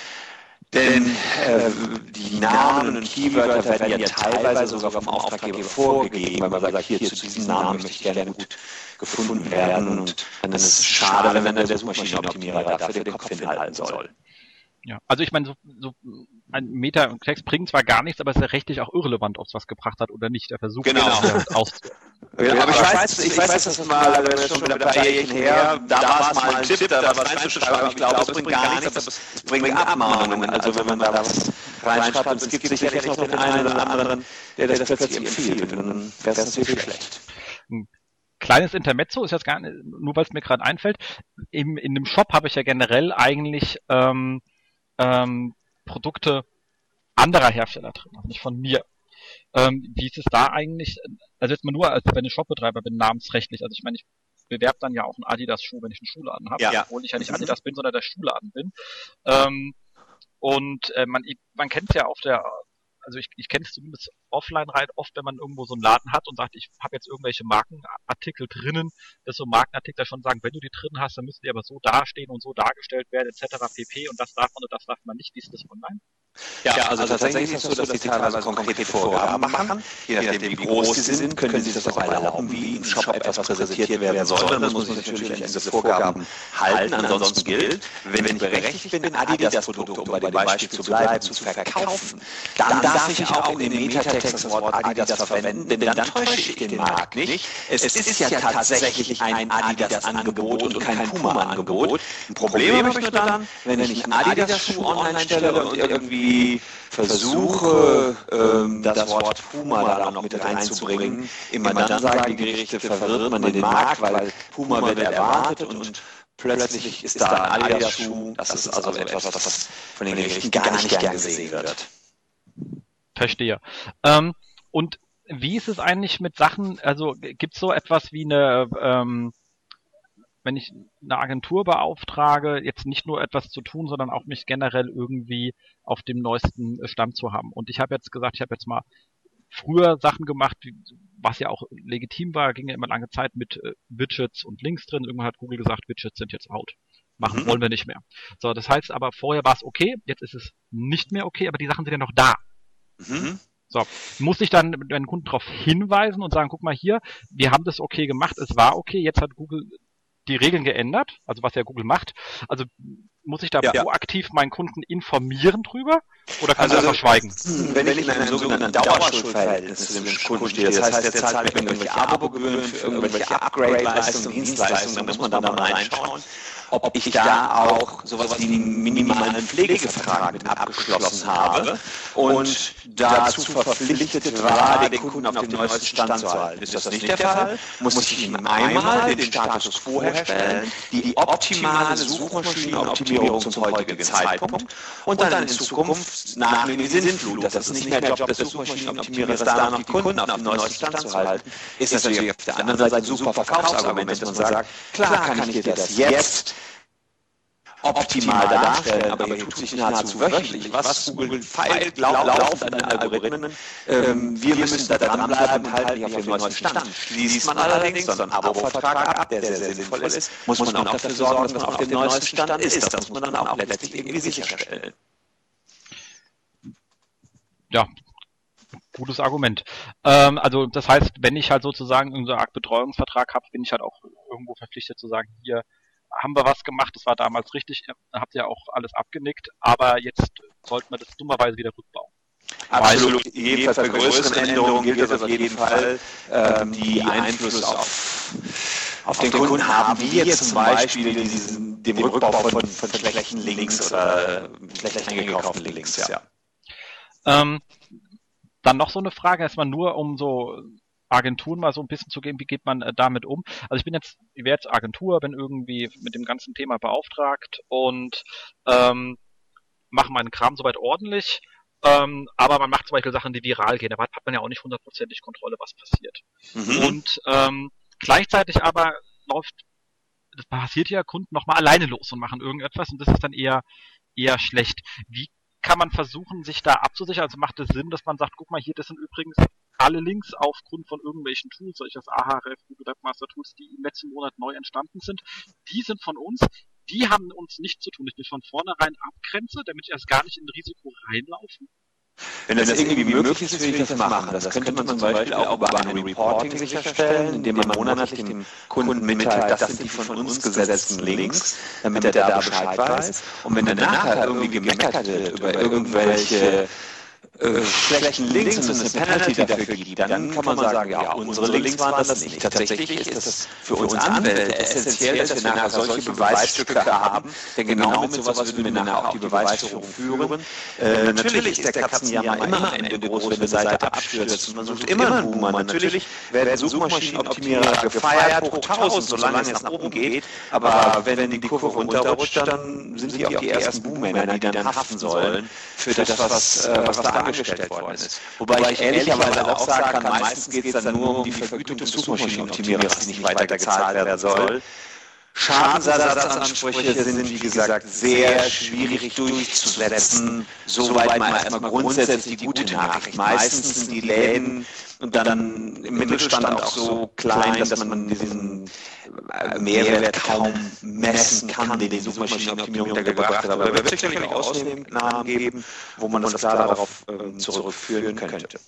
Speaker 3: Denn äh, die Namen und Keywörter werden ja teilweise sogar vom Auftraggeber vorgegeben, weil man sagt, hier zu diesem Namen möchte ich gerne gut gefunden werden. Und dann ist es schade, wenn der Suchmaschinenoptimierer dafür den Kopf hinhalten soll.
Speaker 1: Ja, also ich meine, so, so Meta und Text bringen zwar gar nichts, aber es ist ja rechtlich auch irrelevant, ob es was gebracht hat oder nicht. Der Versuch
Speaker 3: genau.
Speaker 1: aus.
Speaker 3: Ja, aber ich weiß, ich weiß, dass das mal also schon wieder ein paar Jährchen her, da war es mal ein Tipp, da was reinzuschreiben. Ich glaube, es bringt gar nichts, aber es bringt Abmahnungen. Also wenn man da was reinschreibt, und es gibt sicherlich noch den einen oder anderen, der das plötzlich empfiehlt, dann wäre es natürlich schlecht
Speaker 1: kleines Intermezzo ist jetzt gar nicht, nur weil es mir gerade einfällt. Im, in dem Shop habe ich ja generell eigentlich ähm, ähm, Produkte anderer Hersteller drin, also nicht von mir. Ähm, wie ist es da eigentlich, also jetzt mal nur als wenn ich Shopbetreiber bin, namensrechtlich, also ich meine, ich bewerbe dann ja auch einen Adidas-Schuh, wenn ich einen Schuhladen habe, ja. obwohl ich ja nicht mhm. Adidas bin, sondern der Schuhladen bin. Ähm, und äh, man, man kennt es ja auf der also ich, ich kenne es zumindest offline rein oft, wenn man irgendwo so einen Laden hat und sagt, ich habe jetzt irgendwelche Markenartikel drinnen, dass so Markenartikel schon sagen, wenn du die drin hast, dann müssen die aber so dastehen und so dargestellt werden, etc. pp. Und das darf man und das darf man nicht. Wie ist das online?
Speaker 3: Ja, also, also tatsächlich ist es so, dass Sie teilweise konkrete Vorgaben machen. Je nachdem, wie groß Sie sind, können Sie das auch erlauben, wie im Shop etwas präsentiert werden soll. Dann muss ich natürlich an diese Vorgaben halten. Ansonsten gilt, wenn ich berechtigt bin, Adidas-Produkte, um bei dem Beispiel zu bleiben, zu verkaufen, dann darf ich auch in dem Metatext das Wort Adidas verwenden, denn dann täusche ich den Markt nicht. Es ist ja tatsächlich ein Adidas-Angebot und kein Puma-Angebot. Ein Problem habe ich nur dann, wenn ich einen Adidas-Schuh online stelle und irgendwie irgendwie versuche, ähm, das Wort Puma da noch mit reinzubringen. Immer dann sagen die Gerichte, verwirrt man den Markt, weil Puma wird erwartet und plötzlich ist da ein Adidas-Schuh. Das ist also etwas, was von den Gerichten gar nicht gern gesehen wird.
Speaker 1: Verstehe. Ähm, und wie ist es eigentlich mit Sachen, also gibt es so etwas wie eine ähm, wenn ich eine Agentur beauftrage, jetzt nicht nur etwas zu tun, sondern auch mich generell irgendwie auf dem neuesten Stand zu haben. Und ich habe jetzt gesagt, ich habe jetzt mal früher Sachen gemacht, was ja auch legitim war, ging ja immer lange Zeit mit äh, Widgets und Links drin. Irgendwann hat Google gesagt, Widgets sind jetzt out. Machen mhm. wollen wir nicht mehr. So, das heißt aber, vorher war es okay, jetzt ist es nicht mehr okay, aber die Sachen sind ja noch da. Mhm. So, muss ich dann meinen Kunden darauf hinweisen und sagen, guck mal hier, wir haben das okay gemacht, es war okay, jetzt hat Google die Regeln geändert, also was ja Google macht. Also muss ich da ja. proaktiv meinen Kunden informieren drüber oder kann also, er einfach schweigen?
Speaker 3: Wenn ich in einem sogenannten Dauerschuldverhältnis zu dem Kunden stehe, das heißt, der zahlt mir irgendwelche Abogebühren für irgendwelche Upgrade-Leistungen, Dienstleistungen, dann muss man da mal reinschauen ob ich da auch sowas wie einen minimalen Pflegevertrag mit abgeschlossen habe und dazu verpflichtet war, den Kunden auf dem neuesten Stand zu halten. Ist das nicht der Fall, muss ich ihm einmal den Status quo herstellen, die optimale Suchmaschinenoptimierung zum heutigen Zeitpunkt und dann in Zukunft nachnehmen die Sinnflut. Das ist nicht mehr Job des Suchmaschinenoptimierers, da noch die Kunden auf dem neuesten Stand zu halten. Ist natürlich auf der anderen Seite ein super Verkaufsargument, dass man sagt, klar kann ich dir das jetzt optimal darstellen, aber er tut sich nahezu wöchentlich. Was Google feilt, laufen an den Algorithmen. Ähm, wir müssen da dranbleiben und halten auf dem neuesten Stand. Schließt man allerdings so einen Abo-Vertrag ab, der sehr, sehr sinnvoll ist, muss man auch dafür sorgen, dass man auf dem neuesten Stand ist. Das muss man dann auch letztlich irgendwie sicherstellen.
Speaker 1: Ja, gutes Argument. Ähm, also das heißt, wenn ich halt sozusagen irgendeine Art Betreuungsvertrag habe, bin ich halt auch irgendwo verpflichtet zu sagen, hier haben wir was gemacht, das war damals richtig, habt ihr auch alles abgenickt, aber jetzt sollten wir das dummerweise wieder rückbauen.
Speaker 3: Absolut. Jedenfalls bei größeren Änderungen gilt das auf jeden Fall, ähm, die Einfluss auf, auf den Kunden haben, wie jetzt zum Beispiel diesen, dem Rückbau von, von schlechten Links oder schlecht eingekauften Links. Ja.
Speaker 1: Ähm, dann noch so eine Frage, erstmal nur um so Agenturen mal so ein bisschen zu geben, wie geht man äh, damit um. Also ich bin jetzt, ich wäre jetzt Agentur, bin irgendwie mit dem ganzen Thema beauftragt und ähm, mache meinen Kram soweit ordentlich. Ähm, aber man macht zum Beispiel Sachen, die viral gehen. Da hat man ja auch nicht hundertprozentig Kontrolle, was passiert. Mhm. Und ähm, gleichzeitig aber läuft, das passiert ja Kunden nochmal alleine los und machen irgendetwas und das ist dann eher eher schlecht. Wie kann man versuchen, sich da abzusichern? Also macht es Sinn, dass man sagt, guck mal hier, das sind übrigens alle Links aufgrund von irgendwelchen Tools, solches Ahref, Google Webmaster Tools, die im letzten Monat neu entstanden sind, die sind von uns, die haben uns nichts zu tun. Ich bin von vornherein abgrenze, damit ich erst gar nicht in Risiko reinlaufen.
Speaker 3: Wenn das, irgendwie möglich ist, würde ich das machen. Das könnte man zum Beispiel auch über ein Reporting sicherstellen, indem man monatlich dem Kunden mitteilt, das sind die von uns gesetzten Links, damit er da Bescheid weiß. Und wenn dann nachher irgendwie gemeckert wird über irgendwelche äh, schlechten Links und es eine Penalty dafür gibt, dann kann man sagen, ja, unsere Links waren das nicht. Tatsächlich ist das für uns Anwälte essentiell, dass wir nachher solche Beweisstücke haben, denn genau mit sowas würden wir nachher auch die Beweisführung führen. Äh, natürlich ist der Katzenjammer immer am Ende groß, wenn eine Seite abstürzt. Man sucht immer einen Boomer. Natürlich werden Suchmaschinenoptimierer gefeiert, hoch 1000, solange es nach oben geht. Aber wenn die Kurve runterrutscht, dann sind die auch die ersten Boomer, die dann haften sollen für das, was, was da angestellt worden ist. Wobei ich ehrlicherweise auch sagen kann, meistens geht es dann nur um die Vergütung des Suchmaschinenoptimierers, die nicht weiter gezahlt werden soll. Schadensersatzansprüche sind, wie gesagt, sehr schwierig durchzusetzen, soweit man erstmal grundsätzlich die gute Nachricht. Meistens sind die Läden dann im Mittelstand auch so klein, dass man diesen Mehrwert kaum messen kann, den die Suchmaschinenoptimierung da gebracht hat. Aber es wird sicherlich auch Ausnahmen geben, wo man das klar darauf ähm, zurückführen könnte.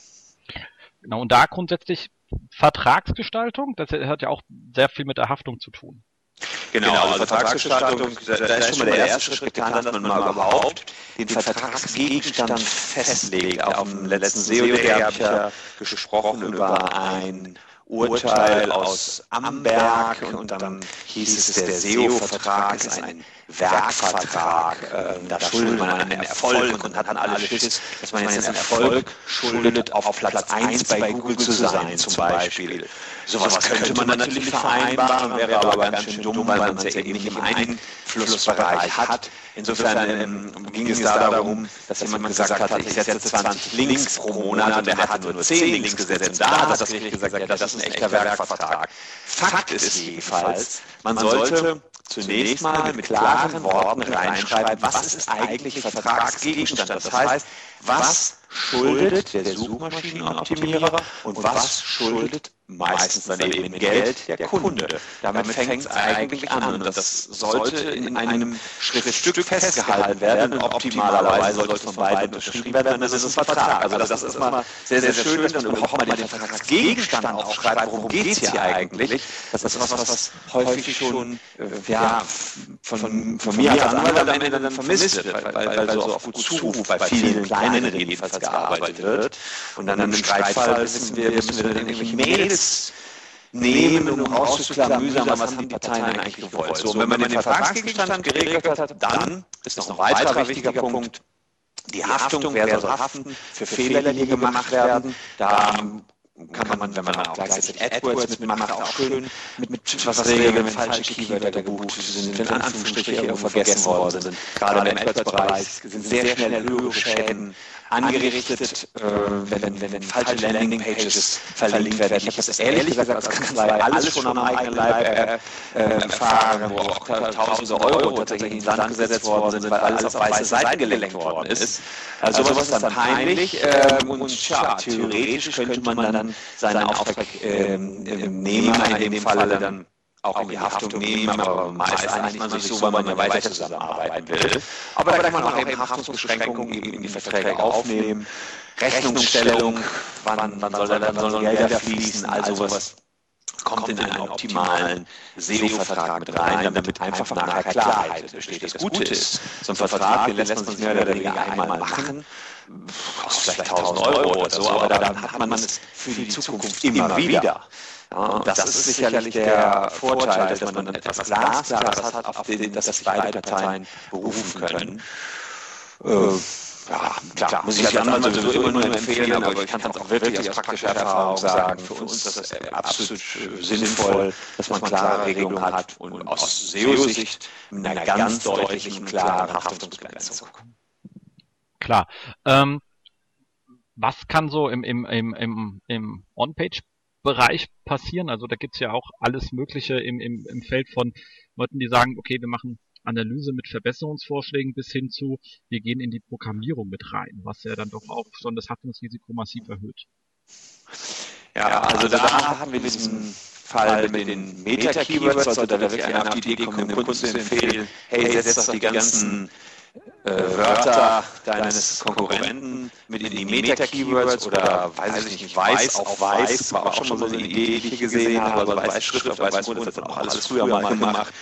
Speaker 1: Genau, und da grundsätzlich Vertragsgestaltung, das hat ja auch sehr viel mit der Haftung zu tun.
Speaker 3: Genau, genau also, also Vertragsgestaltung, da, da ist schon mal der erste Schritt getan, dass man mal überhaupt den Vertragsgegenstand festlegt. Auf dem letzten SEO-Day habe ich ja gesprochen über ein Urteil aus Amberg und dann hieß es, der SEO-Vertrag ist ein Werkvertrag. Ähm, da schuldet man einen Erfolg und hat dann alle Schiss, dass man jetzt einen Erfolg schuldet, auf Platz 1 bei Google zu sein zum Beispiel. Sowas könnte man natürlich vereinbaren, wäre aber ganz schön dumm, weil man es ja eben nicht im Einflussbereich hat. Insofern ähm, ging es da darum, dass jemand gesagt hat, ich setze 20 Links pro Monat und er hat nur 10 Links gesetzt. Und da hat das Gericht gesagt, ja, das ist ein echter Werkvertrag. Fakt ist jedenfalls, man sollte zunächst mal mit klaren Worten reinschreiben, was ist eigentlich Vertragsgegenstand. Das heißt, was schuldet der Suchmaschinenoptimierer und was schuldet meistens dann eben in Geld der Kunde. Damit fängt es eigentlich an. und das sollte in einem Schriftstück festgehalten werden. und optimalerweise sollte es von beiden unterschrieben werden, dann ist es ein Vertrag. Also das ist immer sehr, sehr schön, dass man überhaupt mal den Vertragsgegenstand aufschreibt, worum geht es hier eigentlich. Das ist was, was häufig schon ja, von, von mir als Anwalt am Ende dann vermisst wird, weil, weil, weil so auf gut Zuruf bei vielen kleineren jedenfalls gearbeitet wird. Und dann im Streitfall wissen wir, müssen wir dann irgendwelche Mails nehmen, um rauszuklamüsern, was haben die Parteien eigentlich gewollt. So, und wenn man den Vertragsgegenstand geregelt hat, dann ist noch ein weiterer wichtiger Punkt, die Haftung, wer soll haften für Fehler, die hier gemacht werden. Da kann man, wenn man auch gleichzeitig AdWords mitmacht, auch schön mit, mit was regeln, wenn falsche Keywörter gebucht sind, wenn Anführungsstriche irgendwo vergessen worden sind. Gerade im AdWords-Bereich sind sehr schnell höhere Schäden angerichtet, äh, wenn, wenn, wenn falsche Landingpages verlinkt werden. Ich habe das ehrlich gesagt als Kanzlei alles schon am eigenen Leib äh, äh, erfahren, wo auch tausende Euro tatsächlich ins Land gesetzt worden sind, weil alles auf weiße Seiten gelenkt worden ist. Also sowas ist dann peinlich ähm, und ja, theoretisch könnte man dann seinen Auftragnehmer in dem Falle dann auch in die Haftung nehmen, aber meist einigt man sich so, weil man ja weiter zusammenarbeiten will. Aber da kann man auch eben Haftungsbeschränkungen eben in die Verträge aufnehmen, Rechnungsstellung, wann, wann soll dann sollen Gelder fließen, also sowas kommt in einen optimalen SEO-Vertrag mit rein, damit einfach nachher Klarheit besteht. Das Gute ist, so ein Vertrag, den lässt man sich mehr oder weniger einmal machen, kostet vielleicht 1000 Euro oder so, aber dann hat man es für die Zukunft immer wieder. Ja, und das, das, ist sicherlich der Vorteil, dass man dann etwas Glasklares hat, auf den, dass sich beide Parteien berufen können. Äh, ja, klar, muss ich als Anwalt sowieso immer nur empfehlen, aber ich kann es auch wirklich aus praktischer Erfahrung sagen. Für uns ist das absolut sinnvoll, dass man klare Regelungen hat und aus SEO-Sicht mit einer ganz deutlichen, klaren Haftungsbegrenzung.
Speaker 1: Klar. Ähm, was kann so im, im, im, im, im On-Page Bereich passieren. Also da gibt's ja auch alles Mögliche im, im, im Feld von Leuten, die sagen, okay, wir machen Analyse mit Verbesserungsvorschlägen bis hin zu, wir gehen in die Programmierung mit rein, was ja dann doch auch schon das Haftungsrisiko massiv erhöht.
Speaker 3: Ja, also da haben wir diesen Fall mit den Meta-Keywords, sollte da wirklich einer auf die Idee kommen, dem Kunden zu empfehlen, hey, setz doch die ganzen äh, Wörter deines Konkurrenten mit in die Meta-Keywords oder weiß ich nicht, weiß auf weiß, war auch schon so eine Idee, die ich gesehen habe, also weiß Schrift auf weiß Grund, das hat auch alles früher mal gemacht.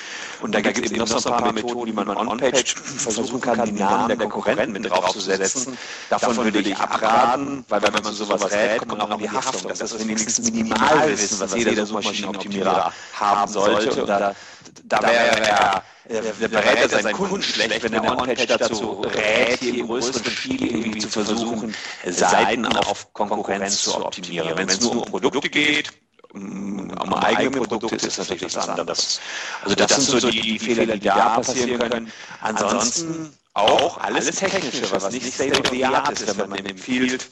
Speaker 3: Und da gibt es eben noch so ein paar Methoden, wie man on-page versuchen kann, die Namen der Konkurrenten mit draufzusetzen. Davon würde ich abraten, weil wenn man sowas rät, kommt man auch in die Haftung. Das ist wenigstens Minimalwissen, was jeder Suchmaschinenoptimierer haben sollte. Und da, da wäre er der, der berät er seinen Kunden schlecht, wenn der On-Page dazu rät, hier im größeren Spiel irgendwie zu versuchen, Seiten auf Konkurrenz zu optimieren. Wenn es nur um Produkte geht, um eigene Produkte ist das natürlich was anderes. Also das sind so die Fehler, die da passieren können. Ansonsten auch alles Technische, was nicht State of the Art ist, wenn man empfiehlt,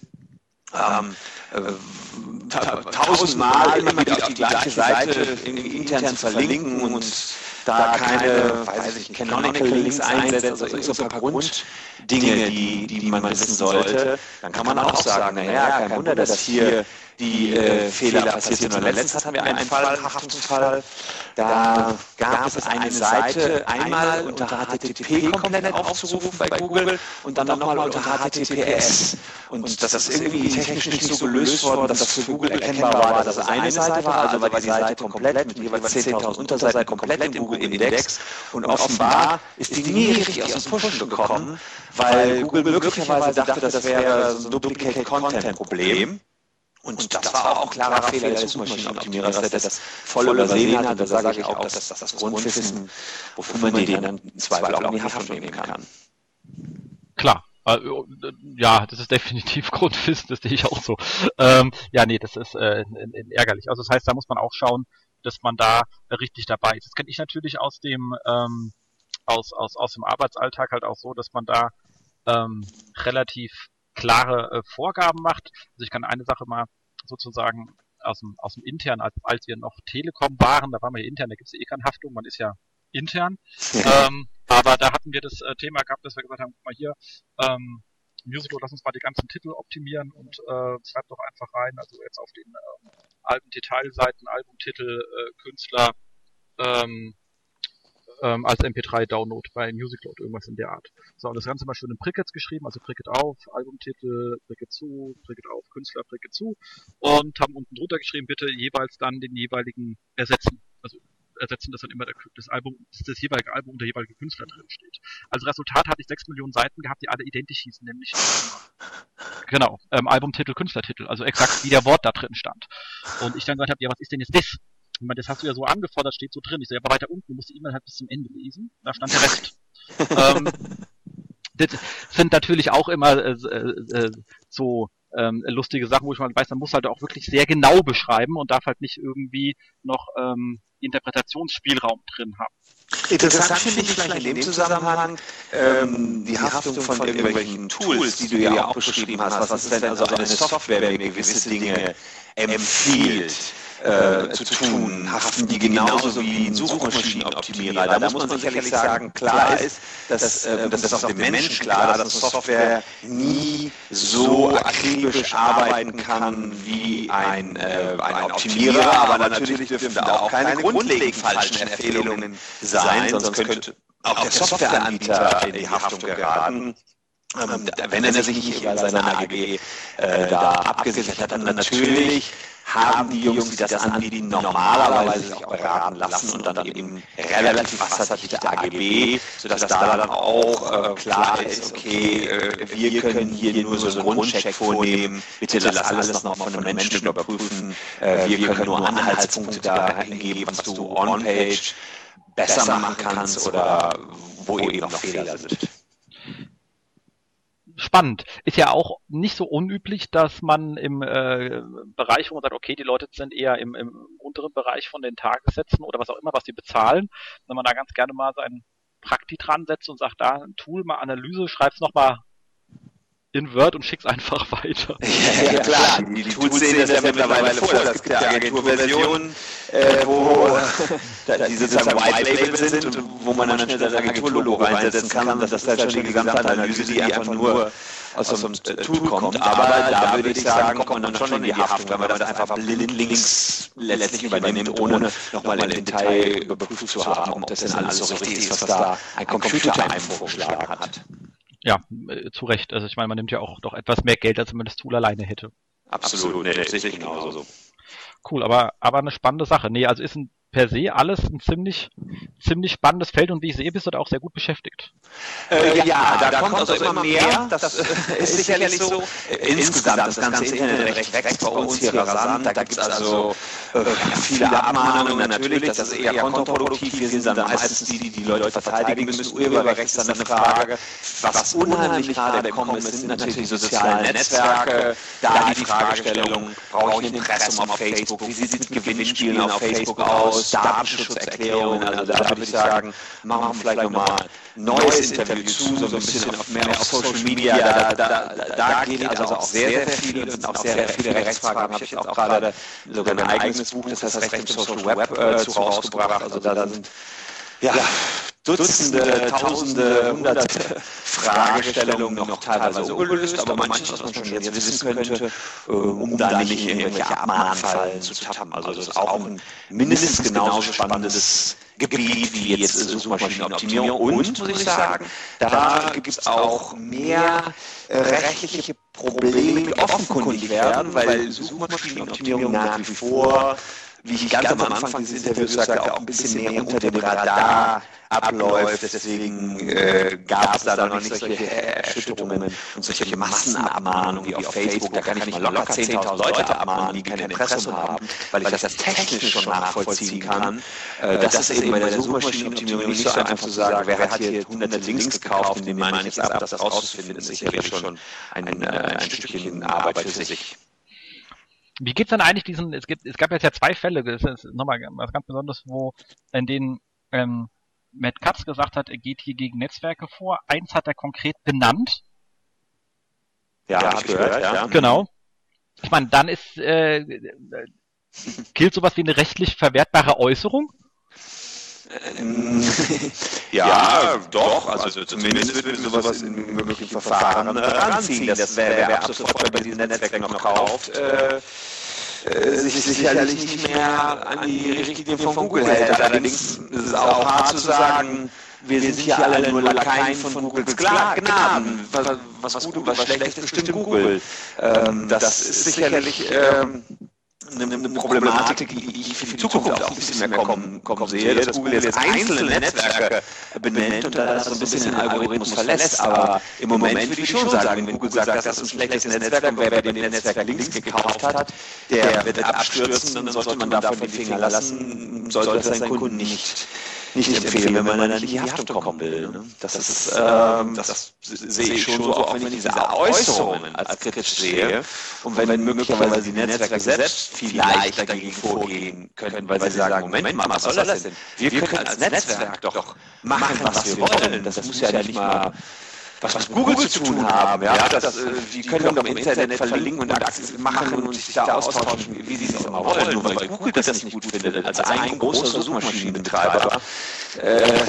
Speaker 3: ähm, äh, tausendmal immer wieder auf die gleiche Seite intern zu verlinken und da keine, weiß ich, Canonical Links einsetzt, also, also so ein paar Grunddinge, die, die man wissen sollte, dann kann man auch sagen, naja, kein Wunder, dass hier die äh, Fehler passiert sind. Und letztens hatten wir einen Fall, Haftungsfall, da gab es eine Seite einmal unter HTTP komplett aufzurufen bei Google und dann nochmal unter HTTPS. Und das ist irgendwie technisch nicht so gelöst worden, dass das für Google erkennbar war, dass es eine Seite war, also war die Seite komplett mit jeweils 10.000 Unterseiten komplett im Google-Index. Und offenbar ist die nie richtig aus dem Pushen gekommen, weil Google möglicherweise dachte, das wäre so ein Duplicate-Content-Problem. Und, und das, das, war auch ein klarer Fehler des Suchmaschinenoptimierers, dass der das voll übersehen hat. Und da sage ich auch, dass das das Grundwissen, wofür man den dann im Zweifel auch in die Haft nehmen kann.
Speaker 1: Klar. Äh, ja, das ist definitiv Grundwissen, das sehe ich auch so. Ähm, ja, nee, das ist äh, ärgerlich. Also das heißt, da muss man auch schauen, dass man da richtig dabei ist. Das kenne ich natürlich aus dem ähm, aus, aus, aus dem Arbeitsalltag halt auch so, dass man da ähm, relativ klare äh, Vorgaben macht. Also ich kann eine Sache mal sozusagen aus dem, aus dem intern, als, als wir noch Telekom waren, da waren wir ja intern, da gibt es ja eh keine Haftung, man ist ja intern. ähm, aber da hatten wir das äh, Thema gehabt, dass wir gesagt haben, guck mal hier, ähm, Musical, lass uns mal die ganzen Titel optimieren und äh, schreibt doch einfach rein, also jetzt auf den ähm, alten Detailseiten, Albumtitel, äh, Künstler, ähm, ähm, als MP3-Download bei Musicload, irgendwas in der Art. So, und das Ganze mal schön in Prickets geschrieben, also Pricket auf, Albumtitel, Pricket zu, Pricket auf, Künstler, Pricket zu und haben unten drunter geschrieben, bitte jeweils dann den jeweiligen ersetzen. Also ersetzen, dass dann immer das Album, das jeweilige Album und der jeweilige Künstler drin steht. Als Resultat hatte ich sechs Millionen Seiten gehabt, die alle identisch hießen, nämlich genau, ähm, Albumtitel, Künstlertitel, also exakt wie der Wort da drin stand. Und ich dann gesagt habe, ja, was ist denn jetzt das? Ich meine, das hast du ja so angefordert, steht so drin. Ich so, ja, aber weiter unten, du musst die E-Mail halt bis zum Ende lesen. Da stand der Rest. ähm, das sind natürlich auch immer äh, äh, so ähm, lustige Sachen, wo ich mal weiß, man muss halt auch wirklich sehr genau beschreiben und darf halt nicht irgendwie noch ähm, Interpretationsspielraum drin haben.
Speaker 3: Interessant finde ich vielleicht in dem Zusammenhang ähm, die Haftung von irgendwelchen Tools, die du ja auch beschrieben hast. Was ist, wenn also eine Software mir gewisse Dinge empfiehlt? Äh, zu tun, haften die genauso wie ein Suchmaschinenoptimierer. Da muss man sicherlich sagen, klar ist, dass, äh, das ist auch dem Menschen klar, dass eine Software nie so akribisch arbeiten kann wie ein, äh, ein Optimierer, aber natürlich dürfen da auch keine grundlegend falschen Empfehlungen sein, sonst könnte auch der Softwareanbieter in die Haftung geraten. Ähm, wenn er sich nicht über seine AGB äh, da abgesichert hat, dann natürlich haben die Jungs, die das anbieten, normalerweise sich auch beraten lassen und dann eben relativ wasserdichte AGB, sodass da dann auch äh, klar ist, okay, äh, wir können hier nur so einen Grundcheck vornehmen, bitte lass alles noch von einem Menschen überprüfen, äh, wir können nur Anhaltspunkte da hingeben, was du on-page besser machen kannst oder wo eben noch Fehler sind
Speaker 1: spannend. Ist ja auch nicht so unüblich, dass man im äh, Bereich, wo man sagt, okay, die Leute sind eher im, im unteren Bereich von den Tagessätzen oder was auch immer, was die bezahlen, wenn man da ganz gerne mal seinen Prakti dran setzt und sagt, da ein Tool, mal Analyse, schreib's nochmal in Word und schick's einfach weiter.
Speaker 3: Ja, ja klar, die, die Tools sehen das ja mittlerweile vor. Es gibt ja Agenturversionen, äh, wo äh, die sozusagen White Label sind und wo man dann schnell das Agenturlogo reinsetzen kann. Das ist halt schon die gesamte Analyse, die einfach nur aus so einem Tool kommt. Aber da würde ich sagen, kommt man dann schon in die Haftung, wenn man das einfach blindlings letztlich übernimmt, ohne nochmal im Detail überprüft zu haben, ob das denn alles so richtig ist, was da ein Computer einem vorgeschlagen hat.
Speaker 1: Ja, äh, zu Recht. Also ich meine, man nimmt ja auch doch etwas mehr Geld, als wenn man das Tool alleine hätte.
Speaker 3: Absolut, nee, das sehe ich genauso.
Speaker 1: Cool, aber, aber eine spannende Sache. Nee, also ist ein per se alles ein ziemlich, ziemlich spannendes Feld und wie ich sehe, bist du da auch sehr gut beschäftigt.
Speaker 3: Äh, ja, ja, da, da kommt also, also immer mehr. Das, das ist sicherlich so. Insgesamt, das ganze Internetrecht wächst bei uns hier rasant. Da gibt es also äh, viele Abmahnungen natürlich. Das ist eher kontraproduktiv. Wir sind dann meistens die, die die Leute verteidigen müssen. Urheberrecht ist dann eine Frage. Was unheimlich gerade im Kommen ist, sind natürlich die sozialen Netzwerke. Da die Fragestellung, brauche ich ein Impressum auf Facebook? Wie sieht es mit Gewinnspielen auf Facebook aus? Datenschutzerklärungen. Also da würde ich sagen, machen wir vielleicht nochmal ein neues Interview zu, so ein bisschen auf, mehr auf Social Media. Da, da, da, da geht also auch sehr, sehr viel und sind auch sehr, sehr viele Rechtsfragen. Habe ich jetzt auch gerade sogar ein eigenes Buch, das heißt Recht im Social Web, äh, zu rausgebracht. Also da sind ja, Dutzende, Tausende, Hunderte Fragestellungen noch teilweise ungelöst, aber manches, was man schon jetzt wissen könnte, äh, um da nicht in irgendwelche Abmahnfallen zu tappen. Also das ist auch ein mindestens genauso spannendes Gebiet wie jetzt Suchmaschinenoptimierung. Und, muss ich sagen, da gibt es auch mehr rechtliche Probleme, die offenkundig werden, weil Suchmaschinenoptimierung nach wie vor wie ich ganz am Anfang dieses Interviews sagte, auch ein bisschen mehr unter dem Radar abläuft. Deswegen äh, gab es da noch nicht solche Erschütterungen und solche Massenabmahnungen wie auf Facebook. Da kann ich mal locker 10.000 Leute abmahnen, die kein Impressum haben, weil ich das technisch schon nachvollziehen kann. Äh, das ist eben bei der Suchmaschinenoptimierung nicht so einfach zu sagen, wer hat hier hunderte Links gekauft, in dem meine ich jetzt ab, das rauszufinden, ist sicherlich schon ein, äh, ein Stückchen Arbeit für sich.
Speaker 1: Wie geht's dann eigentlich diesen, es gibt, es gab jetzt ja zwei Fälle, das ist nochmal was ganz Besonderes, wo, in denen, ähm, Matt Katz gesagt hat, er geht hier gegen Netzwerke vor. Eins hat er konkret benannt.
Speaker 3: Ja, ja habe ich gehört, gehört, ja.
Speaker 1: Genau. Ich meine, dann ist, äh, gilt sowas wie eine rechtlich verwertbare Äußerung?
Speaker 3: Ähm, ja, doch, also, also zumindest würden wir sowas in möglichen Verfahren äh, ranziehen, dass wer, wer ab sofort bei diesen Netzwerken noch kauft, äh, äh, sich sicherlich nicht mehr an die Richtlinien von Google hält. Allerdings ist es auch hart zu sagen, wir sind hier alle nur Lakaien von Googles Gnaden. Was, was gut und was schlecht ist, bestimmt Google. Ähm, das ist sicherlich ähm, eine, eine Problematik, die ich für die Zukunft auch ein bisschen mehr kommen, kommen sehe, dass Google jetzt einzelne Netzwerke benennt und da so ein bisschen den Algorithmus verlässt. Aber im Moment würde ich schon sagen, wenn Google sagt, das ist ein schlechtes Netzwerk und wer bei dem Netzwerk links gekauft hat, der wird abstürzen, dann sollte man davon die Finger lassen, sollte das seinen Kunden nicht nicht empfehlen, wenn man dann nicht in die Haftung kommen will. Ne? Das, ist, ähm, das sehe ich schon so, auch wenn ich diese Äußerungen als kritisch sehe und wenn möglicherweise die Netzwerke selbst vielleicht dagegen vorgehen könnten, weil sie sagen, Moment mal, was soll das denn? Wir können als Netzwerk doch machen, was wir wollen. Das muss ja nicht mal was, was mit Google zu tun haben. Ja, das, das, äh, die können doch im Internet verlinken und Aktien machen und sich da austauschen, wie sie es immer wollen. Nur weil Google das nicht gut findet, als ein großer Suchmaschinenbetreiber, äh,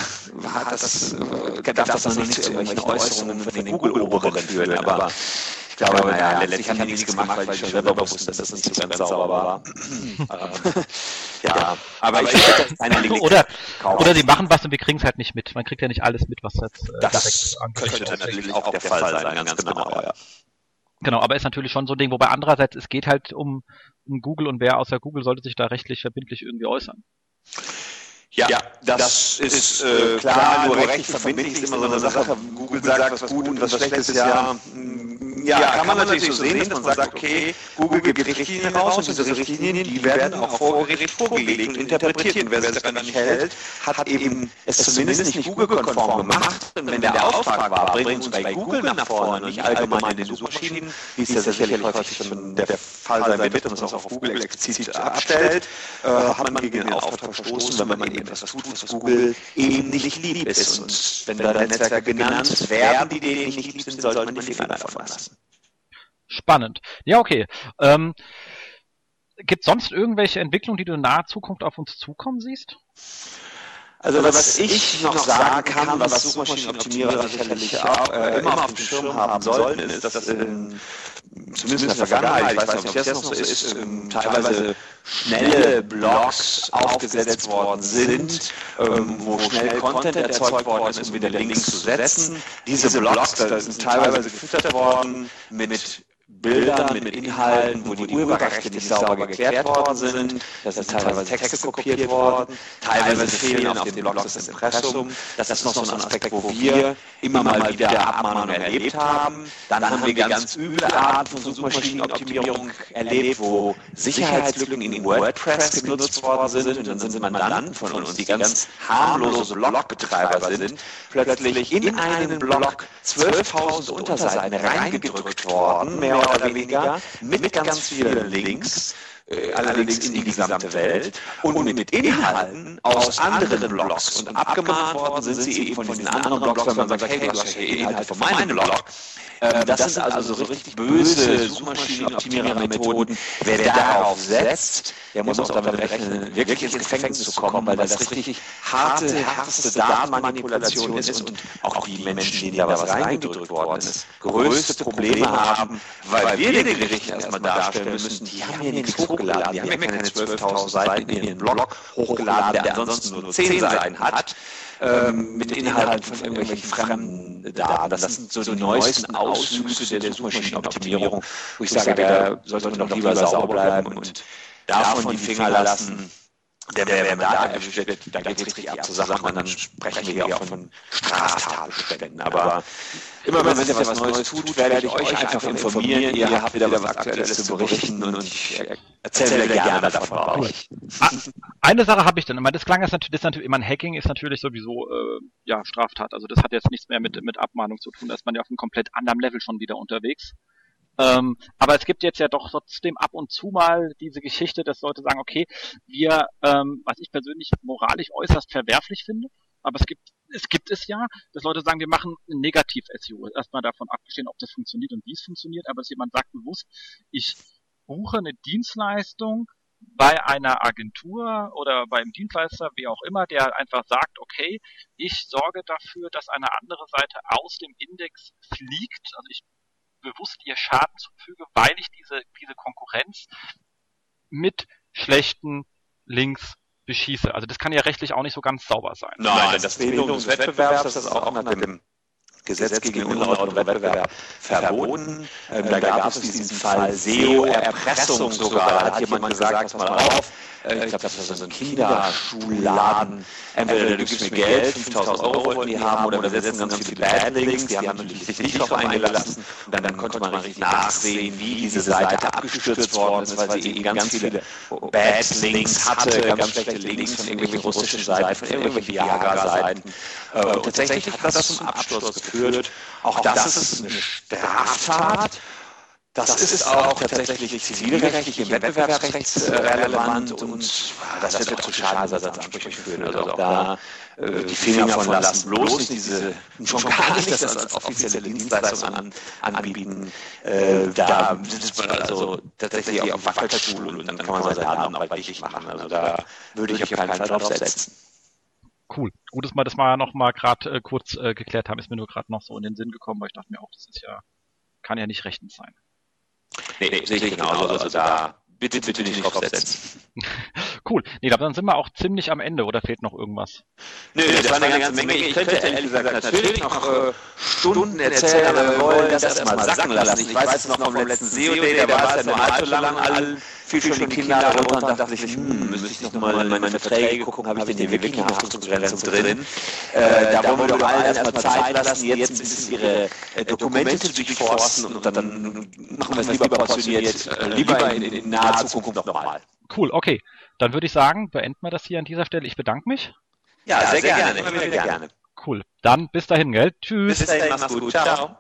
Speaker 3: hat das, äh, darf das noch nicht zu irgendwelchen Äußerungen von den Google-Oberen führen. Aber ich glaube, naja, letztlich haben die nichts gemacht, weil ich schon selber wusste, dass das nicht so ganz sauber war.
Speaker 1: ja, aber ich eine oder, oder die machen was und wir kriegen es halt nicht mit. Man kriegt ja nicht alles mit, was jetzt
Speaker 3: äh, das könnte natürlich auch der Fall sein, ganz genau, genau ja.
Speaker 1: Genau, aber ist natürlich schon so ein Ding, wobei andererseits, es geht halt um, um Google und wer außer Google sollte sich da rechtlich verbindlich irgendwie äußern.
Speaker 3: Ja, ja das, das, ist äh, klar, nur rechtlich verbindlich ist immer so eine Sache. Google sagt, was gut und was schlecht ist, ja, ja, ja kann man natürlich so sehen, dass man sagt, okay, Google gibt Richtlinien raus und diese Richtlinien, die werden auch vor Gericht vorgelegt und interpretiert. Und wer sich daran nicht hält, hat eben es zumindest nicht Google-konform gemacht. Und wenn der Auftrag war, bringt uns bei Google nach vorne und nicht allgemein in den Suchmaschinen, wie es ja sicherlich häufig schon der Fall sein wird und es auch auf Google explizit abstellt, äh, hat man gegen den Auftrag verstoßen, wenn man eben etwas tut, was Google eben nicht lieb ist. Und wenn da Netzwerke genannt werden, die denen nicht lieb sind, sollte man die Finger davon lassen.
Speaker 1: Spannend. Ja, okay. Ähm, Gibt es sonst irgendwelche Entwicklungen, die du in naher Zukunft auf uns zukommen siehst?
Speaker 3: Also was, was ich noch sagen kann, was Suchmaschinenoptimierer sicherlich auch äh, immer auf dem Schirm haben sollten, ist, dass ähm, zumindest in der Vergangenheit, ich weiß nicht, ob das noch so ist, ähm, teilweise schnelle Blogs aufgesetzt worden sind, ähm, wo schnell Content erzeugt worden ist, um wieder Links zu setzen. Diese Blogs da sind teilweise gefüttert worden mit Bildern mit Inhalten, wo die Urheberrechte nicht sauber geklärt worden sind. Da sind teilweise Texte kopiert worden, teilweise fehlen auf den Blogs das Impressum. Das ist noch so ein Aspekt, wo wir immer mal wieder Abmahnungen erlebt haben. Dann haben wir ganz üble Arten von Suchmaschinenoptimierung erlebt, wo Sicherheitslücken in WordPress genutzt worden sind. Und dann sind Mandanten von uns, die ganz harmlose Blogbetreiber sind, plötzlich in einen Blog 12.000 Unterseiten reingedrückt worden, mehr mehr oder weniger, mit ganz vielen Links, äh, allerdings in die gesamte Welt und mit Inhalten aus anderen Blogs. Und abgemahnt worden sind sie eben von diesen anderen Blogs, weil man sagt, hey, du hast ja Inhalte von meinem Blog. Ähm, das, sind also so richtig böse Suchmaschinenoptimierer-Methoden. Wer darauf setzt, der muss auch damit rechnen, wirklich ins Gefängnis zu kommen, weil das richtig harte, härteste Datenmanipulation ist und auch die Menschen, denen da was reingedrückt worden ist, größte Probleme haben, weil wir den Gerichten erstmal darstellen müssen, die haben hier nichts hochgeladen, die haben ja keine 12.000 Seiten in ihren Blog hochgeladen, der ansonsten nur 10 Seiten hat ähm, mit Inhalten von irgendwelchen fremden Daten. Das sind so die neuesten Auswüchse der Suchmaschinenoptimierung, wo ich sage, da sollte man doch lieber sauber bleiben und davon die Finger lassen. Der, wenn man da erwischt wird, da geht es richtig ab zur Sache und dann sprechen wir hier auch von Straftatbeständen. Aber immer wenn es etwas Neues tut, werde ich euch einfach informieren. Ihr habt wieder was Aktuelles zu berichten und ich erzähle gerne davon bei euch.
Speaker 1: Ah, eine Sache habe ich dann immer, das klang jetzt natürlich, das natürlich, ich meine, Hacking ist natürlich sowieso äh, ja Straftat. Also das hat jetzt nichts mehr mit, mit Abmahnung zu tun, da ist man ja auf einem komplett anderen Level schon wieder unterwegs. Ähm, aber es gibt jetzt ja doch trotzdem ab und zu mal diese Geschichte, dass Leute sagen, okay, wir, ähm, was ich persönlich moralisch äußerst verwerflich finde, aber es gibt, es gibt es ja, dass Leute sagen, wir machen Negativ-SEO. Erstmal davon abgesehen, ob das funktioniert und wie es funktioniert, aber dass jemand sagt bewusst, ich buche eine Dienstleistung, bei einer Agentur oder beim Dienstleister, wie auch immer, der einfach sagt, okay, ich sorge dafür, dass eine andere Seite aus dem Index fliegt, also ich bewusst ihr Schaden zufüge, weil ich diese, diese Konkurrenz mit schlechten Links beschieße. Also das kann ja rechtlich auch nicht so ganz sauber sein.
Speaker 3: Nein, Nein das Behinderung des Wettbewerbs, das ist auch nach dem Gesetz gegen den unlauteren Wettbewerb verboten. Ähm, da gab es diesen Fall SEO-Erpressung sogar. Da hat jemand gesagt, pass mal auf, äh, ich glaube, das war so ein Kinderschulladen. Entweder du gibst mir Geld, 5000 Euro wollten die haben, oder wir setzen ganz viele Badlinks, die haben natürlich sich nicht darauf eingelassen. Und dann, konnte man richtig nachsehen, wie diese Seite abgestürzt worden ist, weil sie eben ganz viele Badlinks hatte, ganz schlechte Links von irgendwelchen russischen Seiten, von irgendwelchen Viagra-Seiten. Äh, und tatsächlich hat das zum Absturz geführt. Auch das ist eine Straftat. Das, ist auch tatsächlich zivilrechtlich im Wettbewerbsrecht relevant und das wird auch zu Schadensersatzansprüchen führen. Also auch da äh, die Finger von lassen, bloß nicht diese, schon gar nicht das als offizielle Dienstleistung an, anbieten. Äh, da sitzt man also tatsächlich auf Wackelstuhl und dann kann man seine Datenarbeit richtig machen. Also da würde ich auf keinen Fall drauf setzen.
Speaker 1: Cool. Gut, dass wir das mal noch mal gerade äh, kurz äh, geklärt haben, ist mir nur gerade noch so in den Sinn gekommen, weil ich dachte mir auch, das ist ja, kann ja nicht rechtens sein.
Speaker 3: Nee, nee sehe ich genauso. Also, also da bitte, bitte nicht draufsetzen.
Speaker 1: cool. Nee, dann sind wir auch ziemlich am Ende, oder fehlt noch irgendwas?
Speaker 3: Nö, das, das war eine ganze Menge. Ich könnte ehrlich gesagt natürlich noch äh, Stunden erzählen, aber wir wollen das erstmal sacken lassen. Ich weiß es noch vom letzten SEO-Day, da war es ja nur allzu lang, alle fiel schon die Kinder darunter und dachte sich, hm, müsste ich noch mal in meine Verträge gucken, habe ich denn hier wirklich eine Haftungsbegrenzung drin? Äh, da wollen wir doch allen erstmal Zeit lassen, jetzt ein bisschen ihre äh, Dokumente durchforsten und dann machen wir es lieber portioniert, äh, lieber in, in naher Zukunft nochmal.
Speaker 1: Cool, okay. Dann würde ich sagen, beenden wir das hier an dieser Stelle. Ich bedanke mich.
Speaker 3: Ja, sehr, sehr gerne, immer wieder gerne.
Speaker 1: Cool. Dann bis dahin, gell? Tschüss.
Speaker 3: Bis dahin, mach's gut. Ciao.